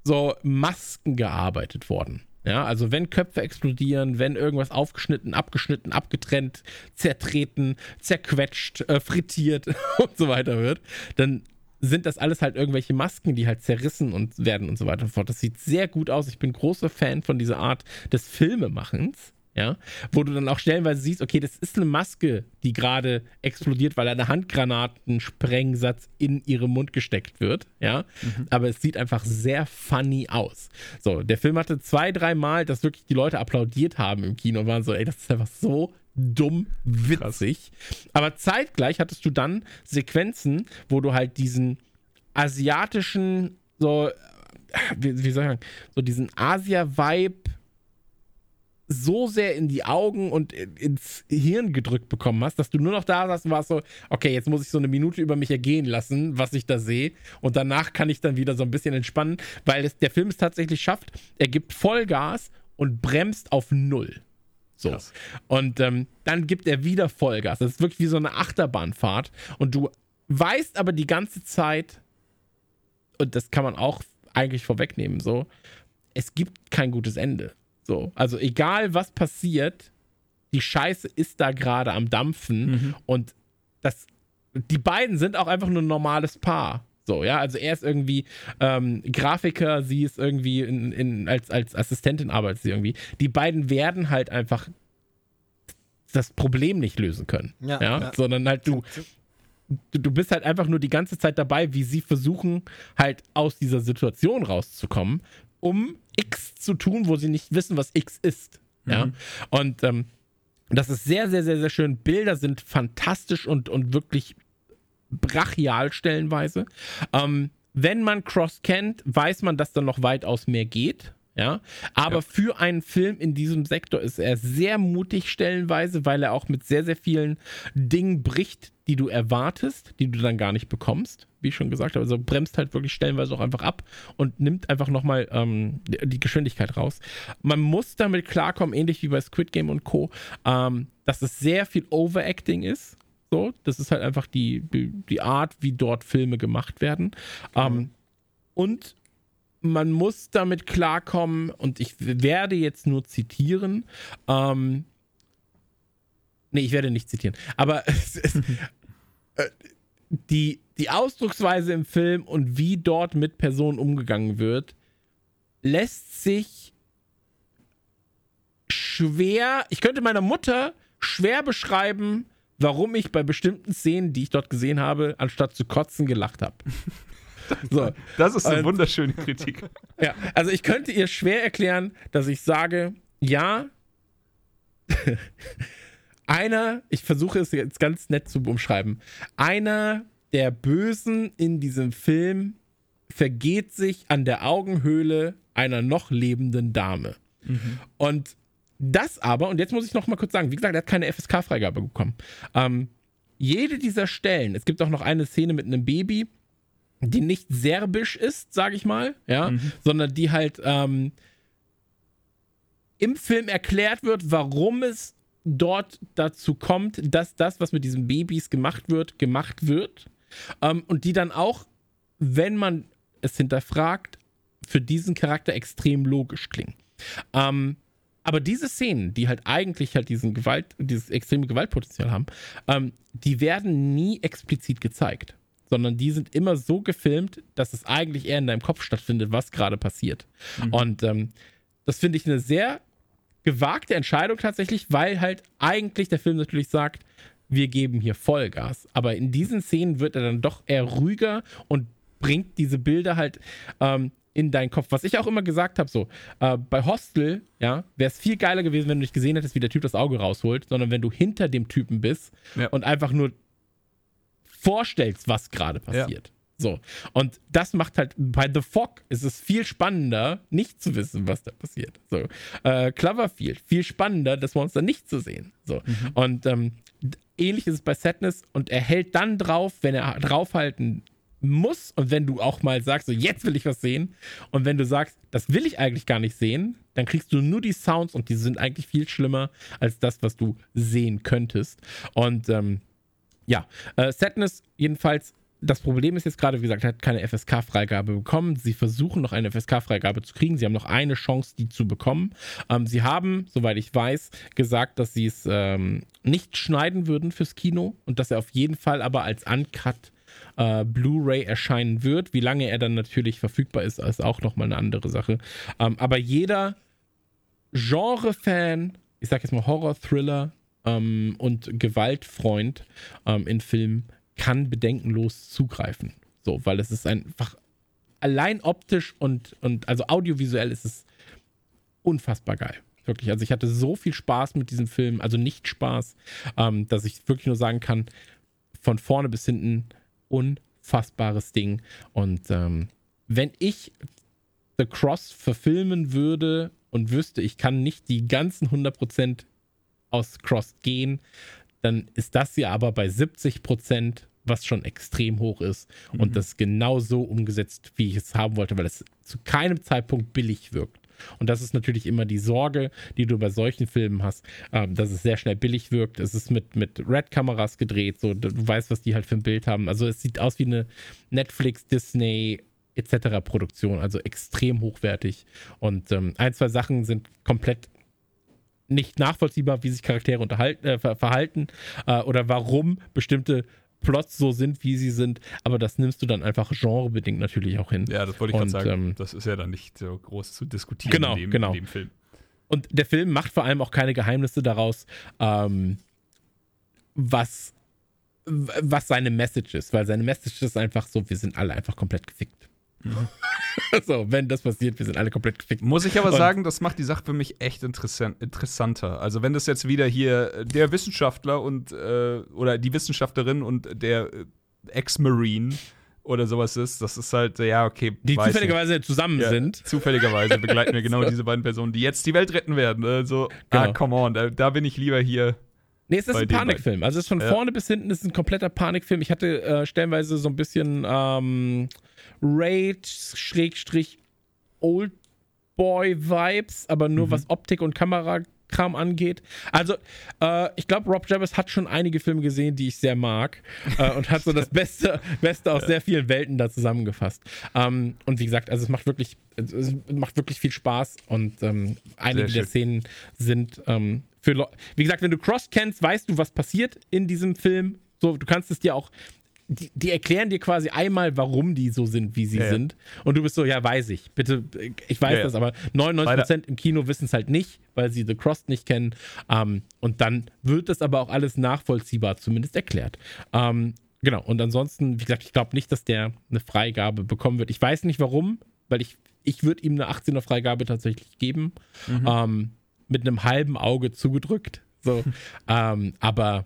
so Masken gearbeitet worden. Ja, also wenn Köpfe explodieren, wenn irgendwas aufgeschnitten, abgeschnitten, abgetrennt, zertreten, zerquetscht, äh, frittiert [LAUGHS] und so weiter wird, dann sind das alles halt irgendwelche Masken, die halt zerrissen und werden und so weiter und fort. Das sieht sehr gut aus. Ich bin großer Fan von dieser Art des Filmemachens ja, wo du dann auch stellenweise siehst, okay, das ist eine Maske, die gerade explodiert, weil ein Handgranatensprengsatz in ihrem Mund gesteckt wird, ja, mhm. aber es sieht einfach sehr funny aus. So, der Film hatte zwei, drei Mal, dass wirklich die Leute applaudiert haben im Kino und waren so, ey, das ist einfach so dumm witzig. Krass. Aber zeitgleich hattest du dann Sequenzen, wo du halt diesen asiatischen, so, wie, wie soll ich sagen, so diesen Asia-Vibe so sehr in die Augen und ins Hirn gedrückt bekommen hast, dass du nur noch da saßt und warst so, okay, jetzt muss ich so eine Minute über mich ergehen lassen, was ich da sehe. Und danach kann ich dann wieder so ein bisschen entspannen, weil es, der Film es tatsächlich schafft, er gibt Vollgas und bremst auf Null. So. Krass. Und ähm, dann gibt er wieder Vollgas. Das ist wirklich wie so eine Achterbahnfahrt. Und du weißt aber die ganze Zeit, und das kann man auch eigentlich vorwegnehmen, so, es gibt kein gutes Ende. So, also egal was passiert, die Scheiße ist da gerade am Dampfen mhm. und das, die beiden sind auch einfach nur ein normales Paar. So, ja, also er ist irgendwie ähm, Grafiker, sie ist irgendwie in, in, als, als Assistentin arbeitet sie irgendwie. Die beiden werden halt einfach das Problem nicht lösen können. Ja, ja? ja. sondern halt du, du, du bist halt einfach nur die ganze Zeit dabei, wie sie versuchen, halt aus dieser Situation rauszukommen, um X zu tun, wo sie nicht wissen, was X ist. Ja. Mhm. Und ähm, das ist sehr, sehr, sehr, sehr schön. Bilder sind fantastisch und, und wirklich brachial stellenweise. Ähm, wenn man Cross kennt, weiß man, dass da noch weitaus mehr geht. Ja, aber Ja. für einen Film in diesem Sektor ist er sehr mutig stellenweise, weil er auch mit sehr, sehr vielen Dingen bricht, die du erwartest, die du dann gar nicht bekommst, wie ich schon gesagt habe. Also bremst halt wirklich stellenweise auch einfach ab und nimmt einfach nochmal ähm, die Geschwindigkeit raus. Man muss damit klarkommen, ähnlich wie bei Squid Game und Co., ähm, dass es sehr viel Overacting ist. So, das ist halt einfach die, die, Art, wie dort Filme gemacht werden. Ähm, und man muss damit klarkommen, und ich werde jetzt nur zitieren, ähm, nee, ich werde nicht zitieren, aber [LAUGHS] es, es, äh, die, die Ausdrucksweise im Film und wie dort mit Personen umgegangen wird, lässt sich schwer, ich könnte meiner Mutter schwer beschreiben, warum ich bei bestimmten Szenen, die ich dort gesehen habe, anstatt zu kotzen, gelacht habe. [LAUGHS] So, Das ist eine Und- wunderschöne Kritik. [LAUGHS] ja, also ich könnte ihr schwer erklären, dass ich sage, ja, [LAUGHS] einer, ich versuche es jetzt ganz nett zu umschreiben, einer der Bösen in diesem Film vergeht sich an der Augenhöhle einer noch lebenden Dame. Und das aber, und jetzt muss ich noch mal kurz sagen, wie gesagt, er hat keine FSK-Freigabe bekommen. Ähm, jede dieser Stellen, es gibt auch noch eine Szene mit einem Baby, die nicht serbisch ist, sage ich mal, ja, sondern die halt ähm, im Film erklärt wird, warum es dort dazu kommt, dass das, was mit diesen Babys gemacht wird, gemacht wird. Ähm, und die dann auch, wenn man es hinterfragt, für diesen Charakter extrem logisch klingen. Ähm, aber diese Szenen, die halt eigentlich halt diesen Gewalt, dieses extreme Gewaltpotenzial haben, ähm, die werden nie explizit gezeigt, sondern die sind immer so gefilmt, dass es eigentlich eher in deinem Kopf stattfindet, was gerade passiert. Und ähm, das finde ich eine sehr gewagte Entscheidung tatsächlich, weil halt eigentlich der Film natürlich sagt, wir geben hier Vollgas. Aber in diesen Szenen wird er dann doch eher ruhiger und bringt diese Bilder halt ähm, in deinen Kopf. Was ich auch immer gesagt habe, so, äh, bei Hostel, ja, wäre es viel geiler gewesen, wenn du nicht gesehen hättest, wie der Typ das Auge rausholt, sondern wenn du hinter dem Typen bist Ja. und einfach nur vorstellst, was gerade passiert. So. Und das macht halt, bei The Fog ist es viel spannender, nicht zu wissen, was da passiert. So. Äh, Cloverfield, viel spannender, das Monster nicht zu sehen. So. Und ähm, ähnlich ist es bei Sadness und er hält dann drauf, wenn er draufhalten muss und wenn du auch mal sagst, so jetzt will ich was sehen und wenn du sagst, das will ich eigentlich gar nicht sehen, dann kriegst du nur die Sounds und die sind eigentlich viel schlimmer als das, was du sehen könntest. Und ähm, ja, äh, Sadness jedenfalls. Das Problem ist jetzt gerade, wie gesagt, er hat keine FSK-Freigabe bekommen. Sie versuchen noch eine FSK-Freigabe zu kriegen. Sie haben noch eine Chance, die zu bekommen. Ähm, sie haben, soweit ich weiß, gesagt, dass sie es ähm, nicht schneiden würden fürs Kino und dass er auf jeden Fall aber als Uncut äh, Blu-ray erscheinen wird. Wie lange er dann natürlich verfügbar ist, ist auch nochmal eine andere Sache. Ähm, aber jeder Genre-Fan, ich sag jetzt mal Horror-Thriller ähm, und Gewaltfreund ähm, in Filmen kann bedenkenlos zugreifen. So, weil es ist einfach allein optisch und, und also audiovisuell ist es unfassbar geil. Wirklich. Also ich hatte so viel Spaß mit diesem Film, also nicht Spaß, ähm, dass ich wirklich nur sagen kann, von vorne bis hinten unfassbares Ding. Und ähm, wenn ich The Cross verfilmen würde und wüsste, ich kann nicht die ganzen 100% aus Cross gehen, dann ist das ja aber bei 70%, was schon extrem hoch ist. Und das genau so umgesetzt, wie ich es haben wollte, weil es zu keinem Zeitpunkt billig wirkt. Und das ist natürlich immer die Sorge, die du bei solchen Filmen hast, ähm, dass es sehr schnell billig wirkt. Es ist mit, mit Red-Kameras gedreht, so du weißt, was die halt für ein Bild haben. Also es sieht aus wie eine Netflix, Disney etc. Produktion, also extrem hochwertig. Und ähm, ein, zwei Sachen sind komplett nicht nachvollziehbar, wie sich Charaktere unterhalten, äh, ver verhalten äh, oder warum bestimmte Plots so sind, wie sie sind. Aber das nimmst du dann einfach genrebedingt natürlich auch hin. Ja, das wollte ich gerade sagen. ähm, das ist ja dann nicht so groß zu diskutieren Genau, in, dem, genau. in dem Film. Und der Film macht vor allem auch keine Geheimnisse daraus, ähm, was was seine Message ist, weil seine Message ist einfach so, wir sind alle einfach komplett gefickt. Mhm. [LAUGHS] so, wenn das passiert, wir sind alle komplett gefickt. Muss ich aber und sagen, das macht die Sache für mich echt interessant, interessanter. Also wenn das jetzt wieder hier der Wissenschaftler und äh, oder die Wissenschaftlerin und der äh, Ex-Marine oder sowas ist, das ist halt, ja, okay. Die zufälligerweise nicht. zusammen ja, sind. Zufälligerweise begleiten wir [LAUGHS] genau so. diese beiden Personen, die jetzt die Welt retten werden. Also, genau. ah, come on, da, da bin ich lieber hier Nee, es ist ein Panikfilm. Also es ist von ja. vorne bis hinten ist ein kompletter Panikfilm. Ich hatte äh, stellenweise so ein bisschen ähm, Rage, Schrägstrich, Oldboy-Vibes, aber nur mhm. was Optik und Kamerakram angeht. Also, äh, ich glaube, Rob Jarvis hat schon einige Filme gesehen, die ich sehr mag [LAUGHS] äh, und hat so das Beste, Beste aus ja. sehr vielen Welten da zusammengefasst. Ähm, und wie gesagt, also es macht wirklich, es macht wirklich viel Spaß und ähm, einige der Szenen sind ähm, für Le wie gesagt, wenn du Cross kennst, weißt du, was passiert in diesem Film. So, du kannst es dir auch die, die, erklären dir quasi einmal, warum die so sind, wie sie ja, sind. Und du bist so, ja, weiß ich. Bitte, ich weiß ja, das, aber 99% im Kino wissen es halt nicht, weil sie The Cross nicht kennen. Ähm, und dann wird das aber auch alles nachvollziehbar zumindest erklärt. Ähm, genau, und ansonsten, wie gesagt, ich glaube nicht, dass der eine Freigabe bekommen wird. Ich weiß nicht warum, weil ich, ich würde ihm eine 18er Freigabe tatsächlich geben. Mhm. Ähm, mit einem halben Auge zugedrückt. So. [LAUGHS] ähm, aber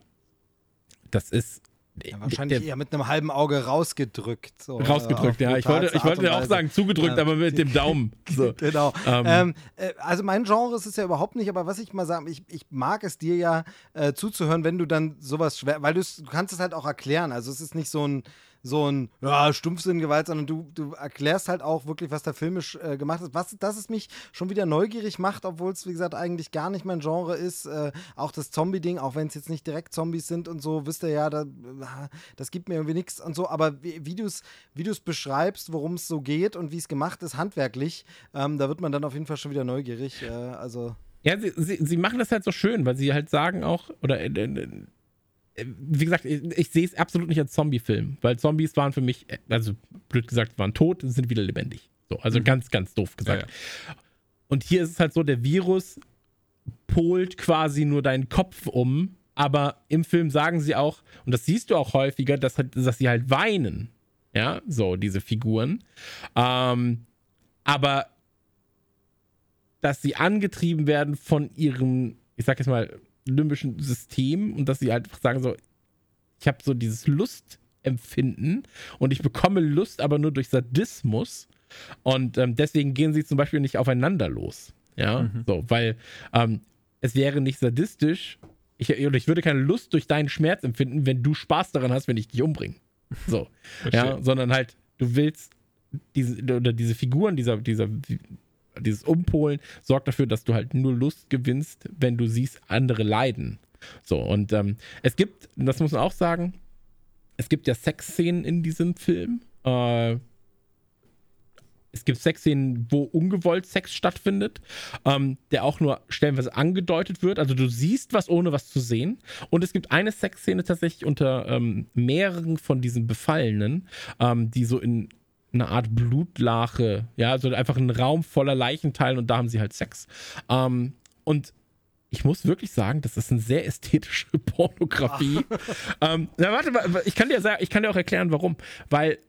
das ist. Ja, wahrscheinlich der, eher mit einem halben Auge rausgedrückt. So, rausgedrückt, ja. Ich wollte, ich wollte auch sagen, zugedrückt, ja. aber mit dem Daumen. [LAUGHS] So. genau. Ähm. Ähm, äh, also mein Genre ist es ja überhaupt nicht, aber was ich mal sagen, ich, ich mag es dir ja äh, zuzuhören, wenn du dann sowas schwer, weil du kannst es halt auch erklären. Also es ist nicht so ein so ein ja, Stumpfsinn-Gewalt, sondern du, du erklärst halt auch wirklich, was da filmisch äh, gemacht ist. Was, dass es mich schon wieder neugierig macht, obwohl es, wie gesagt, eigentlich gar nicht mein Genre ist. Äh, auch das Zombie-Ding, auch wenn es jetzt nicht direkt Zombies sind und so, wisst ihr ja, da, das gibt mir irgendwie nichts und so. Aber wie, wie du es wie beschreibst, worum es so geht und wie es gemacht ist, handwerklich, ähm, da wird man dann auf jeden Fall schon wieder neugierig. Äh, also. Ja, sie, sie, sie, machen das halt so schön, weil sie halt sagen auch, oder äh, äh, wie gesagt, ich, ich sehe es absolut nicht als Zombie-Film, weil Zombies waren für mich, also blöd gesagt, waren tot und sind wieder lebendig. So, also mhm. ganz, ganz doof gesagt. Ja, ja. Und hier ist es halt so, der Virus polt quasi nur deinen Kopf um, aber im Film sagen sie auch, und das siehst du auch häufiger, dass, dass sie halt weinen. Ja, so, diese Figuren. Ähm, aber dass sie angetrieben werden von ihrem, ich sag jetzt mal, limbischen System und dass sie halt einfach sagen so, ich habe so dieses Lustempfinden und ich bekomme Lust aber nur durch Sadismus und ähm, deswegen gehen sie zum Beispiel nicht aufeinander los. Ja, mhm. so, weil ähm, es wäre nicht sadistisch, ich, ich würde keine Lust durch deinen Schmerz empfinden, wenn du Spaß daran hast, wenn ich dich umbringe. So, [LAUGHS] ja, sondern halt, du willst diese, oder diese Figuren dieser, dieser dieses Umpolen sorgt dafür, dass du halt nur Lust gewinnst, wenn du siehst, andere leiden. So, und ähm, es gibt, das muss man auch sagen, es gibt ja Sexszenen in diesem Film. Äh, es gibt Sexszenen, wo ungewollt Sex stattfindet, ähm, der auch nur stellenweise angedeutet wird. Also du siehst was, ohne was zu sehen. Und es gibt eine Sexszene tatsächlich unter ähm, mehreren von diesen Befallenen, ähm, die so in eine Art Blutlache, ja, also einfach ein Raum voller Leichenteilen und da haben sie halt Sex. Ähm, und ich muss wirklich sagen, das ist eine sehr ästhetische [LAUGHS] Pornografie. [LAUGHS] ähm, na, warte, ich kann dir sagen, ich kann dir auch erklären, warum. Weil,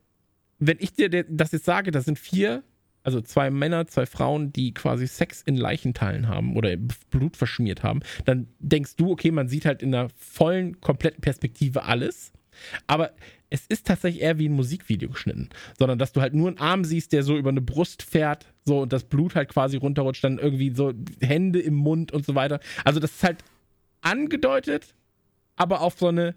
wenn ich dir das jetzt sage, das sind vier, also zwei Männer, zwei Frauen, die quasi Sex in Leichenteilen haben oder Blut verschmiert haben, dann denkst du, okay, man sieht halt in der vollen, kompletten Perspektive alles. Aber es ist tatsächlich eher wie ein Musikvideo geschnitten, sondern dass du halt nur einen Arm siehst, der so über eine Brust fährt, so und das Blut halt quasi runterrutscht, dann irgendwie so Hände im Mund und so weiter. Also das ist halt angedeutet, aber auf so eine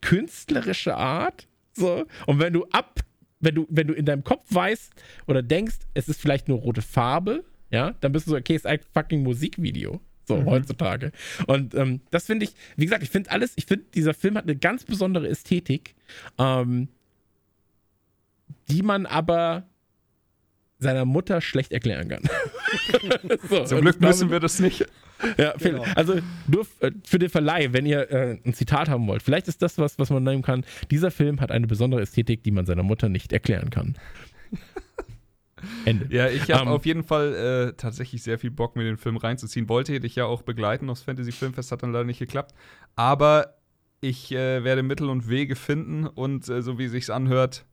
künstlerische Art. So. Und wenn du ab, wenn du, wenn du in deinem Kopf weißt oder denkst, es ist vielleicht nur rote Farbe, ja, dann bist du so, okay, es ist ein fucking Musikvideo. So mhm. heutzutage. Und ähm, das finde ich, wie gesagt, ich finde alles, ich finde, dieser Film hat eine ganz besondere Ästhetik, ähm, die man aber seiner Mutter schlecht erklären kann. [LAUGHS] so, Zum Glück müssen wir das nicht. Ja, genau. also nur äh, für den Verleih, wenn ihr äh, ein Zitat haben wollt, vielleicht ist das was, was man nehmen kann. Dieser Film hat eine besondere Ästhetik, die man seiner Mutter nicht erklären kann. Ende. Ja, ich habe um, ähm, auf jeden Fall äh, tatsächlich sehr viel Bock, mir den Film reinzuziehen. Wollte dich ja auch begleiten aufs Fantasy Filmfest, hat dann leider nicht geklappt. Aber ich äh, werde Mittel und Wege finden und äh, so wie sich's anhört,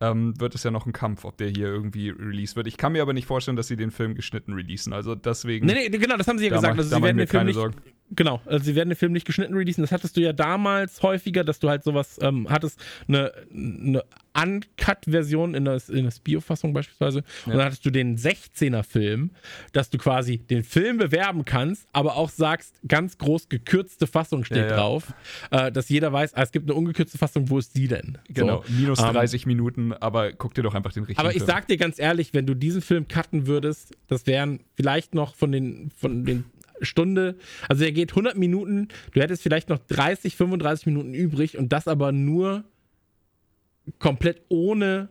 ähm, wird es ja noch ein Kampf, ob der hier irgendwie released wird. Ich kann mir aber nicht vorstellen, dass sie den Film geschnitten releasen. Also deswegen. Nee, nee, genau, das haben sie ja Da gesagt. mach- Also sie werden mir den Film keine nicht, Sorgen. Genau, also sie werden den Film nicht geschnitten releasen. Das hattest du ja damals häufiger, dass du halt sowas ähm, hattest, eine, eine Uncut-Version in der, in der Spio-Fassung beispielsweise. Und dann hattest du den 16er-Film, dass du quasi den Film bewerben kannst, aber auch sagst, ganz groß gekürzte Fassung steht Ja, ja. drauf, äh, dass jeder weiß, ah, es gibt eine ungekürzte Fassung, wo ist die denn? Genau, So. minus Ähm, 30 Minuten, aber guck dir doch einfach den richtigen aber ich Film. sag dir ganz ehrlich, wenn du diesen Film cutten würdest, das wären vielleicht noch von den, von den Stunde, also er geht 100 Minuten, du hättest vielleicht noch 30, 35 Minuten übrig und das aber nur komplett ohne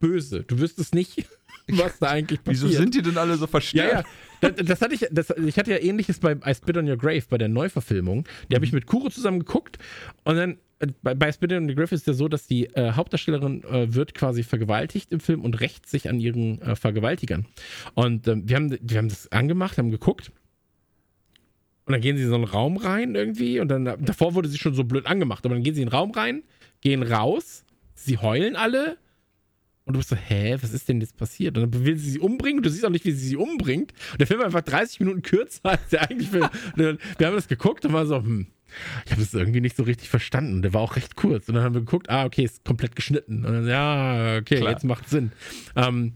böse. Du wüsstest nicht, [LAUGHS] was da eigentlich passiert. Wieso sind die denn alle so Ja, verstört? ja. Das, das hatte ich, das, ich hatte ja ähnliches bei I Spit on Your Grave, bei der Neuverfilmung. Die habe ich mit Kuro zusammen geguckt und dann äh, bei, bei Spit on Your Grave ist es ja so, dass die äh, Hauptdarstellerin äh, wird quasi vergewaltigt im Film und rächt sich an ihren äh, Vergewaltigern. Und ähm, wir, haben, wir haben das angemacht, haben geguckt und dann gehen sie in so einen Raum rein irgendwie und dann davor wurde sie schon so blöd angemacht, aber dann gehen sie in den Raum rein, gehen raus, sie heulen alle und du bist so, hä, was ist denn jetzt passiert? Und dann will sie sie umbringen und du siehst auch nicht, wie sie sie umbringt. Und der Film war einfach 30 Minuten kürzer [LAUGHS] als der eigentlich Film. Und dann- wir haben das geguckt und war so, hm, ich habe das irgendwie nicht so richtig verstanden. Der war auch recht kurz. Und dann haben wir geguckt, ah, okay, ist komplett geschnitten. Und dann, ja, okay, Klar. jetzt macht Sinn. Ähm,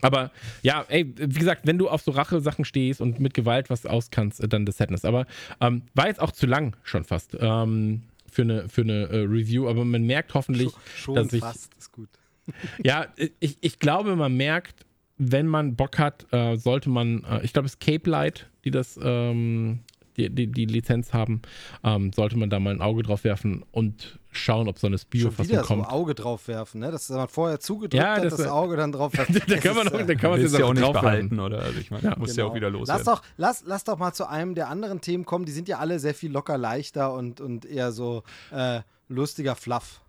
aber ja, ey, wie gesagt, wenn du auf so Rache-Sachen stehst und mit Gewalt was auskannst, äh, dann The Sadness. Aber ähm, war jetzt auch zu lang schon fast ähm, für eine, für eine äh, Review. Aber man merkt hoffentlich, Schon dass ich fast, ist gut. [LAUGHS] ja, ich, ich glaube, man merkt, wenn man Bock hat, äh, sollte man, äh, ich glaube, es ist Cape Light, die das, ähm, die, die, die Lizenz haben, ähm, sollte man da mal ein Auge drauf werfen und schauen, ob so eine Schon Spio-Fassung wieder so kommt. Auge drauf werfen, ne? Dass man vorher zugedrückt Ja, hat, das- das, Auge dann drauf [LAUGHS] werfen. da Es kann man noch, äh, da kann man jetzt ja auch nicht behalten, oder? Also ich meine, Ja, muss ja auch Genau. wieder Lass loswerden. doch, lass, lass doch mal zu einem der anderen Themen kommen. Die sind ja alle sehr viel locker leichter und, und eher so äh, lustiger Fluff.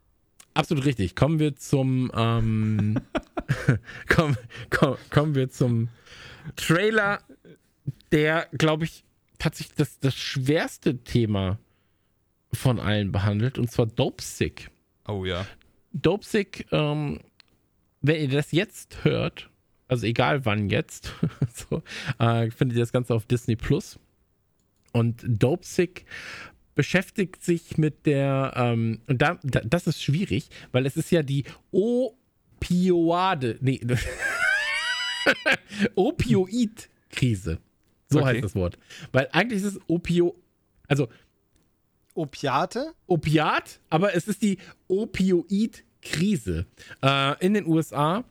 Absolut richtig. Kommen wir zum, ähm, [LAUGHS] [LAUGHS] komm, komm, kommen wir zum Trailer, der, glaube ich, tatsächlich das, das schwerste Thema von allen behandelt, und zwar Dope Sick. Oh ja. Dope Sick, ähm, wenn ihr das jetzt hört, also egal wann jetzt, [LAUGHS] so, äh, findet ihr das Ganze auf Disney Plus. Und Dope Sick beschäftigt sich mit der, ähm, und da, da, das ist schwierig, weil es ist ja die Opioide, nee, [LAUGHS] Opioid-Krise. So Okay. heißt das Wort. Weil eigentlich ist es Opio, also Opiate? Opiat, aber es ist die Opioid-Krise äh, in den USA.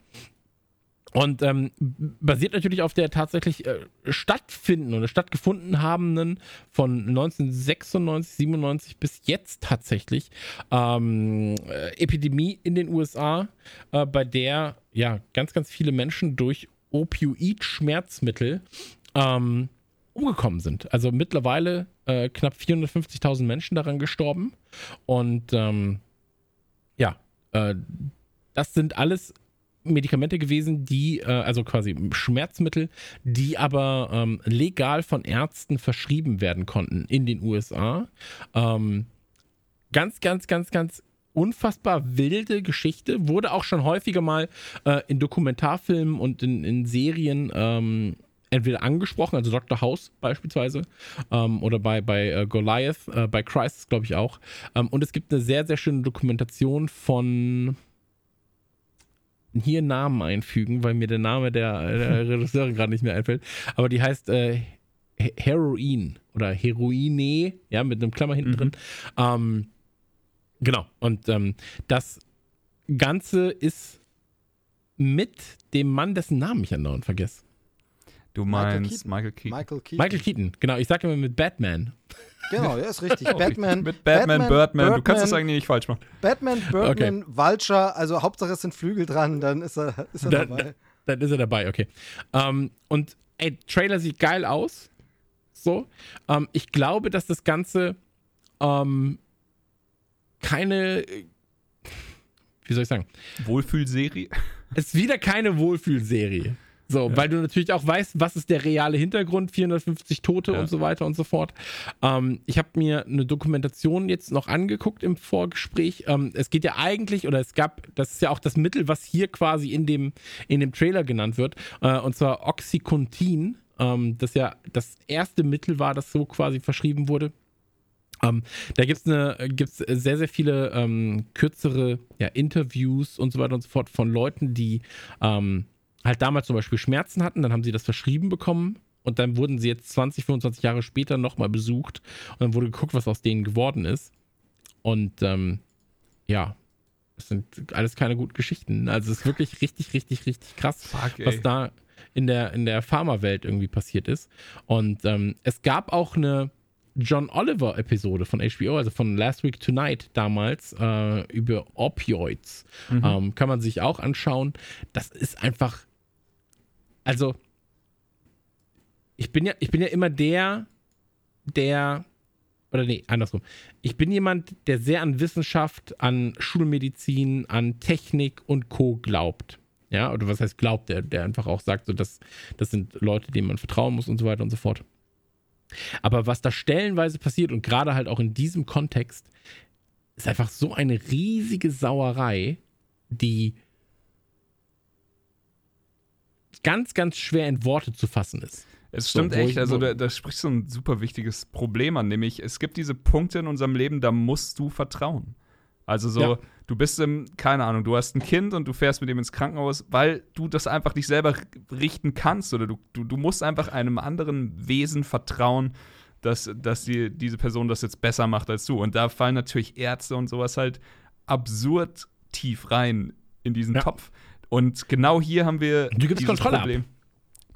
Und ähm, basiert natürlich auf der tatsächlich äh, stattfinden oder stattgefunden habenden von 1996, 97 bis jetzt tatsächlich ähm, äh, Epidemie in den USA, äh, bei der ja ganz, ganz viele Menschen durch Opioid-Schmerzmittel ähm, umgekommen sind. Also mittlerweile äh, knapp 450.000 Menschen daran gestorben. Und ähm, ja, äh, das sind alles Medikamente gewesen, die, äh, also quasi Schmerzmittel, die aber ähm, legal von Ärzten verschrieben werden konnten in den USA. Ähm, ganz, ganz, ganz, ganz unfassbar wilde Geschichte. Wurde auch schon häufiger mal äh, in Dokumentarfilmen und in, in Serien ähm, entweder angesprochen, also Dr. House beispielsweise, ähm, oder bei, bei äh, Goliath, äh, bei Crisis, glaube ich auch. Ähm, und es gibt eine sehr, sehr schöne Dokumentation von hier Namen einfügen, weil mir der Name der, der [LAUGHS] Regisseurin gerade nicht mehr einfällt. Aber die heißt äh, He- Heroin oder Heroine, ja, mit einem Klammer hinten Mhm. drin. Ähm, genau. Und ähm, das Ganze ist mit dem Mann, dessen Namen ich andauernd vergesse. Du Michael meinst Keaton. Michael Keaton. Michael Keaton. Michael Keaton, genau. Ich sage immer mit Batman. Genau, ja, ist richtig. [LAUGHS] Batman. Mit Batman, Birdman. Du kannst das Birdman, eigentlich nicht falsch machen. Batman, Birdman, Vulture, also Hauptsache es sind Flügel dran, dann ist er, ist er Da- dabei. Dann ist er dabei, okay. Ähm, und ey, Trailer sieht geil aus. So. Ähm, ich glaube, dass das Ganze ähm, keine, wie soll ich sagen, Wohlfühlserie. es ist wieder keine Wohlfühlserie. So, ja. weil du natürlich auch weißt, was ist der reale Hintergrund, 450 Tote ja. und so weiter und so fort. Ähm, ich habe mir eine Dokumentation jetzt noch angeguckt im Vorgespräch. Ähm, es geht ja eigentlich, oder es gab, das ist ja auch das Mittel, was hier quasi in dem, in dem Trailer genannt wird, äh, und zwar Oxycontin, ähm, das ja das erste Mittel war, das so quasi verschrieben wurde. Ähm, da gibt es gibt's sehr, sehr viele ähm, kürzere ja, Interviews und so weiter und so fort von Leuten, die ähm, halt damals zum Beispiel Schmerzen hatten, dann haben sie das verschrieben bekommen und dann wurden sie jetzt 20, 25 Jahre später nochmal besucht und dann wurde geguckt, was aus denen geworden ist. Und ähm, ja, das sind alles keine guten Geschichten. Also es ist wirklich richtig, richtig, richtig krass, Fuck, was da in der, in der Pharma-Welt irgendwie passiert ist. Und ähm, es gab auch eine John Oliver-Episode von HBO, also von Last Week Tonight damals, äh, über Opioids. Mhm. Ähm, kann man sich auch anschauen. Das ist einfach also ich bin ja, ich bin ja immer der, der, oder nee, andersrum. Ich bin jemand, der sehr an Wissenschaft, an Schulmedizin, an Technik und Co. glaubt. Ja, oder was heißt glaubt, der, der einfach auch sagt, so, das, das sind Leute, denen man vertrauen muss und so weiter und so fort. Aber was da stellenweise passiert und gerade halt auch in diesem Kontext, ist einfach so eine riesige Sauerei, die ganz, ganz schwer in Worte zu fassen ist. Es stimmt so, echt, also da, da sprichst du ein super wichtiges Problem an, nämlich es gibt diese Punkte in unserem Leben, da musst du vertrauen. Also so, ja. du bist im, keine Ahnung, du hast ein Kind und du fährst mit dem ins Krankenhaus, weil du das einfach nicht selber richten kannst oder du, du, du musst einfach einem anderen Wesen vertrauen, dass, dass die, diese Person das jetzt besser macht als du. Und da fallen natürlich Ärzte und sowas halt absurd tief rein in diesen ja. Topf. Und genau hier haben wir du gibst Kontrolle Problem. Ab.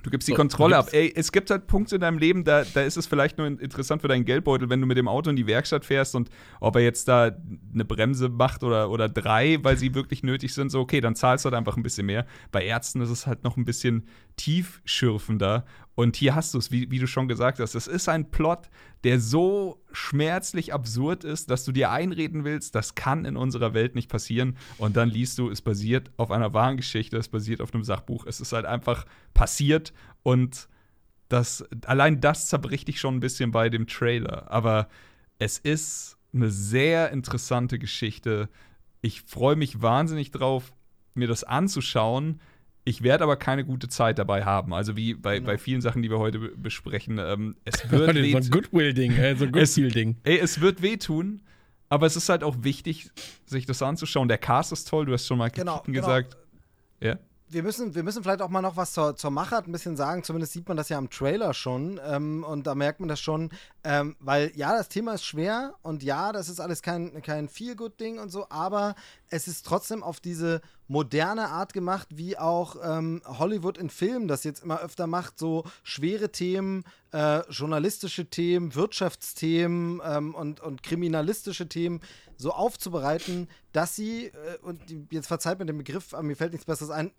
Du gibst die Kontrolle ab. Ey, es gibt halt Punkte in deinem Leben, da, da ist es vielleicht nur interessant für deinen Geldbeutel, wenn du mit dem Auto in die Werkstatt fährst und ob er jetzt da eine Bremse macht oder, oder drei, weil sie wirklich nötig sind, so okay, dann zahlst du halt einfach ein bisschen mehr. Bei Ärzten ist es halt noch ein bisschen tiefschürfender. Und hier hast du es, wie, wie du schon gesagt hast. Es ist ein Plot, der so schmerzlich absurd ist, dass du dir einreden willst, das kann in unserer Welt nicht passieren. Und dann liest du, es basiert auf einer wahren Geschichte, es basiert auf einem Sachbuch. Es ist halt einfach passiert und das, allein das zerbricht dich schon ein bisschen bei dem Trailer. Aber es ist eine sehr interessante Geschichte. Ich freue mich wahnsinnig drauf, mir das anzuschauen. Ich werde aber keine gute Zeit dabei haben. Also wie bei, genau. bei vielen Sachen, die wir heute besprechen. Ähm, es [LAUGHS] wird so ein Goodwill-Ding, äh, so ein [LAUGHS] Goodwill-Ding. Ey, es wird wehtun, aber es ist halt auch wichtig, sich das anzuschauen. Der Cast ist toll, du hast schon mal genau, genau. gesagt. Ja wir müssen, wir müssen vielleicht auch mal noch was zur, zur Machart ein bisschen sagen. Zumindest sieht man das ja am Trailer schon. Ähm, und da merkt man das schon. Ähm, weil ja, das Thema ist schwer und ja, das ist alles kein, kein Feel-Good-Ding und so. Aber es ist trotzdem auf diese moderne Art gemacht, wie auch ähm, Hollywood in Filmen das jetzt immer öfter macht. So schwere Themen, äh, journalistische Themen, Wirtschaftsthemen ähm, und, und kriminalistische Themen so aufzubereiten, dass sie, äh, und jetzt verzeiht mir den Begriff, aber mir fällt nichts Besseres ein,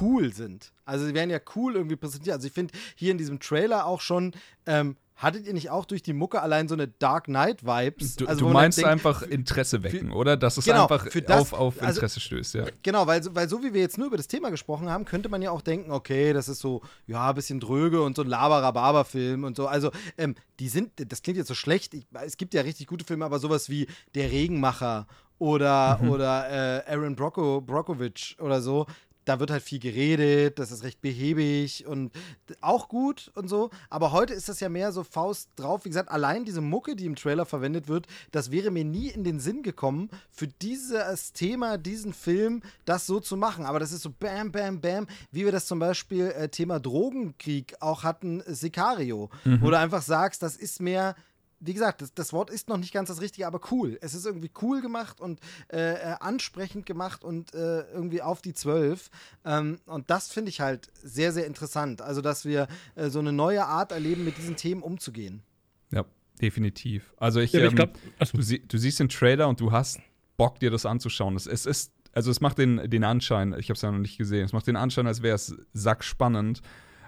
cool sind. Also sie werden ja cool irgendwie präsentiert. Also ich finde hier in diesem Trailer auch schon, ähm, hattet ihr nicht auch durch die Mucke allein so eine Dark Knight Vibes? Du, also, du meinst denkt, einfach Interesse wecken, für, oder? Dass es genau, einfach das, auf, auf also Interesse also, stößt, ja. Genau, weil, weil so wie wir jetzt nur über das Thema gesprochen haben, könnte man ja auch denken, okay, das ist so, ja, ein bisschen dröge und so ein Laberababa-Film und so. Also, ähm, die sind, das klingt jetzt so schlecht. Ich, es gibt ja richtig gute Filme, aber sowas wie Der Regenmacher oder, mhm. oder äh, Aaron Brocco, Brockovich oder so, da wird halt viel geredet, das ist recht behäbig und auch gut und so. Aber heute ist das ja mehr so Faust drauf. Wie gesagt, allein diese Mucke, die im Trailer verwendet wird, das wäre mir nie in den Sinn gekommen, für dieses Thema, diesen Film, das so zu machen. Aber das ist so bam, bam, bam, wie wir das zum Beispiel äh, Thema Drogenkrieg auch hatten, Sicario, mhm. wo du einfach sagst, das ist mehr wie gesagt, das, das, Wort ist noch nicht ganz das Richtige, aber cool. Es ist irgendwie cool gemacht und äh, äh, ansprechend gemacht und äh, irgendwie auf die Zwölf. Ähm, und das finde ich halt sehr, sehr interessant. Also, dass wir äh, so eine neue Art erleben, mit diesen Themen umzugehen. Ja, definitiv. Also, ich, ja, ähm, ich glaub, du, sie, du, siehst den Trailer und du hast Bock, dir das anzuschauen. Es, es ist, also, es macht den, den Anschein, ich habe es ja noch nicht gesehen, es macht den Anschein, als wäre es sackspannend.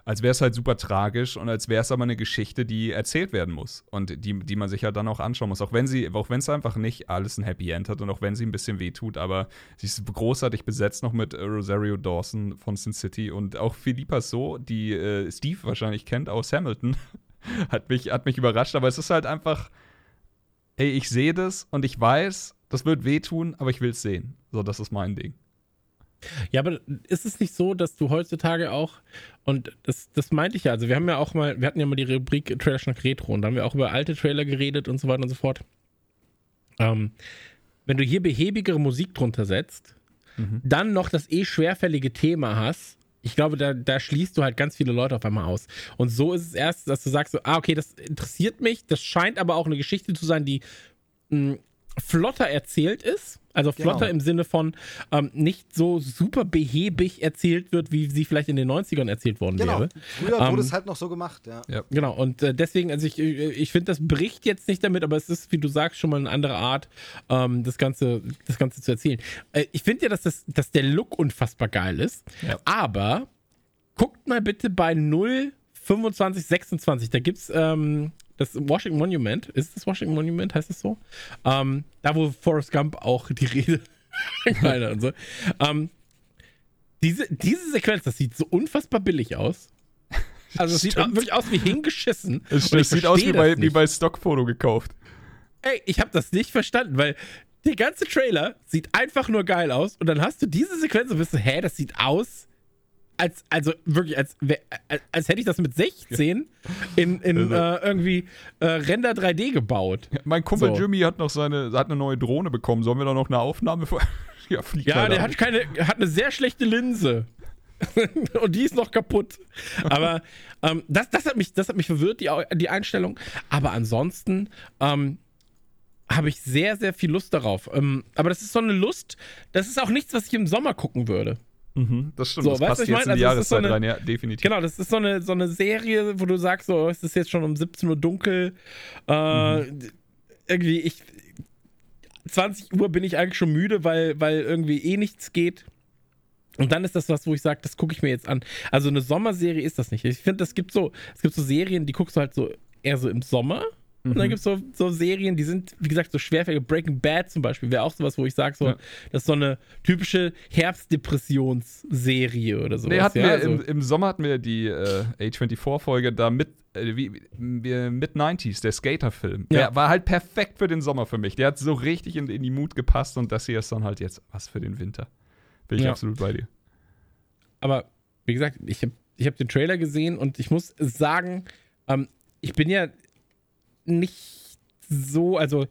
Als wäre es halt super tragisch und als wäre es aber eine Geschichte, die erzählt werden muss und die, die man sich halt dann auch anschauen muss. Auch wenn sie, auch wenn es einfach nicht alles ein Happy End hat und auch wenn sie ein bisschen wehtut, aber sie ist großartig besetzt noch mit Rosario Dawson von Sin City und auch Philippa So, die äh, Steve wahrscheinlich kennt aus Hamilton, [LAUGHS] hat mich, hat mich überrascht, aber es ist halt einfach, ey, ich sehe das und ich weiß, das wird wehtun, aber ich will es sehen. So, das ist mein Ding. Ja, aber ist es nicht so, dass du heutzutage auch, und das, das meinte ich ja, also wir haben ja auch mal, wir hatten ja mal die Rubrik Trailer Schnack Retro und da haben wir auch über alte Trailer geredet und so weiter und so fort. Ähm, wenn du hier behäbigere Musik drunter setzt, mhm. dann noch das eh schwerfällige Thema hast, ich glaube, da, da schließt du halt ganz viele Leute auf einmal aus. Und so ist es erst, dass du sagst, so, ah, okay, das interessiert mich, das scheint aber auch eine Geschichte zu sein, die mh, flotter erzählt ist. Also flotter genau. im Sinne von ähm, nicht so super behäbig erzählt wird, wie sie vielleicht in den 90ern erzählt worden genau. wäre. Früher ähm, wurde es halt noch so gemacht, ja. ja. Genau, und äh, deswegen, also ich, ich finde, das bricht jetzt nicht damit, aber es ist, wie du sagst, schon mal eine andere Art, ähm, das, Ganze, das Ganze zu erzählen. Äh, ich finde ja, dass, das, dass der Look unfassbar geil ist, ja. aber guckt mal bitte bei 0, 25, 26, da gibt's ähm, das Washington Monument, ist das Washington Monument, heißt das so? Ähm, da, wo Forrest Gump auch die Rede [LAUGHS] und so. Ähm, diese, diese Sequenz, das sieht so unfassbar billig aus. Also es sieht wirklich aus wie hingeschissen. Es, es sieht aus wie bei, wie bei Stockfoto gekauft. Ey, ich habe das nicht verstanden, weil der ganze Trailer sieht einfach nur geil aus und dann hast du diese Sequenz und bist du, hä, das sieht aus als, also wirklich, als, als, als hätte ich das mit 16 in, in also. äh, irgendwie äh, Render 3D gebaut. Ja, mein Kumpel so. Jimmy hat noch seine, hat eine neue Drohne bekommen. Sollen wir da noch eine Aufnahme vor? [LAUGHS] ja, ja der hat keine, hat eine sehr schlechte Linse. [LAUGHS] und die ist noch kaputt. Aber ähm, das, das, hat mich, das hat mich verwirrt, die, die Einstellung. Aber ansonsten ähm, habe ich sehr, sehr viel Lust darauf. Ähm, aber das ist so eine Lust, das ist auch nichts, was ich im Sommer gucken würde. Mhm, das stimmt, so, das passt jetzt mein? in die also Jahreszeit so eine, rein, ja, definitiv. Genau, das ist so eine, so eine Serie, wo du sagst, so, es ist jetzt schon um 17 Uhr dunkel. Äh, mhm. Irgendwie, ich. 20 Uhr bin ich eigentlich schon müde, weil, weil irgendwie eh nichts geht. Und dann ist das was, wo ich sage, das gucke ich mir jetzt an. Also eine Sommerserie ist das nicht. Ich finde, es gibt so, es gibt so Serien, die guckst du halt so eher so im Sommer. Und dann mhm. gibt es so, so Serien, die sind, wie gesagt, so schwerfällig. Breaking Bad zum Beispiel wäre auch sowas, wo ich sage, so, ja. das ist so eine typische Herbstdepressionsserie oder so. Nee, hatten ja, wir also. im, im, Sommer hatten wir die äh, A24-Folge da mit, äh, wie, mit 90s, der Skater-Film. Ja. Der war halt perfekt für den Sommer für mich. Der hat so richtig in, in die Mut gepasst und das hier ist dann halt jetzt was für den Winter. Bin ich ja. absolut bei dir. Aber wie gesagt, ich habe ich hab den Trailer gesehen und ich muss sagen, ähm, ich bin ja nicht so, also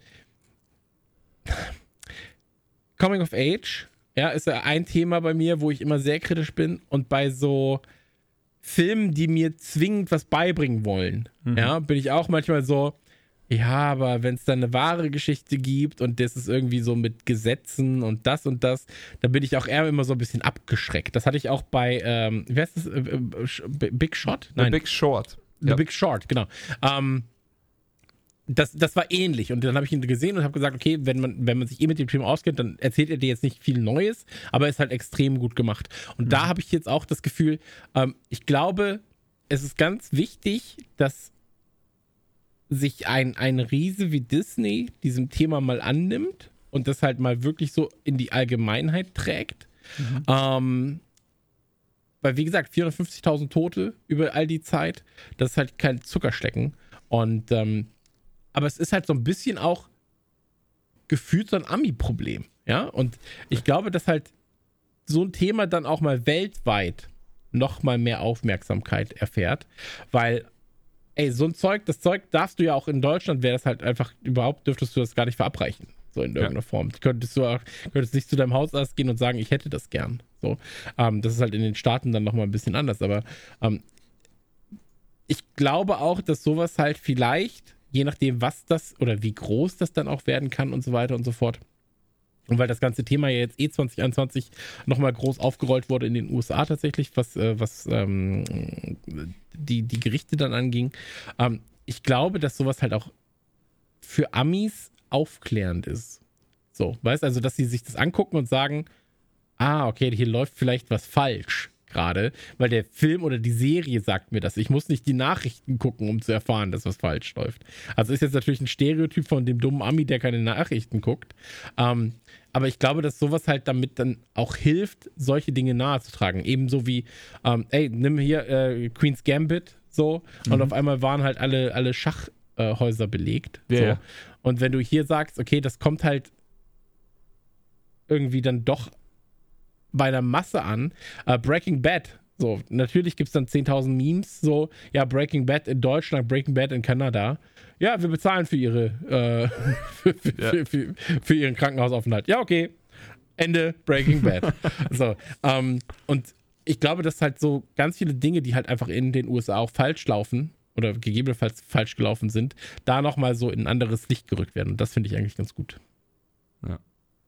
Coming of Age, ja, ist ja ein Thema bei mir, wo ich immer sehr kritisch bin und bei so Filmen, die mir zwingend was beibringen wollen, mhm. ja, bin ich auch manchmal so, ja, aber wenn es dann eine wahre Geschichte gibt und das ist irgendwie so mit Gesetzen und das und das, dann bin ich auch eher immer so ein bisschen abgeschreckt. Das hatte ich auch bei, ähm, wie heißt das? Äh, äh, Big Shot? Nein. The Big Short. The ja. Big Short, genau. Ähm, das, das war ähnlich. Und dann habe ich ihn gesehen und habe gesagt, okay, wenn man, wenn man sich eh mit dem Film auskennt, dann erzählt er dir jetzt nicht viel Neues, aber er ist halt extrem gut gemacht. Und mhm. da habe ich jetzt auch das Gefühl, ähm, ich glaube, es ist ganz wichtig, dass sich ein, ein Riese wie Disney diesem Thema mal annimmt und das halt mal wirklich so in die Allgemeinheit trägt. Mhm. Ähm, weil, wie gesagt, 450.000 Tote über all die Zeit, das ist halt kein Zuckerstecken. Und ähm, aber es ist halt so ein bisschen auch gefühlt so ein Ami-Problem. Ja, und ich glaube, dass halt so ein Thema dann auch mal weltweit noch mal mehr Aufmerksamkeit erfährt, weil ey, so ein Zeug, das Zeug darfst du ja auch in Deutschland, wäre das halt einfach, überhaupt dürftest du das gar nicht verabreichen. So in irgendeiner ja. Form. Könntest du auch, könntest nicht zu deinem Hausarzt gehen und sagen, ich hätte das gern. So. Ähm, das ist halt in den Staaten dann nochmal ein bisschen anders. Aber ähm, ich glaube auch, dass sowas halt vielleicht je nachdem, was das oder wie groß das dann auch werden kann und so weiter und so fort. Und weil das ganze Thema ja jetzt eh 2021 nochmal groß aufgerollt wurde in den USA tatsächlich, was, äh, was ähm, die, die Gerichte dann anging. Ähm, ich glaube, dass sowas halt auch für Amis aufklärend ist. So, weißt also, dass sie sich das angucken und sagen, ah, okay, hier läuft vielleicht was falsch gerade, weil der Film oder die Serie sagt mir das. Ich muss nicht die Nachrichten gucken, um zu erfahren, dass was falsch läuft. Also ist jetzt natürlich ein Stereotyp von dem dummen Ami, der keine Nachrichten guckt. Ähm, aber ich glaube, dass sowas halt damit dann auch hilft, solche Dinge nahezutragen. Ebenso wie, ähm, ey, nimm hier äh, Queen's Gambit so und auf einmal waren halt alle, alle Schachhäuser äh, belegt. Ja, so. Und wenn du hier sagst, okay, das kommt halt irgendwie dann doch bei einer Masse an. Äh, Breaking Bad. So, natürlich gibt es dann 10.000 Memes, so, ja, Breaking Bad in Deutschland, Breaking Bad in Kanada. Ja, wir bezahlen für ihre, äh, [LAUGHS] für, für, Ja. für, für ihren Krankenhausaufenthalt. Ja, okay. Ende Breaking Bad. [LAUGHS] so, ähm, und ich glaube, dass halt so ganz viele Dinge, die halt einfach in den USA auch falsch laufen oder gegebenenfalls falsch gelaufen sind, da nochmal so in ein anderes Licht gerückt werden. Und das finde ich eigentlich ganz gut. Ja.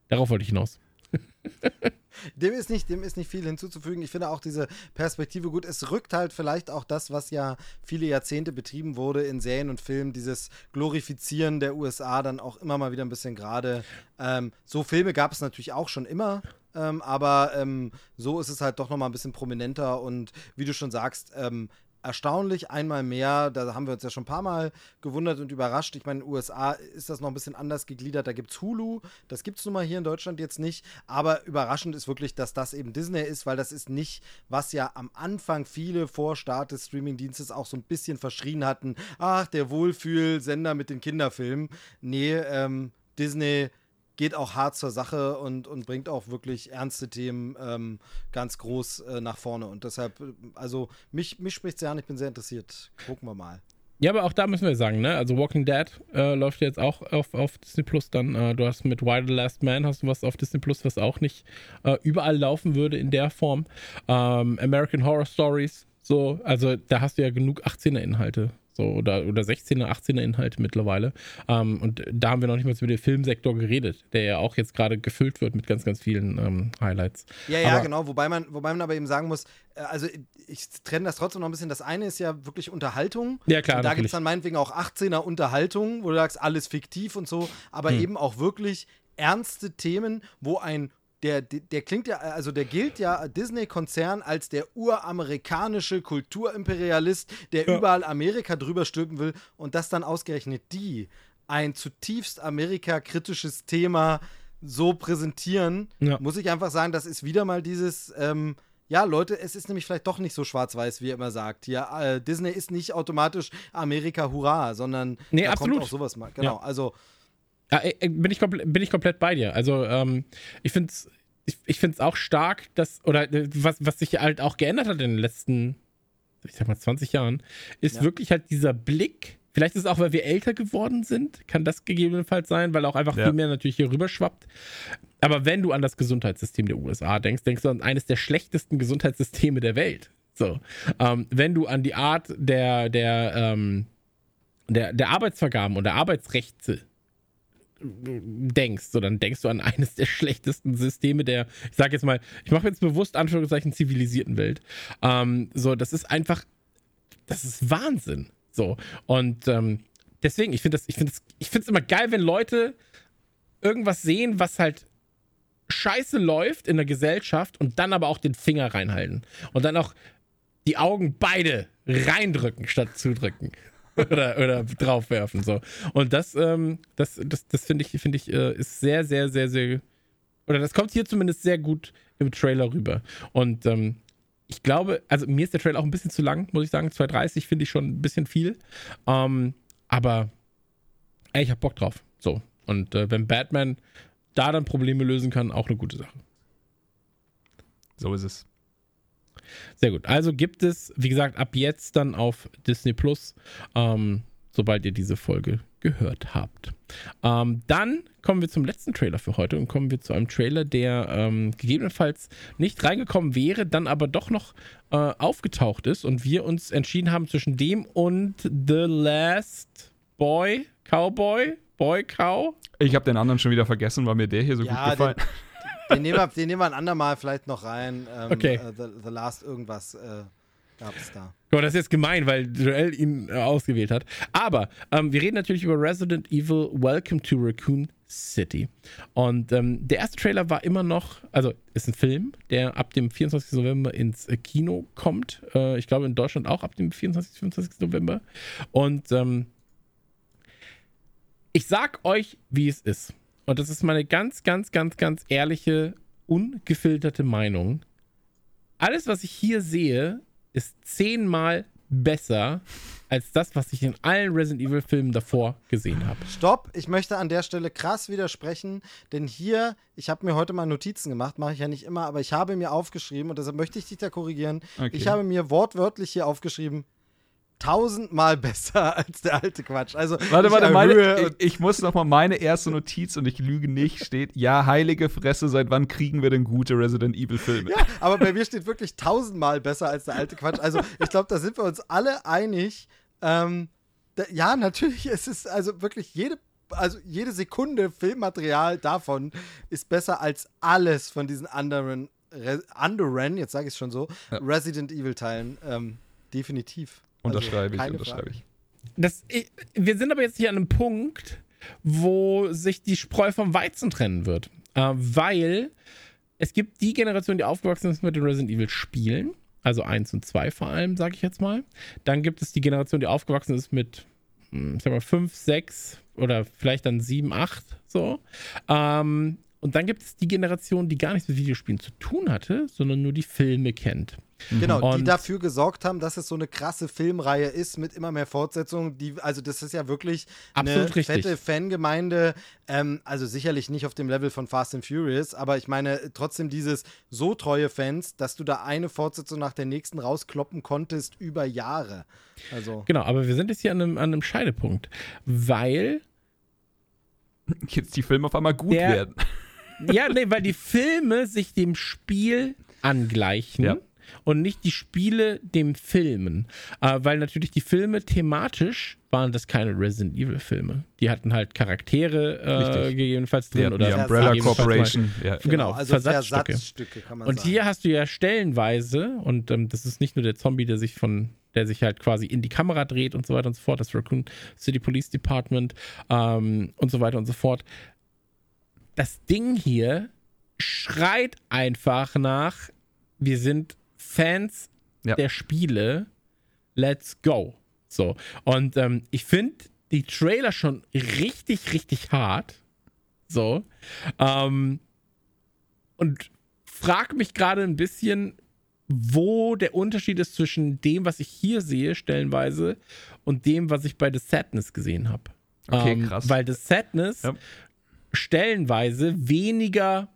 Darauf wollte ich hinaus. [LAUGHS] Dem ist, nicht, dem ist nicht viel hinzuzufügen. Ich finde auch diese Perspektive gut. Es rückt halt vielleicht auch das, was ja viele Jahrzehnte betrieben wurde in Serien und Filmen, dieses Glorifizieren der USA dann auch immer mal wieder ein bisschen gerade. Ähm, so Filme gab es natürlich auch schon immer. Ähm, aber ähm, so ist es halt doch nochmal ein bisschen prominenter und wie du schon sagst, ähm, erstaunlich einmal mehr, da haben wir uns ja schon ein paar Mal gewundert und überrascht. Ich meine, in den USA ist das noch ein bisschen anders gegliedert. Da gibt es Hulu, das gibt es nun mal hier in Deutschland jetzt nicht. Aber überraschend ist wirklich, dass das eben Disney ist, weil das ist nicht, was ja am Anfang viele vor Start des Streamingdienstes auch so ein bisschen verschrien hatten. Ach, der Wohlfühlsender mit den Kinderfilmen. Nee, ähm, Disney geht auch hart zur Sache und, und bringt auch wirklich ernste Themen ähm, ganz groß äh, nach vorne. Und deshalb, äh, also mich, mich spricht sehr an, ich bin sehr interessiert. Gucken wir mal. Ja, aber auch da müssen wir sagen, ne? Also Walking Dead äh, läuft jetzt auch auf, auf Disney Plus dann. Äh, du hast mit Why the Last Man hast du was auf Disney Plus, was auch nicht äh, überall laufen würde in der Form. Ähm, American Horror Stories, so, also da hast du ja genug 18er-Inhalte. So, oder, oder 16er, 18er Inhalte mittlerweile. Ähm, und da haben wir noch nicht mal über den Filmsektor geredet, der ja auch jetzt gerade gefüllt wird mit ganz, ganz vielen ähm, Highlights. Ja, ja, Aber- genau. Wobei man, wobei man aber eben sagen muss, äh, also ich trenne das trotzdem noch ein bisschen. Das eine ist ja wirklich Unterhaltung. Ja, klar, Und da gibt es dann meinetwegen auch 18er Unterhaltung, wo du sagst, alles fiktiv und so, aber Hm. eben auch wirklich ernste Themen, wo ein der, der, klingt ja, also der gilt ja Disney-Konzern als der uramerikanische Kulturimperialist, der Ja. überall Amerika drüber stülpen will und dass dann ausgerechnet die ein zutiefst Amerika-kritisches Thema so präsentieren, Ja. muss ich einfach sagen, das ist wieder mal dieses, ähm, ja, Leute, es ist nämlich vielleicht doch nicht so schwarz-weiß, wie ihr immer sagt. Ja, äh, Disney ist nicht automatisch Amerika Hurra, sondern Nee, da absolut. kommt auch sowas mal. Genau, Ja. also Ja, äh, äh, bin, ich komplett, bin ich komplett bei dir. Also, ähm, ich finde es ich, ich find's auch stark, dass, oder äh, was, was sich halt auch geändert hat in den letzten, ich sag mal, 20 Jahren, ist Ja. wirklich halt dieser Blick. Vielleicht ist es auch, weil wir älter geworden sind, kann das gegebenenfalls sein, weil auch einfach Ja. viel mehr natürlich hier rüber schwappt. Aber wenn du an das Gesundheitssystem der USA denkst, denkst du an eines der schlechtesten Gesundheitssysteme der Welt. So. Ähm, wenn du an die Art der, der, ähm, der, der Arbeitsvergaben und der Arbeitsrechte denkst, so dann denkst du an eines der schlechtesten Systeme der, ich sage jetzt mal, ich mache jetzt bewusst Anführungszeichen zivilisierten Welt. Ähm, so, das ist einfach, das ist Wahnsinn. So und ähm, deswegen, ich finde das, ich finde es, ich finde es immer geil, wenn Leute irgendwas sehen, was halt scheiße läuft in der Gesellschaft und dann aber auch den Finger reinhalten und dann auch die Augen beide reindrücken statt zudrücken [LAUGHS] oder, oder draufwerfen so und das ähm, das das, das finde ich finde ich äh, ist sehr sehr sehr sehr oder das kommt hier zumindest sehr gut im Trailer rüber und ähm, ich glaube, also mir ist der Trailer auch ein bisschen zu lang, muss ich sagen. 2,30 finde ich schon ein bisschen viel. Ähm, aber ey, ich hab Bock drauf. So. Und äh, wenn Batman da dann Probleme lösen kann, auch eine gute Sache. So ist es. Sehr gut. Also gibt es, wie gesagt, ab jetzt dann auf Disney Plus, ähm, sobald ihr diese Folge gehört habt. Ähm, dann kommen wir zum letzten Trailer für heute und kommen wir zu einem Trailer, der ähm, gegebenenfalls nicht reingekommen wäre, dann aber doch noch äh, aufgetaucht ist und wir uns entschieden haben zwischen dem und The Last Boy, Cowboy, Boy Cow. Ich habe den anderen schon wieder vergessen, weil mir der hier so Ja, gut gefallen. den nehmen, wir, den nehmen wir ein andermal vielleicht noch rein. Ähm, Okay. äh, the, the Last irgendwas äh, gab es da. Guck mal, das ist jetzt gemein, weil Joel ihn äh, ausgewählt hat. Aber ähm, wir reden natürlich über Resident Evil Welcome to Raccoon City. Und ähm, der erste Trailer war immer noch, also ist ein Film, der ab dem 24. November ins äh, Kino kommt. Äh, ich glaube in Deutschland auch ab dem 24. 25. November. Und ähm, ich sag euch, wie es ist. Und das ist meine ganz, ganz, ganz, ganz ehrliche, ungefilterte Meinung. Alles, was ich hier sehe, ist zehnmal besser als das, was ich in allen Resident Evil Filmen davor gesehen habe. Stopp, ich möchte an der Stelle krass widersprechen, denn hier, ich habe mir heute mal Notizen gemacht, mache ich ja nicht immer, aber ich habe mir aufgeschrieben und deshalb möchte ich dich da korrigieren. Okay. Ich habe mir wortwörtlich hier aufgeschrieben, tausendmal [LAUGHS] besser als der alte Quatsch. Also Warte, ich warte, meine, ich, ich muss noch mal meine erste Notiz und ich lüge nicht, steht, ja, heilige Fresse, seit wann kriegen wir denn gute Resident Evil Filme? Ja, aber bei mir steht wirklich tausendmal besser als der alte Quatsch. Also ich glaube, da sind wir uns alle einig. Ähm, da, ja, natürlich, es ist also wirklich jede, also jede Sekunde Filmmaterial davon ist besser als alles von diesen anderen, Re, anderen jetzt sage ich es schon so, Ja. Resident Evil Teilen. Ähm, definitiv. Also, Unterschreibe ich, keine unterschreibe ich. Das, ich, wir sind aber jetzt hier an einem Punkt, wo sich die Spreu vom Weizen trennen wird. Äh, weil es gibt die Generation, die aufgewachsen ist mit den Resident Evil Spielen, also 1 und 2 vor allem, sage ich jetzt mal. Dann gibt es die Generation, die aufgewachsen ist mit, hm, ich sag mal, 5, 6 oder vielleicht dann 7, 8, so. Ähm, und dann gibt es die Generation, die gar nichts mit Videospielen zu tun hatte, sondern nur die Filme kennt. Genau, die Und- dafür gesorgt haben, dass es so eine krasse Filmreihe ist mit immer mehr Fortsetzungen. Die, also das ist ja wirklich Absolut eine richtig. fette Fangemeinde. Ähm, also sicherlich nicht auf dem Level von Fast and Furious, aber ich meine trotzdem dieses so treue Fans, dass du da eine Fortsetzung nach der nächsten rauskloppen konntest über Jahre. Also Genau, aber wir sind jetzt hier an einem, an einem Scheidepunkt, weil [LAUGHS] Jetzt die Filme auf einmal gut Der- werden. Ja, nee, weil die Filme sich dem Spiel angleichen Ja. und nicht die Spiele dem Filmen. Äh, weil natürlich die Filme thematisch waren das keine Resident Evil Filme. Die hatten halt Charaktere äh, gegebenenfalls drin hatten oder die Umbrella Corporation. Ja. Genau, also Versatzstücke. Versatzstücke kann man Und sagen. hier hast du ja stellenweise, und ähm, das ist nicht nur der Zombie, der sich von, der sich halt quasi in die Kamera dreht und so weiter und so fort, das Raccoon City Police Department ähm, und so weiter und so fort. Das Ding hier schreit einfach nach, wir sind Fans Ja. der Spiele, let's go. So. Und ähm, ich finde die Trailer schon richtig, richtig hart. So. Ähm, und frag mich gerade ein bisschen, wo der Unterschied ist zwischen dem, was ich hier sehe, stellenweise, und dem, was ich bei The Sadness gesehen habe. Okay, krass. Weil The Sadness Ja. Stellenweise weniger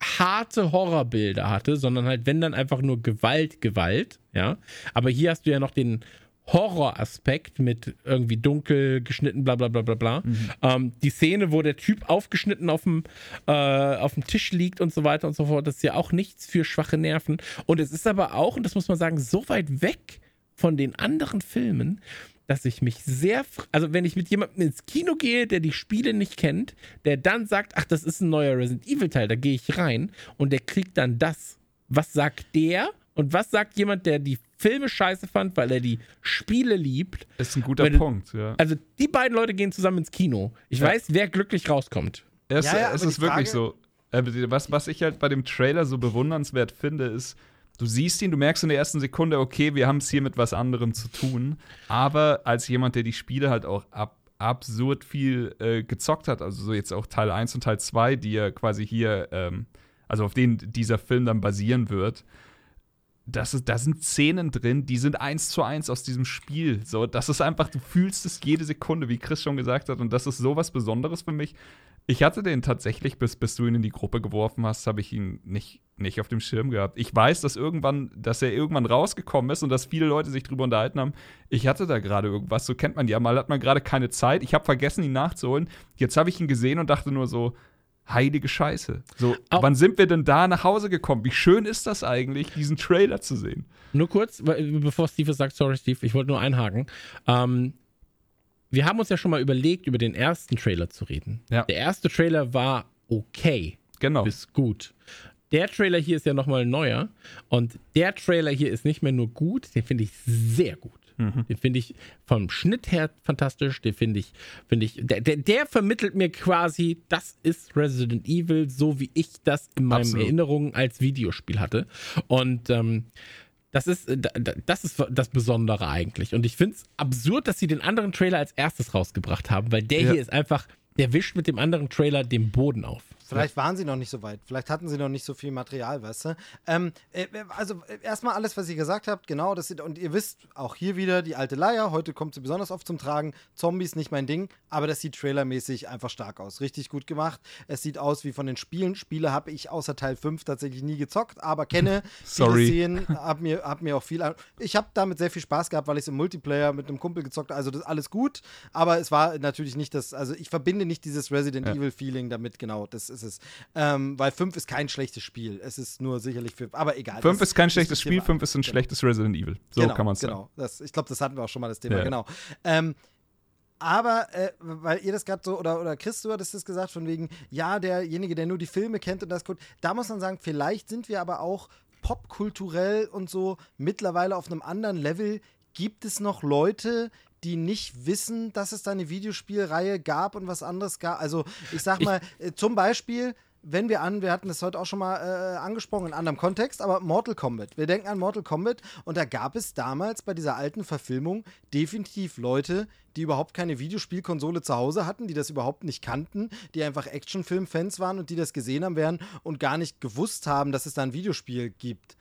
harte Horrorbilder hatte, sondern halt, wenn dann einfach nur Gewalt, Gewalt, ja. Aber hier hast du ja noch den Horroraspekt mit irgendwie dunkel geschnitten, bla bla bla bla bla. Ähm, die Szene, wo der Typ aufgeschnitten auf dem, äh, auf dem Tisch liegt und so weiter und so fort, das ist ja auch nichts für schwache Nerven. Und es ist aber auch, und das muss man sagen, so weit weg von den anderen Filmen, dass ich mich sehr, also wenn ich mit jemandem ins Kino gehe, der die Spiele nicht kennt, der dann sagt, ach, das ist ein neuer Resident Evil Teil, da gehe ich rein und der kriegt dann das. Was sagt der? Und was sagt jemand, der die Filme scheiße fand, weil er die Spiele liebt? Ist ein guter du- Punkt, ja. Also die beiden Leute gehen zusammen ins Kino. Ich Ja. weiß, wer glücklich rauskommt. Es, Ja, ja, es ist wirklich Frage- so. Äh, was, was ich halt bei dem Trailer so bewundernswert finde, ist, du siehst ihn, du merkst in der ersten Sekunde, okay, wir haben es hier mit was anderem zu tun. Aber als jemand, der die Spiele halt auch ab, absurd viel äh, gezockt hat, also so jetzt auch Teil 1 und Teil 2, die ja quasi hier, ähm, also auf denen dieser Film dann basieren wird, das ist, da sind Szenen drin, die sind eins zu eins aus diesem Spiel. So, das ist einfach, du fühlst es jede Sekunde, wie Chris schon gesagt hat, und das ist sowas Besonderes für mich. Ich hatte den tatsächlich, bis, bis du ihn in die Gruppe geworfen hast, habe ich ihn nicht, nicht auf dem Schirm gehabt. Ich weiß, dass irgendwann, dass er irgendwann rausgekommen ist und dass viele Leute sich drüber unterhalten haben. Ich hatte da gerade irgendwas, so kennt man ja, mal hat man gerade keine Zeit. Ich habe vergessen, ihn nachzuholen. Jetzt habe ich ihn gesehen und dachte nur so, heilige Scheiße. So, Auch- wann sind wir denn da nach Hause gekommen? Wie schön ist das eigentlich, diesen Trailer zu sehen? Nur kurz, bevor Steve es sagt, sorry Steve, ich wollte nur einhaken. Ähm, wir haben uns ja schon mal überlegt, über den ersten Trailer zu reden. Ja. Der erste Trailer war okay. Genau. bis gut. Der Trailer hier ist ja nochmal neuer und der Trailer hier ist nicht mehr nur gut, den finde ich sehr gut. Mhm. Den finde ich vom Schnitt her fantastisch. Den finde ich, finde ich, der, der, der, vermittelt mir quasi, das ist Resident Evil, so wie ich das in meinen Absolut. Erinnerungen als Videospiel hatte. Und ähm, das ist, das ist das Besondere eigentlich. Und ich finde es absurd, dass sie den anderen Trailer als erstes rausgebracht haben, weil der ja. hier ist einfach, der wischt mit dem anderen Trailer den Boden auf. Vielleicht waren sie noch nicht so weit. Vielleicht hatten sie noch nicht so viel Material, weißt du? Ähm, äh, also äh, erstmal alles, was ihr gesagt habt, genau. Das, und ihr wisst auch hier wieder die alte Leier. Heute kommt sie besonders oft zum Tragen. Zombies nicht mein Ding, aber das sieht trailermäßig einfach stark aus. Richtig gut gemacht. Es sieht aus wie von den Spielen. Spiele habe ich außer Teil 5 tatsächlich nie gezockt, aber kenne [LAUGHS] Sorry. viele Szenen, habe mir, hab mir auch viel. Ich habe damit sehr viel Spaß gehabt, weil ich es im Multiplayer mit einem Kumpel gezockt habe. Also das ist alles gut, aber es war natürlich nicht das. Also ich verbinde nicht dieses Resident ja. Evil Feeling damit, genau. Das ist es. Ähm, weil 5 ist kein schlechtes Spiel. Es ist nur sicherlich für. Aber egal. 5 ist kein schlechtes Spiel, 5 ist ein genau. schlechtes Resident Evil. So genau, kann man es sagen. Genau. ich glaube, das hatten wir auch schon mal das Thema, ja. genau. Ähm, aber, äh, weil ihr das gerade so, oder, oder Chris, du hattest das gesagt, von wegen, ja, derjenige, der nur die Filme kennt und das guckt, da muss man sagen, vielleicht sind wir aber auch popkulturell und so mittlerweile auf einem anderen Level. Gibt es noch Leute, die nicht wissen, dass es da eine Videospielreihe gab und was anderes gab. Also ich sag mal, ich, äh, zum Beispiel, wenn wir an, wir hatten das heute auch schon mal äh, angesprochen in anderem Kontext, aber Mortal Kombat. Wir denken an Mortal Kombat und da gab es damals bei dieser alten Verfilmung definitiv Leute, die überhaupt keine Videospielkonsole zu Hause hatten, die das überhaupt nicht kannten, die einfach Actionfilm-Fans waren und die das gesehen haben werden und gar nicht gewusst haben, dass es da ein Videospiel gibt.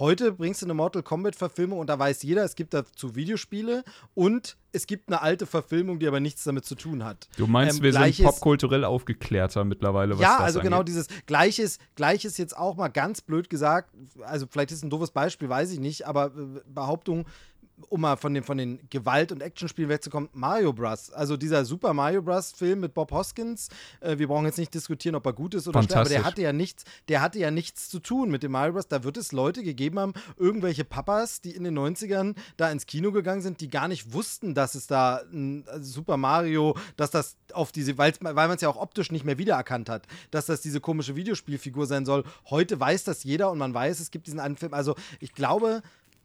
Heute bringst du eine Mortal Kombat-Verfilmung und da weiß jeder, es gibt dazu Videospiele und es gibt eine alte Verfilmung, die aber nichts damit zu tun hat. Du meinst, ähm, wir sind popkulturell aufgeklärter mittlerweile, was ja, also genau angeht. genau dieses Gleiches, Gleiches jetzt auch mal ganz blöd gesagt, also vielleicht ist es ein doofes Beispiel, weiß ich nicht, aber äh, Behauptung, um mal von den, von den Gewalt- und Actionspielen wegzukommen, Mario Bros. Also dieser Super Mario Bros. Film mit Bob Hoskins. Äh, wir brauchen jetzt nicht diskutieren, ob er gut ist oder schlecht, aber der hatte ja nichts, der hatte ja nichts zu tun mit dem Mario Bros. Da wird es Leute gegeben haben, irgendwelche Papas, die in den 90ern da ins Kino gegangen sind, die gar nicht wussten, dass es da ein Super Mario, dass das auf diese, weil man es ja auch optisch nicht mehr wiedererkannt hat, dass das diese komische Videospielfigur sein soll. Heute weiß das jeder und man weiß, es gibt diesen einen Film. Also ich glaube,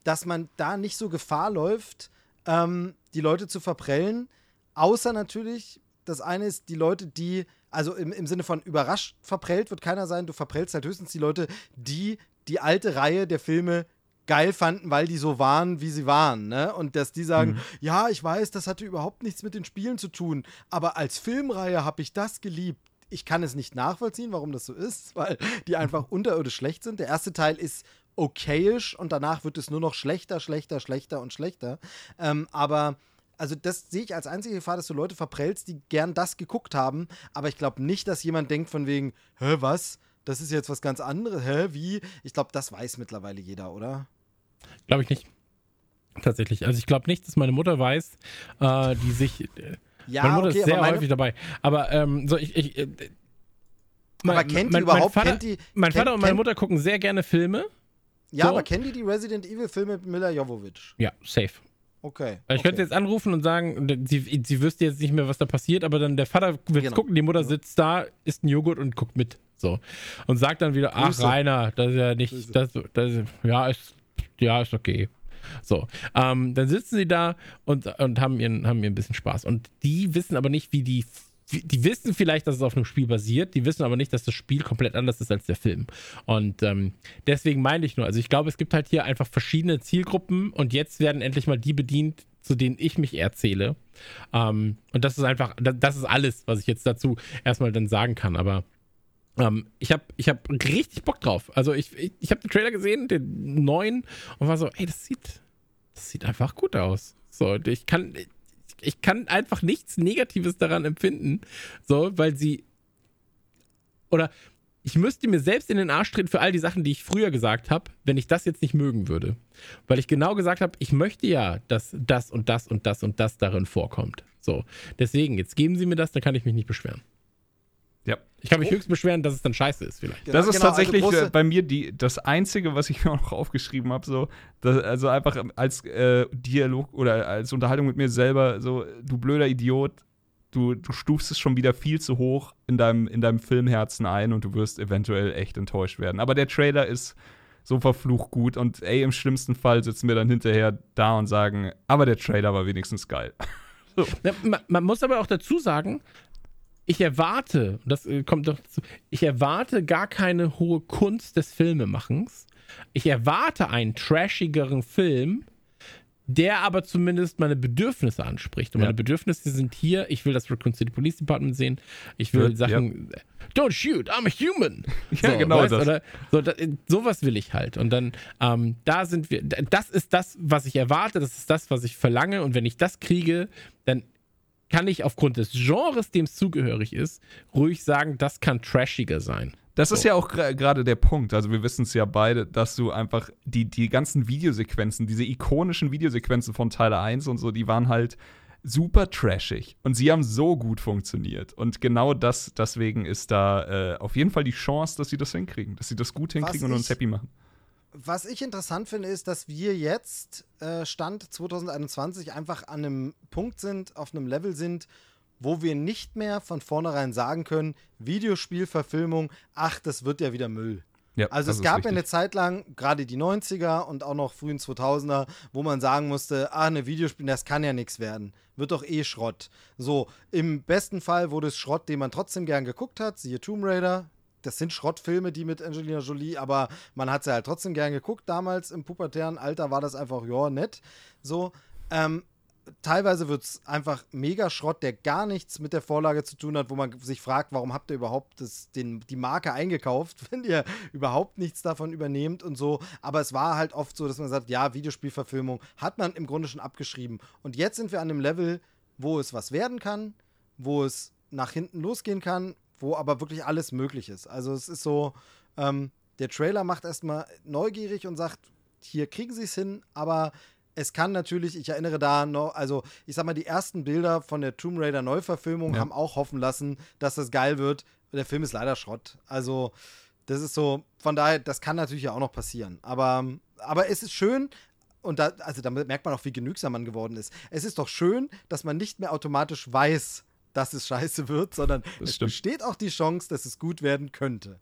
dass man da nicht so Gefahr läuft, ähm, die Leute zu verprellen. Außer natürlich, das eine ist die Leute, die, also im, im Sinne von überrascht verprellt wird keiner sein, du verprellst halt höchstens die Leute, die die alte Reihe der Filme geil fanden, weil die so waren, wie sie waren, ne? Und dass die sagen, mhm. ja, ich weiß, das hatte überhaupt nichts mit den Spielen zu tun, aber als Filmreihe habe ich das geliebt. Ich kann es nicht nachvollziehen, warum das so ist, [LAUGHS] weil die einfach unterirdisch schlecht sind. Der erste Teil ist okayisch und danach wird es nur noch schlechter, schlechter, schlechter und schlechter. Ähm, aber also das sehe ich als einzige Gefahr, dass du Leute verprellst, die gern das geguckt haben, aber ich glaube nicht, dass jemand denkt von wegen, hä, was? Das ist jetzt was ganz anderes, hä, wie? Ich glaube, das weiß mittlerweile jeder, oder? Glaube ich nicht. Tatsächlich. Also ich glaube nicht, dass meine Mutter weiß, äh, die sich. Äh, ja, meine Mutter okay, ist sehr häufig dabei. Aber ähm, so ich, ich äh, mein, aber kennt mein, die überhaupt? Mein Vater, die, mein Vater kennt, und meine Mutter gucken sehr gerne Filme. Ja, so. aber kennen die die Resident Evil-Filme mit Mila Jovovich? Ja, safe. Okay. Ich okay. könnte jetzt anrufen und sagen, sie, sie wüsste jetzt nicht mehr, was da passiert, aber dann der Vater wird genau. gucken, die Mutter sitzt da, isst einen Joghurt und guckt mit. So. Und sagt dann wieder, ach. Rainer, das ist ja nicht, das, das, ja, ist, ja, ist okay. So, ähm, dann sitzen sie da und, und haben, ihren, haben ihr ein bisschen Spaß. Und die wissen aber nicht, wie die die wissen vielleicht, dass es auf einem Spiel basiert, die wissen aber nicht, dass das Spiel komplett anders ist als der Film. Und ähm, deswegen meine ich nur, also ich glaube, es gibt halt hier einfach verschiedene Zielgruppen und jetzt werden endlich mal die bedient, zu denen ich mich erzähle. Ähm, und das ist einfach, das ist alles, was ich jetzt dazu erstmal dann sagen kann. Aber ähm, ich habe ich hab richtig Bock drauf. Also ich, ich, ich habe den Trailer gesehen, den neuen, und war so, ey, das sieht, das sieht einfach gut aus. So, ich kann, ich kann einfach nichts Negatives daran empfinden, so, weil sie oder ich müsste mir selbst in den Arsch treten für all die Sachen, die ich früher gesagt habe, wenn ich das jetzt nicht mögen würde. Weil ich genau gesagt habe, ich möchte ja, dass das und das und das und das darin vorkommt. So. Deswegen, jetzt geben Sie mir das, dann kann ich mich nicht beschweren. Ja. Ich kann mich oh. höchst beschweren, dass es dann scheiße ist, vielleicht. Genau, das ist genau, also tatsächlich also bei mir die, das Einzige, was ich [LAUGHS] mir noch aufgeschrieben habe. So, also einfach als äh, Dialog oder als Unterhaltung mit mir selber, so, du blöder Idiot, du, du stufst es schon wieder viel zu hoch in deinem, in deinem Filmherzen ein und du wirst eventuell echt enttäuscht werden. Aber der Trailer ist so verflucht gut. Und ey, im schlimmsten Fall sitzen wir dann hinterher da und sagen, aber der Trailer war wenigstens geil. [LAUGHS] so. Na, man, man, muss aber auch dazu sagen, ich erwarte, das äh, kommt doch zu, ich erwarte gar keine hohe Kunst des Filmemachens. Ich erwarte einen trashigeren Film, der aber zumindest meine Bedürfnisse anspricht. Und ja. meine Bedürfnisse sind hier, ich will das Raccoon City Police Department sehen, ich will Wird, Sachen, ja. don't shoot, I'm a human. [LAUGHS] Ja, so, genau weißt, das. Oder, so, da, sowas will ich halt. Und dann, ähm, da sind wir, das ist das, was ich erwarte, das ist das, was ich verlange. Und wenn ich das kriege, kann ich aufgrund des Genres, dem es zugehörig ist, ruhig sagen, das kann trashiger sein. Das so. ist ja auch gerade der Punkt. Also wir wissen es ja beide, dass du einfach die, die ganzen Videosequenzen, diese ikonischen Videosequenzen von Teil 1 und so, die waren halt super trashig. Und sie haben so gut funktioniert. Und genau das, deswegen ist da äh, auf jeden Fall die Chance, dass sie das hinkriegen, dass sie das gut hinkriegen was und uns happy machen. Was ich interessant finde, ist, dass wir jetzt, äh, Stand 2021, einfach an einem Punkt sind, auf einem Level sind, wo wir nicht mehr von vornherein sagen können, Videospielverfilmung, ach, das wird ja wieder Müll. Ja, also es gab eine Zeit lang, gerade die 90er und auch noch frühen 2000er, wo man sagen musste, ah, eine Videospiel, das kann ja nichts werden. Wird doch eh Schrott. So, im besten Fall wurde es Schrott, den man trotzdem gern geguckt hat, siehe Tomb Raider. Das sind Schrottfilme, die mit Angelina Jolie, aber man hat sie halt trotzdem gern geguckt. Damals im pubertären Alter war das einfach, ja, nett. So, ähm, teilweise wird es einfach mega Schrott, der gar nichts mit der Vorlage zu tun hat, wo man sich fragt, warum habt ihr überhaupt das, den, die Marke eingekauft, [LAUGHS] wenn ihr überhaupt nichts davon übernehmt und so. Aber es war halt oft so, dass man sagt, ja, Videospielverfilmung hat man im Grunde schon abgeschrieben. Und jetzt sind wir an einem Level, wo es was werden kann, wo es nach hinten losgehen kann, wo aber wirklich alles möglich ist. Also es ist so, ähm, der Trailer macht erstmal neugierig und sagt, hier kriegen sie es hin, aber es kann natürlich, ich erinnere da noch, also ich sag mal, die ersten Bilder von der Tomb Raider Neuverfilmung ja. haben auch hoffen lassen, dass das geil wird. Der Film ist leider Schrott. Also, das ist so, von daher, das kann natürlich ja auch noch passieren. Aber, aber es ist schön, und da, also damit merkt man auch, wie genügsam man geworden ist. Es ist doch schön, dass man nicht mehr automatisch weiß, dass es scheiße wird, sondern das es stimmt. besteht auch die Chance, dass es gut werden könnte.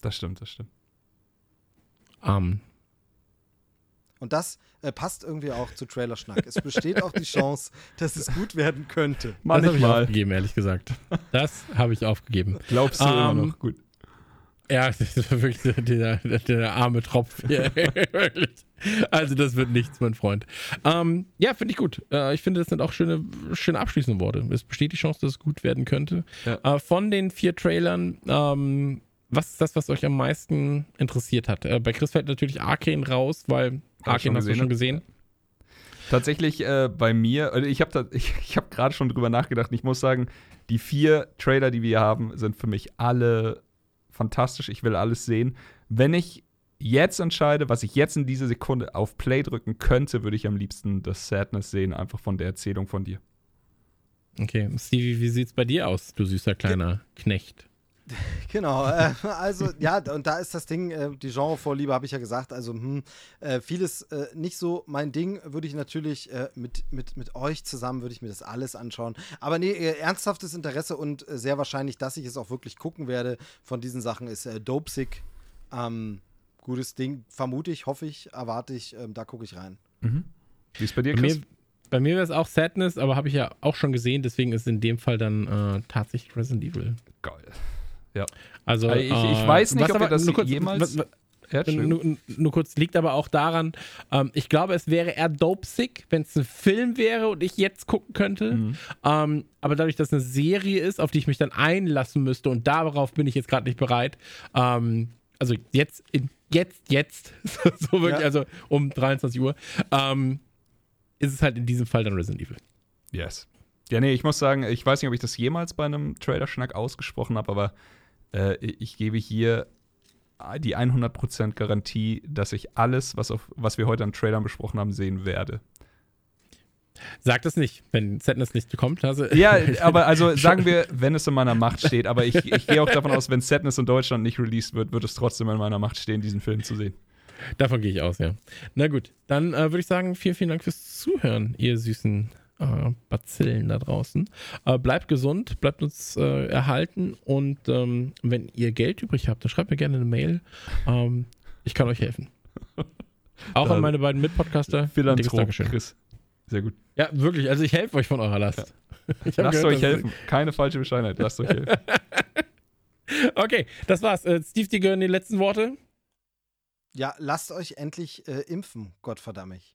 Das stimmt, das stimmt. Um, ähm, und das äh, passt irgendwie auch zu Trailer-Schnack. Es besteht auch die [LAUGHS] Chance, dass es gut werden könnte. das habe ich aufgegeben, ehrlich gesagt. [LAUGHS] Das habe ich aufgegeben. Glaubst du um, immer ähm, noch? Gut. Ja, [LAUGHS] das ist wirklich der, der, der arme Tropf [LAUGHS] also das wird nichts, mein Freund. Ähm, ja, finde ich gut. Äh, ich finde, das sind auch schöne, schöne abschließende Worte. Es besteht die Chance, dass es gut werden könnte. Ja. Äh, von den vier Trailern ähm, was ist das, was euch am meisten interessiert hat? Äh, bei Chris fällt natürlich Arcane raus, weil Arcane hast du schon gesehen. Tatsächlich äh, bei mir, ich habe ich, [LAUGHS] ich hab gerade schon drüber nachgedacht. Ich muss sagen, die vier Trailer, die wir haben, sind für mich alle fantastisch. Ich will alles sehen. Wenn ich jetzt entscheide, was ich jetzt in dieser Sekunde auf Play drücken könnte, würde ich am liebsten das Sadness sehen, einfach von der Erzählung von dir. Okay, Stevie, wie sieht's bei dir aus, du süßer kleiner ja. Knecht? [LAUGHS] Genau, äh, also ja, und da ist das Ding, äh, die Genrevorliebe habe ich ja gesagt, also hm, äh, vieles äh, nicht so mein Ding, würde ich natürlich äh, mit, mit, mit euch zusammen, würde ich mir das alles anschauen. Aber nee, äh, ernsthaftes Interesse und sehr wahrscheinlich, dass ich es auch wirklich gucken werde von diesen Sachen, ist äh, Dopesick. Ähm, gutes Ding, vermute ich, hoffe ich, erwarte ich, ähm, da gucke ich rein. Mhm. Wie ist bei dir, Chris? Bei mir wäre es auch Sadness, aber habe ich ja auch schon gesehen, deswegen ist in dem Fall dann tatsächlich Resident Evil. Geil. Ja. Also, ich, ich äh, weiß nicht, ob aber, wir das kurz, jemals. Was, ja, nur, nur, kurz, liegt aber auch daran, ähm, ich glaube, es wäre eher dope-sick, wenn es ein Film wäre und ich jetzt gucken könnte. Mhm. Ähm, aber dadurch, dass es eine Serie ist, auf die ich mich dann einlassen müsste und darauf bin ich jetzt gerade nicht bereit. Ähm, also jetzt, jetzt, jetzt, [LAUGHS] so wirklich, ja. also um 23 Uhr, ähm, ist es halt in diesem Fall dann Resident Evil. Yes. Ja, nee, ich muss sagen, ich weiß nicht, ob ich das jemals bei einem Trailer-Schnack ausgesprochen habe, aber äh, ich gebe hier die 100% Garantie, dass ich alles, was, auf, was wir heute an Trailern besprochen haben, sehen werde. Sag das nicht, wenn Sadness nicht kommt. Also ja, [LAUGHS] aber also sagen wir, wenn es in meiner Macht steht, aber ich, ich gehe auch davon aus, wenn Sadness in Deutschland nicht released wird, wird es trotzdem in meiner Macht stehen, diesen Film zu sehen. Davon gehe ich aus, ja. Na gut, dann äh, würde ich sagen, vielen, vielen Dank fürs Zuhören, ihr süßen äh, Bazillen da draußen. Äh, bleibt gesund, bleibt uns äh, erhalten und ähm, wenn ihr Geld übrig habt, dann schreibt mir gerne eine Mail. Ähm, Ich kann euch helfen. [LAUGHS] Auch an meine beiden Mitpodcaster. Philanthrop, Dankeschön. Chris. Sehr gut. Ja, wirklich. Also ich helfe euch von eurer Last. [LAUGHS] Ich hab Lasst gehört, euch helfen. Keine falsche Bescheidenheit. Lasst euch helfen. [LAUGHS] Okay, das war's. Äh, Steve, dir gehören die letzten Worte. Ja, lasst euch endlich äh, impfen, Gottverdammt.